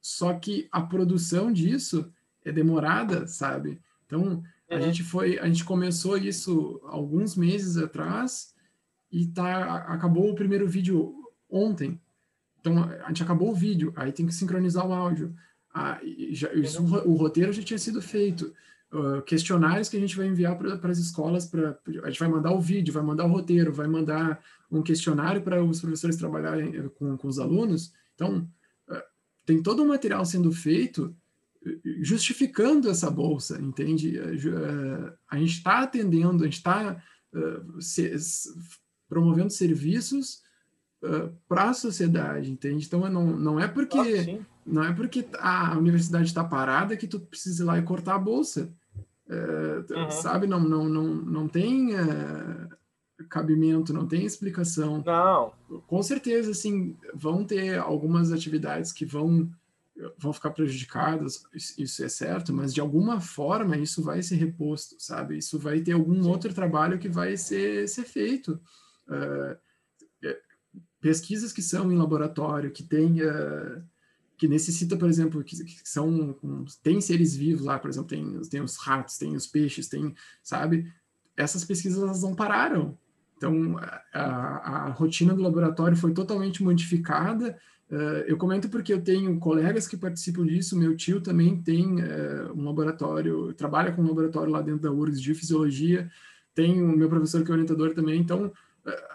só que a produção disso é demorada, sabe? Então, a uhum. gente foi, a gente começou isso alguns meses atrás e tá, acabou o primeiro vídeo ontem. Então, a gente acabou o vídeo, aí tem que sincronizar o áudio. Ah, já, isso, o roteiro já tinha sido feito. Uh, questionários que a gente vai enviar para as escolas, pra, a gente vai mandar o vídeo, vai mandar o roteiro, vai mandar um questionário para os professores trabalharem eh, com, com os alunos. Então, uh, tem todo um material sendo feito eh, justificando essa bolsa, entende? Uh, a gente está atendendo, a gente está se, promovendo serviços para a sociedade, entende? Então, não, não é porque ah, não é porque a universidade está parada que tu precisa ir lá e cortar a bolsa. É, uhum. Sabe? Não, não, não, não tem cabimento, não tem explicação. Não. Com certeza, assim, vão ter algumas atividades que vão vão ficar prejudicadas, isso é certo, mas de alguma forma isso vai ser reposto, sabe? Isso vai ter algum Sim. outro trabalho que vai ser, ser feito. Uh, pesquisas que são em laboratório, que tem uh, que necessita, por exemplo, que, que são tem seres vivos lá, por exemplo, tem, tem os ratos, tem os peixes, tem, sabe? Essas pesquisas elas não pararam. Então, a, a rotina do laboratório foi totalmente modificada. Uh, eu comento porque eu tenho colegas que participam disso. Meu tio também tem uh, um laboratório, trabalha com um laboratório lá dentro da URGS de fisiologia. Tem o meu professor que é orientador também. Então,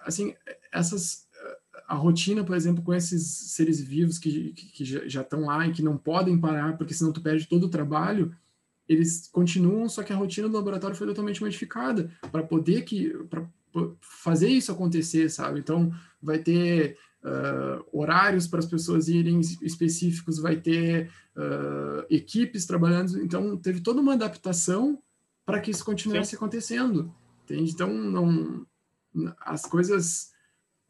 assim, essas a rotina, por exemplo, com esses seres vivos que, que, que já estão lá e que não podem parar, porque senão tu perde todo o trabalho, eles continuam, só que a rotina do laboratório foi totalmente modificada para poder que para fazer isso acontecer, sabe? Então vai ter uh, horários para as pessoas irem específicos, vai ter uh, equipes trabalhando, então teve toda uma adaptação para que isso continuasse Sim. acontecendo, entende? Então não as coisas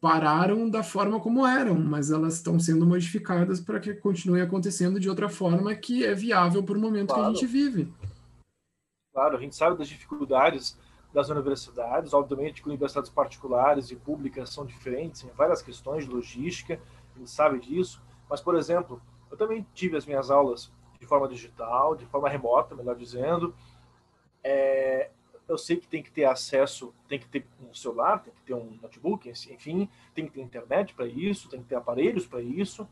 pararam da forma como eram, mas elas estão sendo modificadas para que continue acontecendo de outra forma que é viável para o momento claro. que a gente vive. Claro, a gente sabe das dificuldades das universidades, obviamente que universidades particulares e públicas são diferentes em várias questões de logística, a gente sabe disso, mas, por exemplo, eu também tive as minhas aulas de forma digital, de forma remota, melhor dizendo, é, eu sei que tem que ter acesso, tem que ter um celular, tem que ter um notebook, enfim, tem que ter internet para isso, tem que ter aparelhos para isso,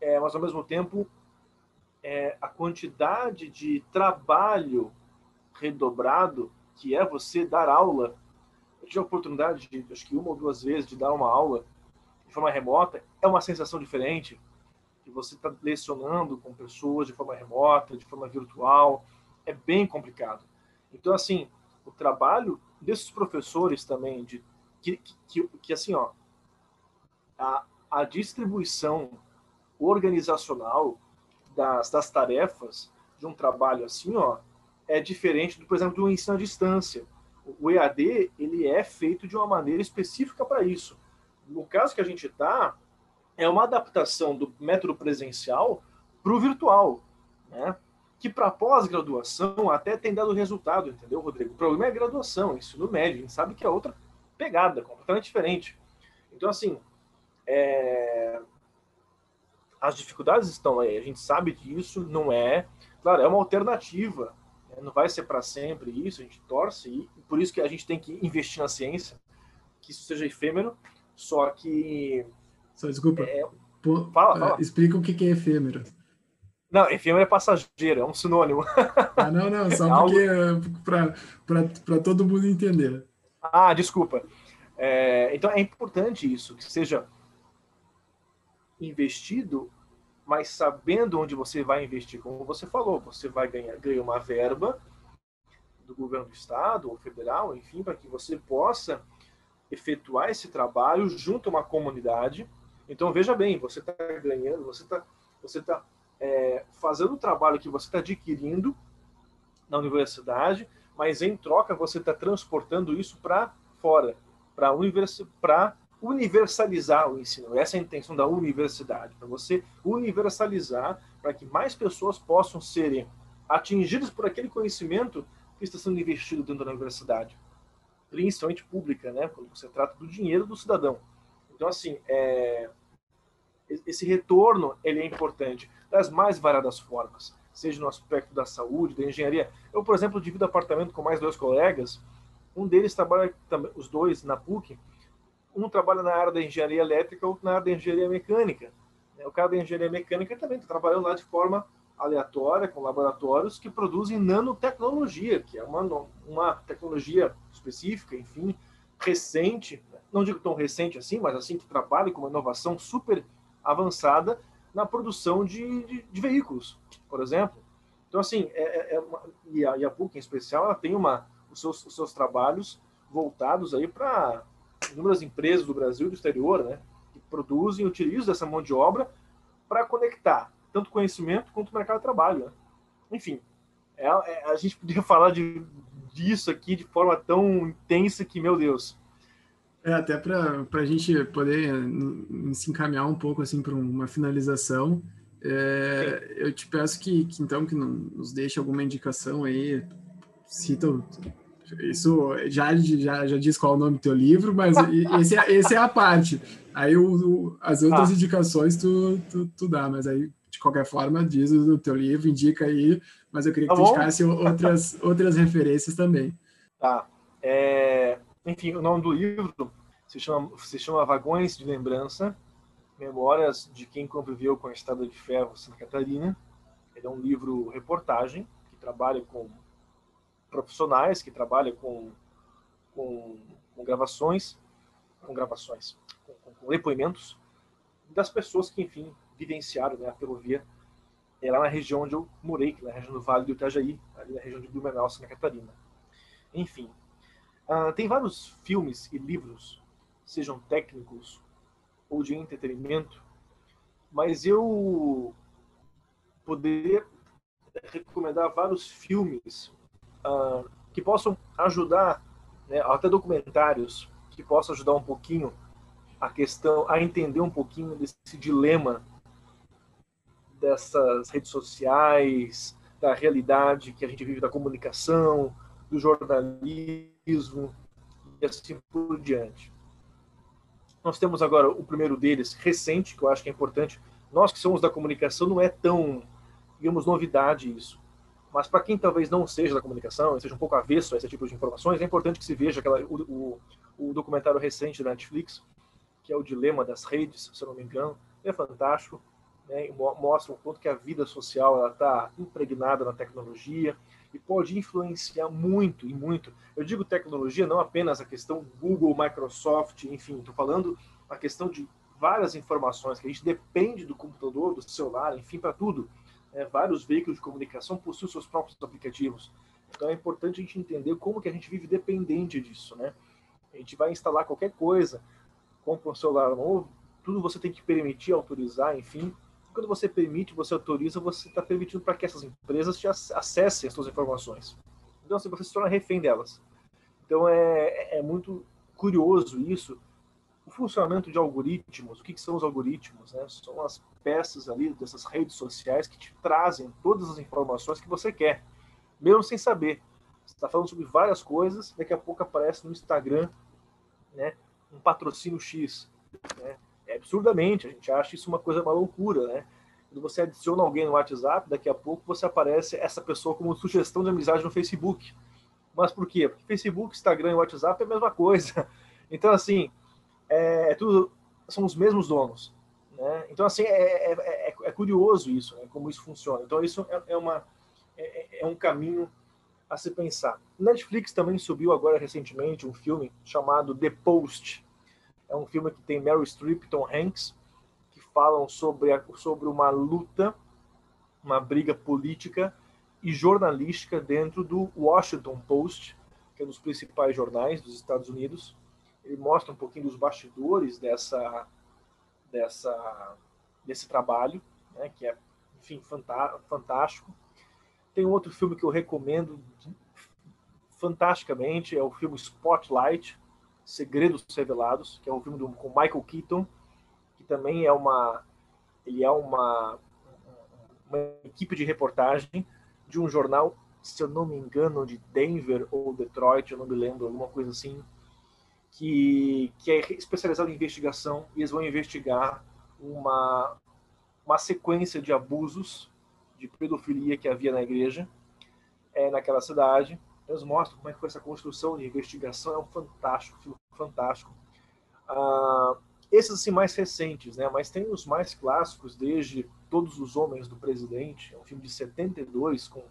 é, mas ao mesmo tempo é, a quantidade de trabalho redobrado que é você dar aula. Eu tive a oportunidade de, acho que uma ou duas vezes, de dar uma aula de forma remota, é uma sensação diferente, que você está lecionando com pessoas de forma remota, de forma virtual, é bem complicado. Então, assim, o trabalho desses professores também, de, que, que, que assim, ó, a, a distribuição organizacional das, das tarefas de um trabalho assim, ó, é diferente, do, por exemplo, do ensino à distância. O EAD ele é feito de uma maneira específica para isso. No caso que a gente está, é uma adaptação do método presencial para o virtual, né? Que para pós-graduação até tem dado resultado, entendeu, Rodrigo? O problema é a graduação, ensino médio, a gente sabe que é outra pegada, completamente diferente. Então, assim, é... as dificuldades estão aí, a gente sabe que isso não é, claro, é uma alternativa, né? não vai ser para sempre isso, a gente torce, e por isso que a gente tem que investir na ciência, que isso seja efêmero, só que... Só desculpa, é... Pô, fala, fala. Uh, explica o que é efêmero. Não, efêmero é passageiro, é um sinônimo. Ah, não, não, só é porque para todo mundo entender. Ah, desculpa. É, então é importante isso, que seja investido, mas sabendo onde você vai investir, como você falou, você vai ganhar, ganhar uma verba do governo do estado ou federal, enfim, para que você possa efetuar esse trabalho junto a uma comunidade. Então veja bem, você está ganhando, você está você tá é, fazendo o trabalho que você está adquirindo na universidade, mas em troca você está transportando isso para fora, para univers, universalizar o ensino. Essa é a intenção da universidade, para você universalizar, para que mais pessoas possam serem atingidas por aquele conhecimento que está sendo investido dentro da universidade, principalmente pública, né? Quando você trata do dinheiro do cidadão. Então, assim, é, esse retorno ele é importante das mais variadas formas, seja no aspecto da saúde, da engenharia. Eu, por exemplo, divido apartamento com mais dois colegas. Um deles trabalha, os dois na PUC, um trabalha na área da engenharia elétrica, outro na área da engenharia mecânica. O cara da engenharia mecânica também está trabalhando lá de forma aleatória, com laboratórios que produzem nanotecnologia, que é uma, uma tecnologia específica, enfim, recente, não digo tão recente assim, mas assim que trabalha com uma inovação super avançada na produção de, de, de veículos, por exemplo. Então, assim, é, é, é uma, e, a, e a PUC em especial, ela tem uma, os, seus, os seus trabalhos voltados aí para inúmeras empresas do Brasil e do exterior, né, que produzem e utilizam essa mão de obra para conectar tanto conhecimento quanto mercado de trabalho. Né? Enfim, é, é, a gente podia falar de, disso aqui de forma tão intensa que, meu Deus, é, até para a gente poder se encaminhar um pouco assim para uma finalização, é, eu te peço que, que, então que nos deixe alguma indicação aí, cita isso já, já, já diz qual é o nome do teu livro, mas esse, é, esse é a parte. Aí o, o as outras ah. indicações tu, tu, tu, dá, mas aí de qualquer forma diz o teu livro, indica aí, mas eu queria que tá tu indicasse outras, outras referências também. Tá. É, enfim, o nome do livro se chama, se chama Vagões de Lembrança, Memórias de quem conviveu com a Estrada de Ferro Santa Catarina. Ele é um livro reportagem que trabalha com profissionais, que trabalha com, com, com gravações, com gravações, com, com, com, depoimentos das pessoas que, enfim, vivenciaram né, a ferrovia é lá na região onde eu morei, que é na região do Vale do Itajaí, ali na região de Blumenau, Santa Catarina. Enfim, Uh, tem vários filmes e livros, sejam técnicos ou de entretenimento, mas eu poderia recomendar vários filmes uh, que possam ajudar, né, até documentários que possam ajudar um pouquinho a questão, a entender um pouquinho desse dilema dessas redes sociais, da realidade que a gente vive da comunicação, do jornalismo e assim por diante. Nós temos agora o primeiro deles, recente, que eu acho que é importante. Nós que somos da comunicação, não é tão, digamos, novidade isso. Mas para quem talvez não seja da comunicação, seja um pouco avesso a esse tipo de informações, é importante que se veja aquela, o, o, o documentário recente da Netflix, que é o Dilema das Redes, se eu não me engano. É fantástico, né? mostra o quanto que a vida social está impregnada na tecnologia, e pode influenciar muito e muito. Eu digo tecnologia, não apenas a questão Google, Microsoft, enfim, estou falando a questão de várias informações que a gente depende do computador, do celular, enfim, para tudo. É, vários veículos de comunicação possuem seus próprios aplicativos. Então é importante a gente entender como que a gente vive dependente disso, né? A gente vai instalar qualquer coisa, compra um celular novo, tudo você tem que permitir, autorizar, enfim. Quando você permite, você autoriza, você está permitindo para que essas empresas te acessem as suas informações. Então, assim, você se torna refém delas. Então, é, é muito curioso isso. O funcionamento de algoritmos, o que, que são os algoritmos? Né? São as peças ali dessas redes sociais que te trazem todas as informações que você quer, mesmo sem saber. Você está falando sobre várias coisas, daqui a pouco aparece no Instagram né, um patrocínio X. Né? É absurdamente, a gente acha isso uma coisa, uma loucura, né? Quando você adiciona alguém no WhatsApp, daqui a pouco você aparece essa pessoa como sugestão de amizade no Facebook. Mas por quê? Porque Facebook, Instagram e WhatsApp é a mesma coisa. Então, assim, é, é tudo, são os mesmos donos. Né? Então, assim, é, é, é, é curioso isso, né? como isso funciona. Então, isso é, é uma, é, é, um caminho a se pensar. Netflix também subiu agora recentemente um filme chamado The Post, é um filme que tem Meryl Streep Tom Hanks, que falam sobre, a, sobre uma luta, uma briga política e jornalística dentro do Washington Post, que é um dos principais jornais dos Estados Unidos. Ele mostra um pouquinho dos bastidores dessa, dessa, desse trabalho, né, que é, enfim, fantástico. Tem um outro filme que eu recomendo fantasticamente, é o filme Spotlight, Segredos Revelados, que é um filme do, com Michael Keaton, que também é uma ele é uma uma equipe de reportagem de um jornal, se eu não me engano, de Denver ou Detroit, eu não me lembro, alguma coisa assim, que, que é especializado em investigação e eles vão investigar uma, uma sequência de abusos de pedofilia que havia na igreja, é, naquela cidade, eles mostram como é que foi essa construção de investigação. É um fantástico, filme fantástico. Ah, esses assim mais recentes, né? Mas tem os mais clássicos, desde Todos os Homens do Presidente, é um filme de 72 com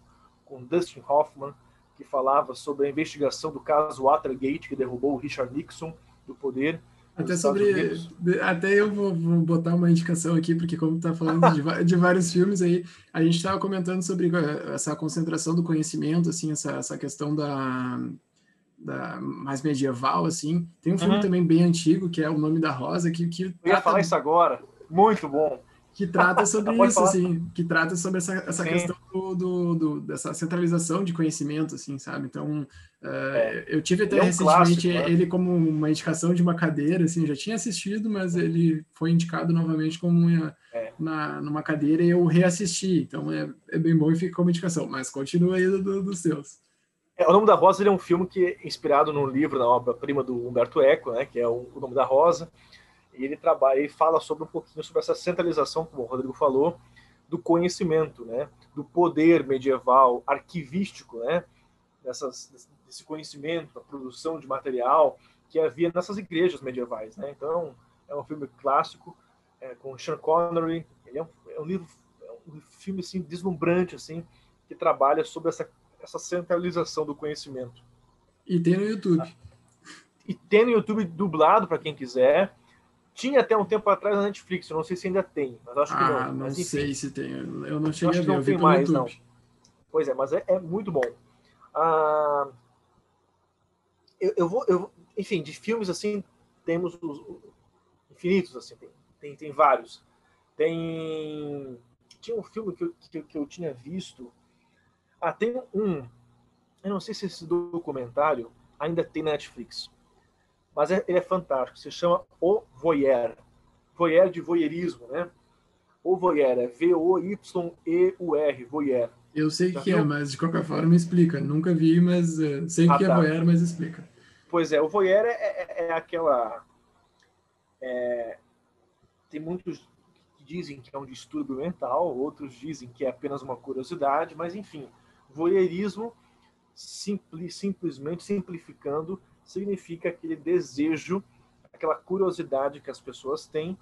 com Dustin Hoffman, que falava sobre a investigação do caso Watergate que derrubou o Richard Nixon do poder. Até sobre. Até eu vou, vou, botar uma indicação aqui, porque, como está falando de, de, vários filmes aí, a gente estava comentando sobre eh, essa concentração do conhecimento, assim, essa, essa questão da, da mais medieval, assim. Tem um filme uhum. também bem antigo, que é O Nome da Rosa, que. que eu ia falar isso agora. Muito bom que trata sobre isso, assim, que trata sobre essa, essa questão do, do, do, dessa centralização de conhecimento, assim, sabe? Então, uh, é. eu tive até é um recentemente clássico, né? ele como uma indicação de uma cadeira, assim, já tinha assistido, mas ele foi indicado novamente como uma, é. na, numa cadeira e eu reassisti, então é, é bem bom e fica como indicação, mas continua aí do, dos seus. É, o Nome da Rosa é um filme que é inspirado num livro, na obra-prima do Humberto Eco, né, que é o, o Nome da Rosa, ele trabalha e fala sobre um pouquinho sobre essa centralização, como o Rodrigo falou, do conhecimento, né, do poder medieval arquivístico, né, dessas, desse conhecimento, da produção de material que havia nessas igrejas medievais, né. Então é um filme clássico é, com Sean Connery. Ele é um, é um livro, é um filme assim deslumbrante assim que trabalha sobre essa essa centralização do conhecimento. E tem no YouTube. E tem no YouTube dublado para quem quiser. Tinha até um tempo atrás na Netflix, eu não sei se ainda tem, mas acho que ah, não. não mas, sei se tem, eu não cheguei eu a ver, não tem mais, não. Pois é, mas é, é muito bom. Ah, eu, eu, vou, eu, enfim, de filmes assim, temos os, os infinitos, assim, tem, tem, tem, vários. Tem. Tinha um filme que eu, que, que eu tinha visto. Ah, tem um. Eu não sei se esse documentário ainda tem na Netflix mas é, ele é fantástico. Se chama O Voyeur. Voyeur de voyeurismo, né? O Voyeur é V-O-Y-E-U-R, Voyeur. Eu sei o que viu? é, mas de qualquer forma explica. Nunca vi, mas uh, sei ah, que é tá. é voyeur, mas explica. Pois é, o voyeur é, é, é aquela... É, tem muitos que dizem que é um distúrbio mental, outros dizem que é apenas uma curiosidade, mas enfim, voyeurismo, simpli, simplesmente simplificando, significa aquele desejo, aquela curiosidade que as pessoas têm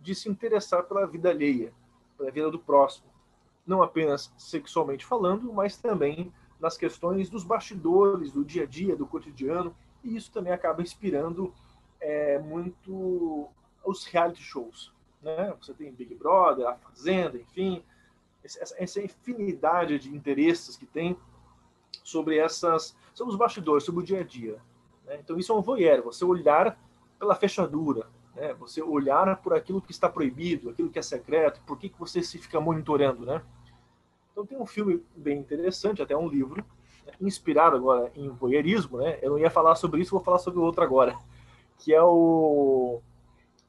de se interessar pela vida alheia, pela vida do próximo. Não apenas sexualmente falando, mas também nas questões dos bastidores, do dia a dia, do cotidiano, e isso também acaba inspirando é, muito os reality shows. Né? Você tem Big Brother, A Fazenda, enfim, essa infinidade de interesses que tem sobre essas, sobre os bastidores, sobre o dia a dia. Né? Então isso é um voyeur, você olhar pela fechadura, né? Você olhar por aquilo que está proibido, aquilo que é secreto, por que, que você se fica monitorando, né? Então tem um filme bem interessante, até um livro, né? inspirado agora em voyeurismo, né? Eu não ia falar sobre isso, vou falar sobre outro agora, que é o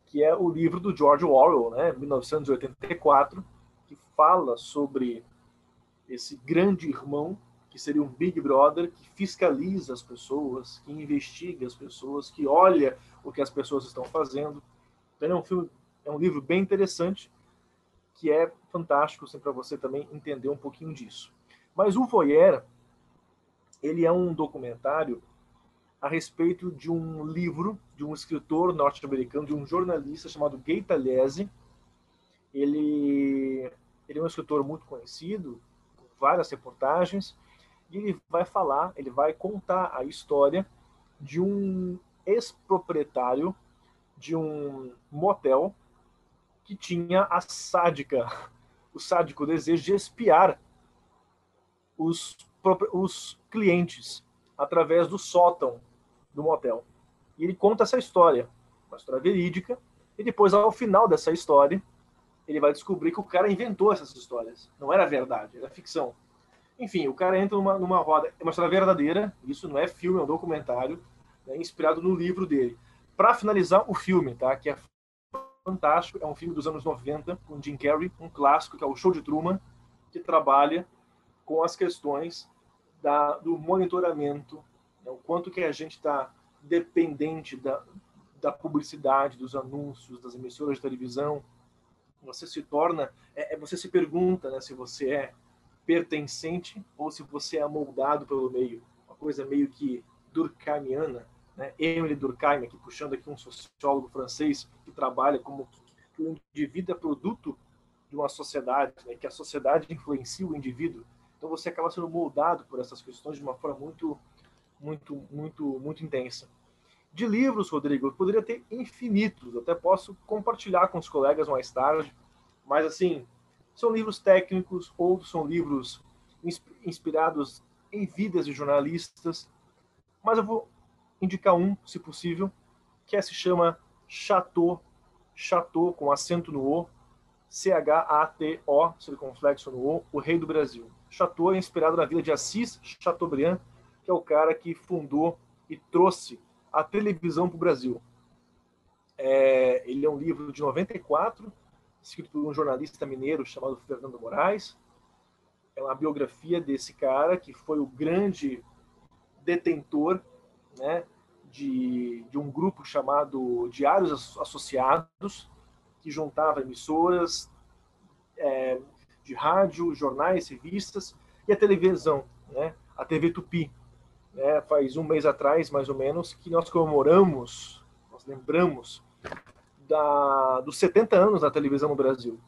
que é o livro do George Orwell, né, 1984, que fala sobre esse grande irmão que seria um Big Brother que fiscaliza as pessoas, que investiga as pessoas, que olha o que as pessoas estão fazendo. Então é um filme, é um livro bem interessante que é fantástico assim, para você também entender um pouquinho disso. Mas o Voyeur, ele é um documentário a respeito de um livro de um escritor norte-americano, de um jornalista chamado Gay Talese. Ele, ele é um escritor muito conhecido, com várias reportagens, e ele vai falar, ele vai contar a história de um ex-proprietário de um motel que tinha a sádica, o sádico desejo de espiar os, os clientes através do sótão do motel. E ele conta essa história, uma história verídica, e depois, ao final dessa história, ele vai descobrir que o cara inventou essas histórias. Não era verdade, era ficção. Enfim, o cara entra numa, numa roda. É uma história verdadeira, isso não é filme, é um documentário, né, inspirado no livro dele. Para finalizar, o filme, tá? que é fantástico, é um filme dos anos 90, com Jim Carrey, um clássico, que é o Show de Truman, que trabalha com as questões da, do monitoramento, né, o quanto que a gente está dependente da, da publicidade, dos anúncios, das emissoras de televisão. Você se torna, é, é você se pergunta né, se você é pertencente ou se você é moldado pelo meio. Uma coisa meio que durkheimiana, né? Emile Durkheim, aqui puxando aqui um sociólogo francês que trabalha como que o indivíduo é produto de uma sociedade, né? que a sociedade influencia o indivíduo. Então você acaba sendo moldado por essas questões de uma forma muito, muito, muito, muito intensa. De livros, Rodrigo, eu poderia ter infinitos, até posso compartilhar com os colegas mais tarde, mas assim, são livros técnicos, outros são livros inspirados em vidas de jornalistas, mas eu vou indicar um, se possível, que é, se chama Chateau, Chateau com acento no O, C-H-A-T-O, circunflexo no O, O Rei do Brasil. Chateau é inspirado na vida de Assis Chateaubriand, que é o cara que fundou e trouxe a televisão para o Brasil. É, ele é um livro de 94, escrito por um jornalista mineiro chamado Fernando Moraes. É uma biografia desse cara que foi o grande detentor né, de, de um grupo chamado Diários Associados, que juntava emissoras é, de rádio, jornais, revistas e a televisão, né, a TV Tupi. Né, faz um mês atrás, mais ou menos, que nós comemoramos, nós lembramos da, dos 70 anos da televisão no Brasil.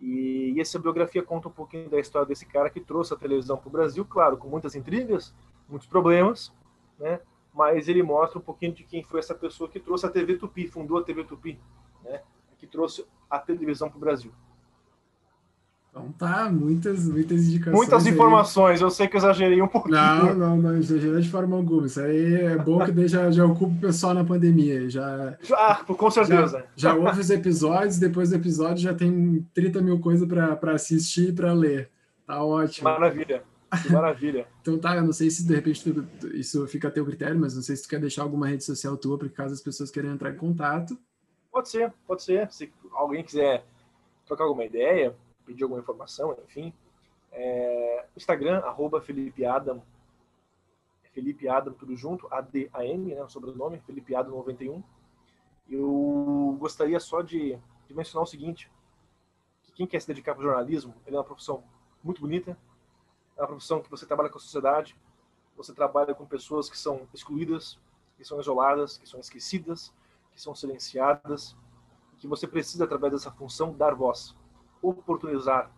E, e, essa biografia conta um pouquinho da história desse cara que trouxe a televisão para o Brasil, claro, com muitas intrigas, muitos problemas, né? mas ele mostra um pouquinho de quem foi essa pessoa que trouxe a TV Tupi, fundou a TV Tupi, né? que trouxe a televisão para o Brasil. Então tá, muitas, muitas indicações. Muitas informações, aí. eu sei que eu exagerei um pouquinho. Não, não, não, exagerei de forma alguma. Isso aí é bom que já, já ocupa o pessoal na pandemia. Já, já com certeza. Já, já ouve os episódios, depois do episódio já tem 30 mil coisas para assistir e para ler. Tá ótimo. Maravilha. Que maravilha. então tá, eu não sei se de repente tu, isso fica a teu critério, mas não sei se tu quer deixar alguma rede social tua, para caso as pessoas queiram entrar em contato. Pode ser, pode ser. Se alguém quiser trocar alguma ideia, pedir alguma informação, enfim. É, Instagram, arroba Felipe Adam, Felipe Adam, tudo junto, A-D-A-M, né, o sobrenome, Felipe Adam 91. Eu gostaria só de, de mencionar o seguinte, que quem quer se dedicar para o jornalismo, ele é uma profissão muito bonita, é uma profissão que você trabalha com a sociedade, você trabalha com pessoas que são excluídas, que são isoladas, que são esquecidas, que são silenciadas, que você precisa, através dessa função, dar voz oportunizar,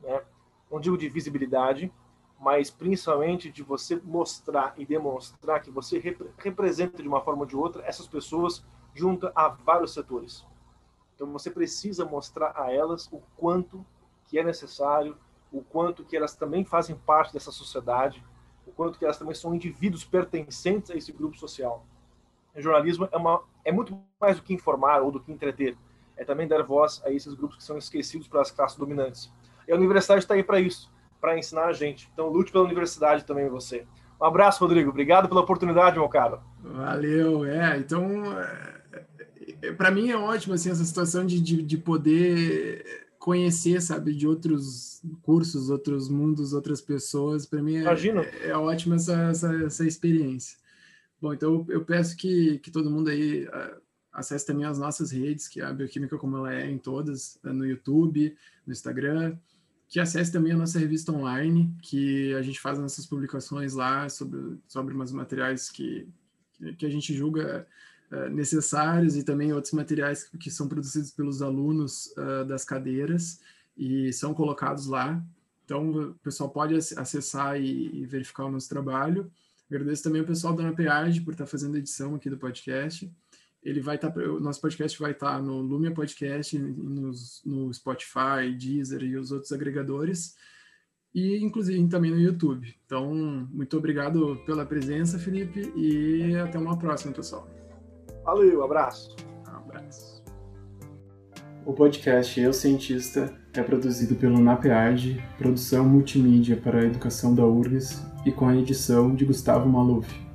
né? não digo de visibilidade, mas principalmente de você mostrar e demonstrar que você rep representa de uma forma ou de outra essas pessoas junto a vários setores. Então você precisa mostrar a elas o quanto que é necessário, o quanto que elas também fazem parte dessa sociedade, o quanto que elas também são indivíduos pertencentes a esse grupo social. O jornalismo é uma é muito mais do que informar ou do que entreter. É também dar voz a esses grupos que são esquecidos pelas classes dominantes. E a universidade está aí para isso, para ensinar a gente. Então lute pela universidade também você. Um abraço, Rodrigo. Obrigado pela oportunidade, meu caro. Valeu. É, então, é, é, para mim é ótimo assim, essa situação de, de, de poder conhecer, sabe, de outros cursos, outros mundos, outras pessoas. Para mim é, é, é ótima essa, essa, essa, experiência. Bom, então eu peço que, que todo mundo aí uh, acesse também as nossas redes, que é a Bioquímica como ela é em todas, no YouTube, no Instagram, que acesse também a nossa revista online, que a gente faz nossas publicações lá sobre, sobre umas materiais que, que a gente julga uh, necessários e também outros materiais que são produzidos pelos alunos uh, das cadeiras e são colocados lá. Então, o pessoal pode acessar e, verificar o nosso trabalho. Agradeço também ao pessoal da NAPEAD por estar fazendo a edição aqui do podcast ele vai estar, tá, o nosso podcast vai estar tá no Lumia Podcast, no, no Spotify, Deezer e os outros agregadores, e inclusive também no YouTube. Então, muito obrigado pela presença, Felipe, e até uma próxima, pessoal. Valeu, abraço. abraço. O podcast Eu Cientista é produzido pelo NAPEAD, produção multimídia para a educação da URGS e com a edição de Gustavo Maluf.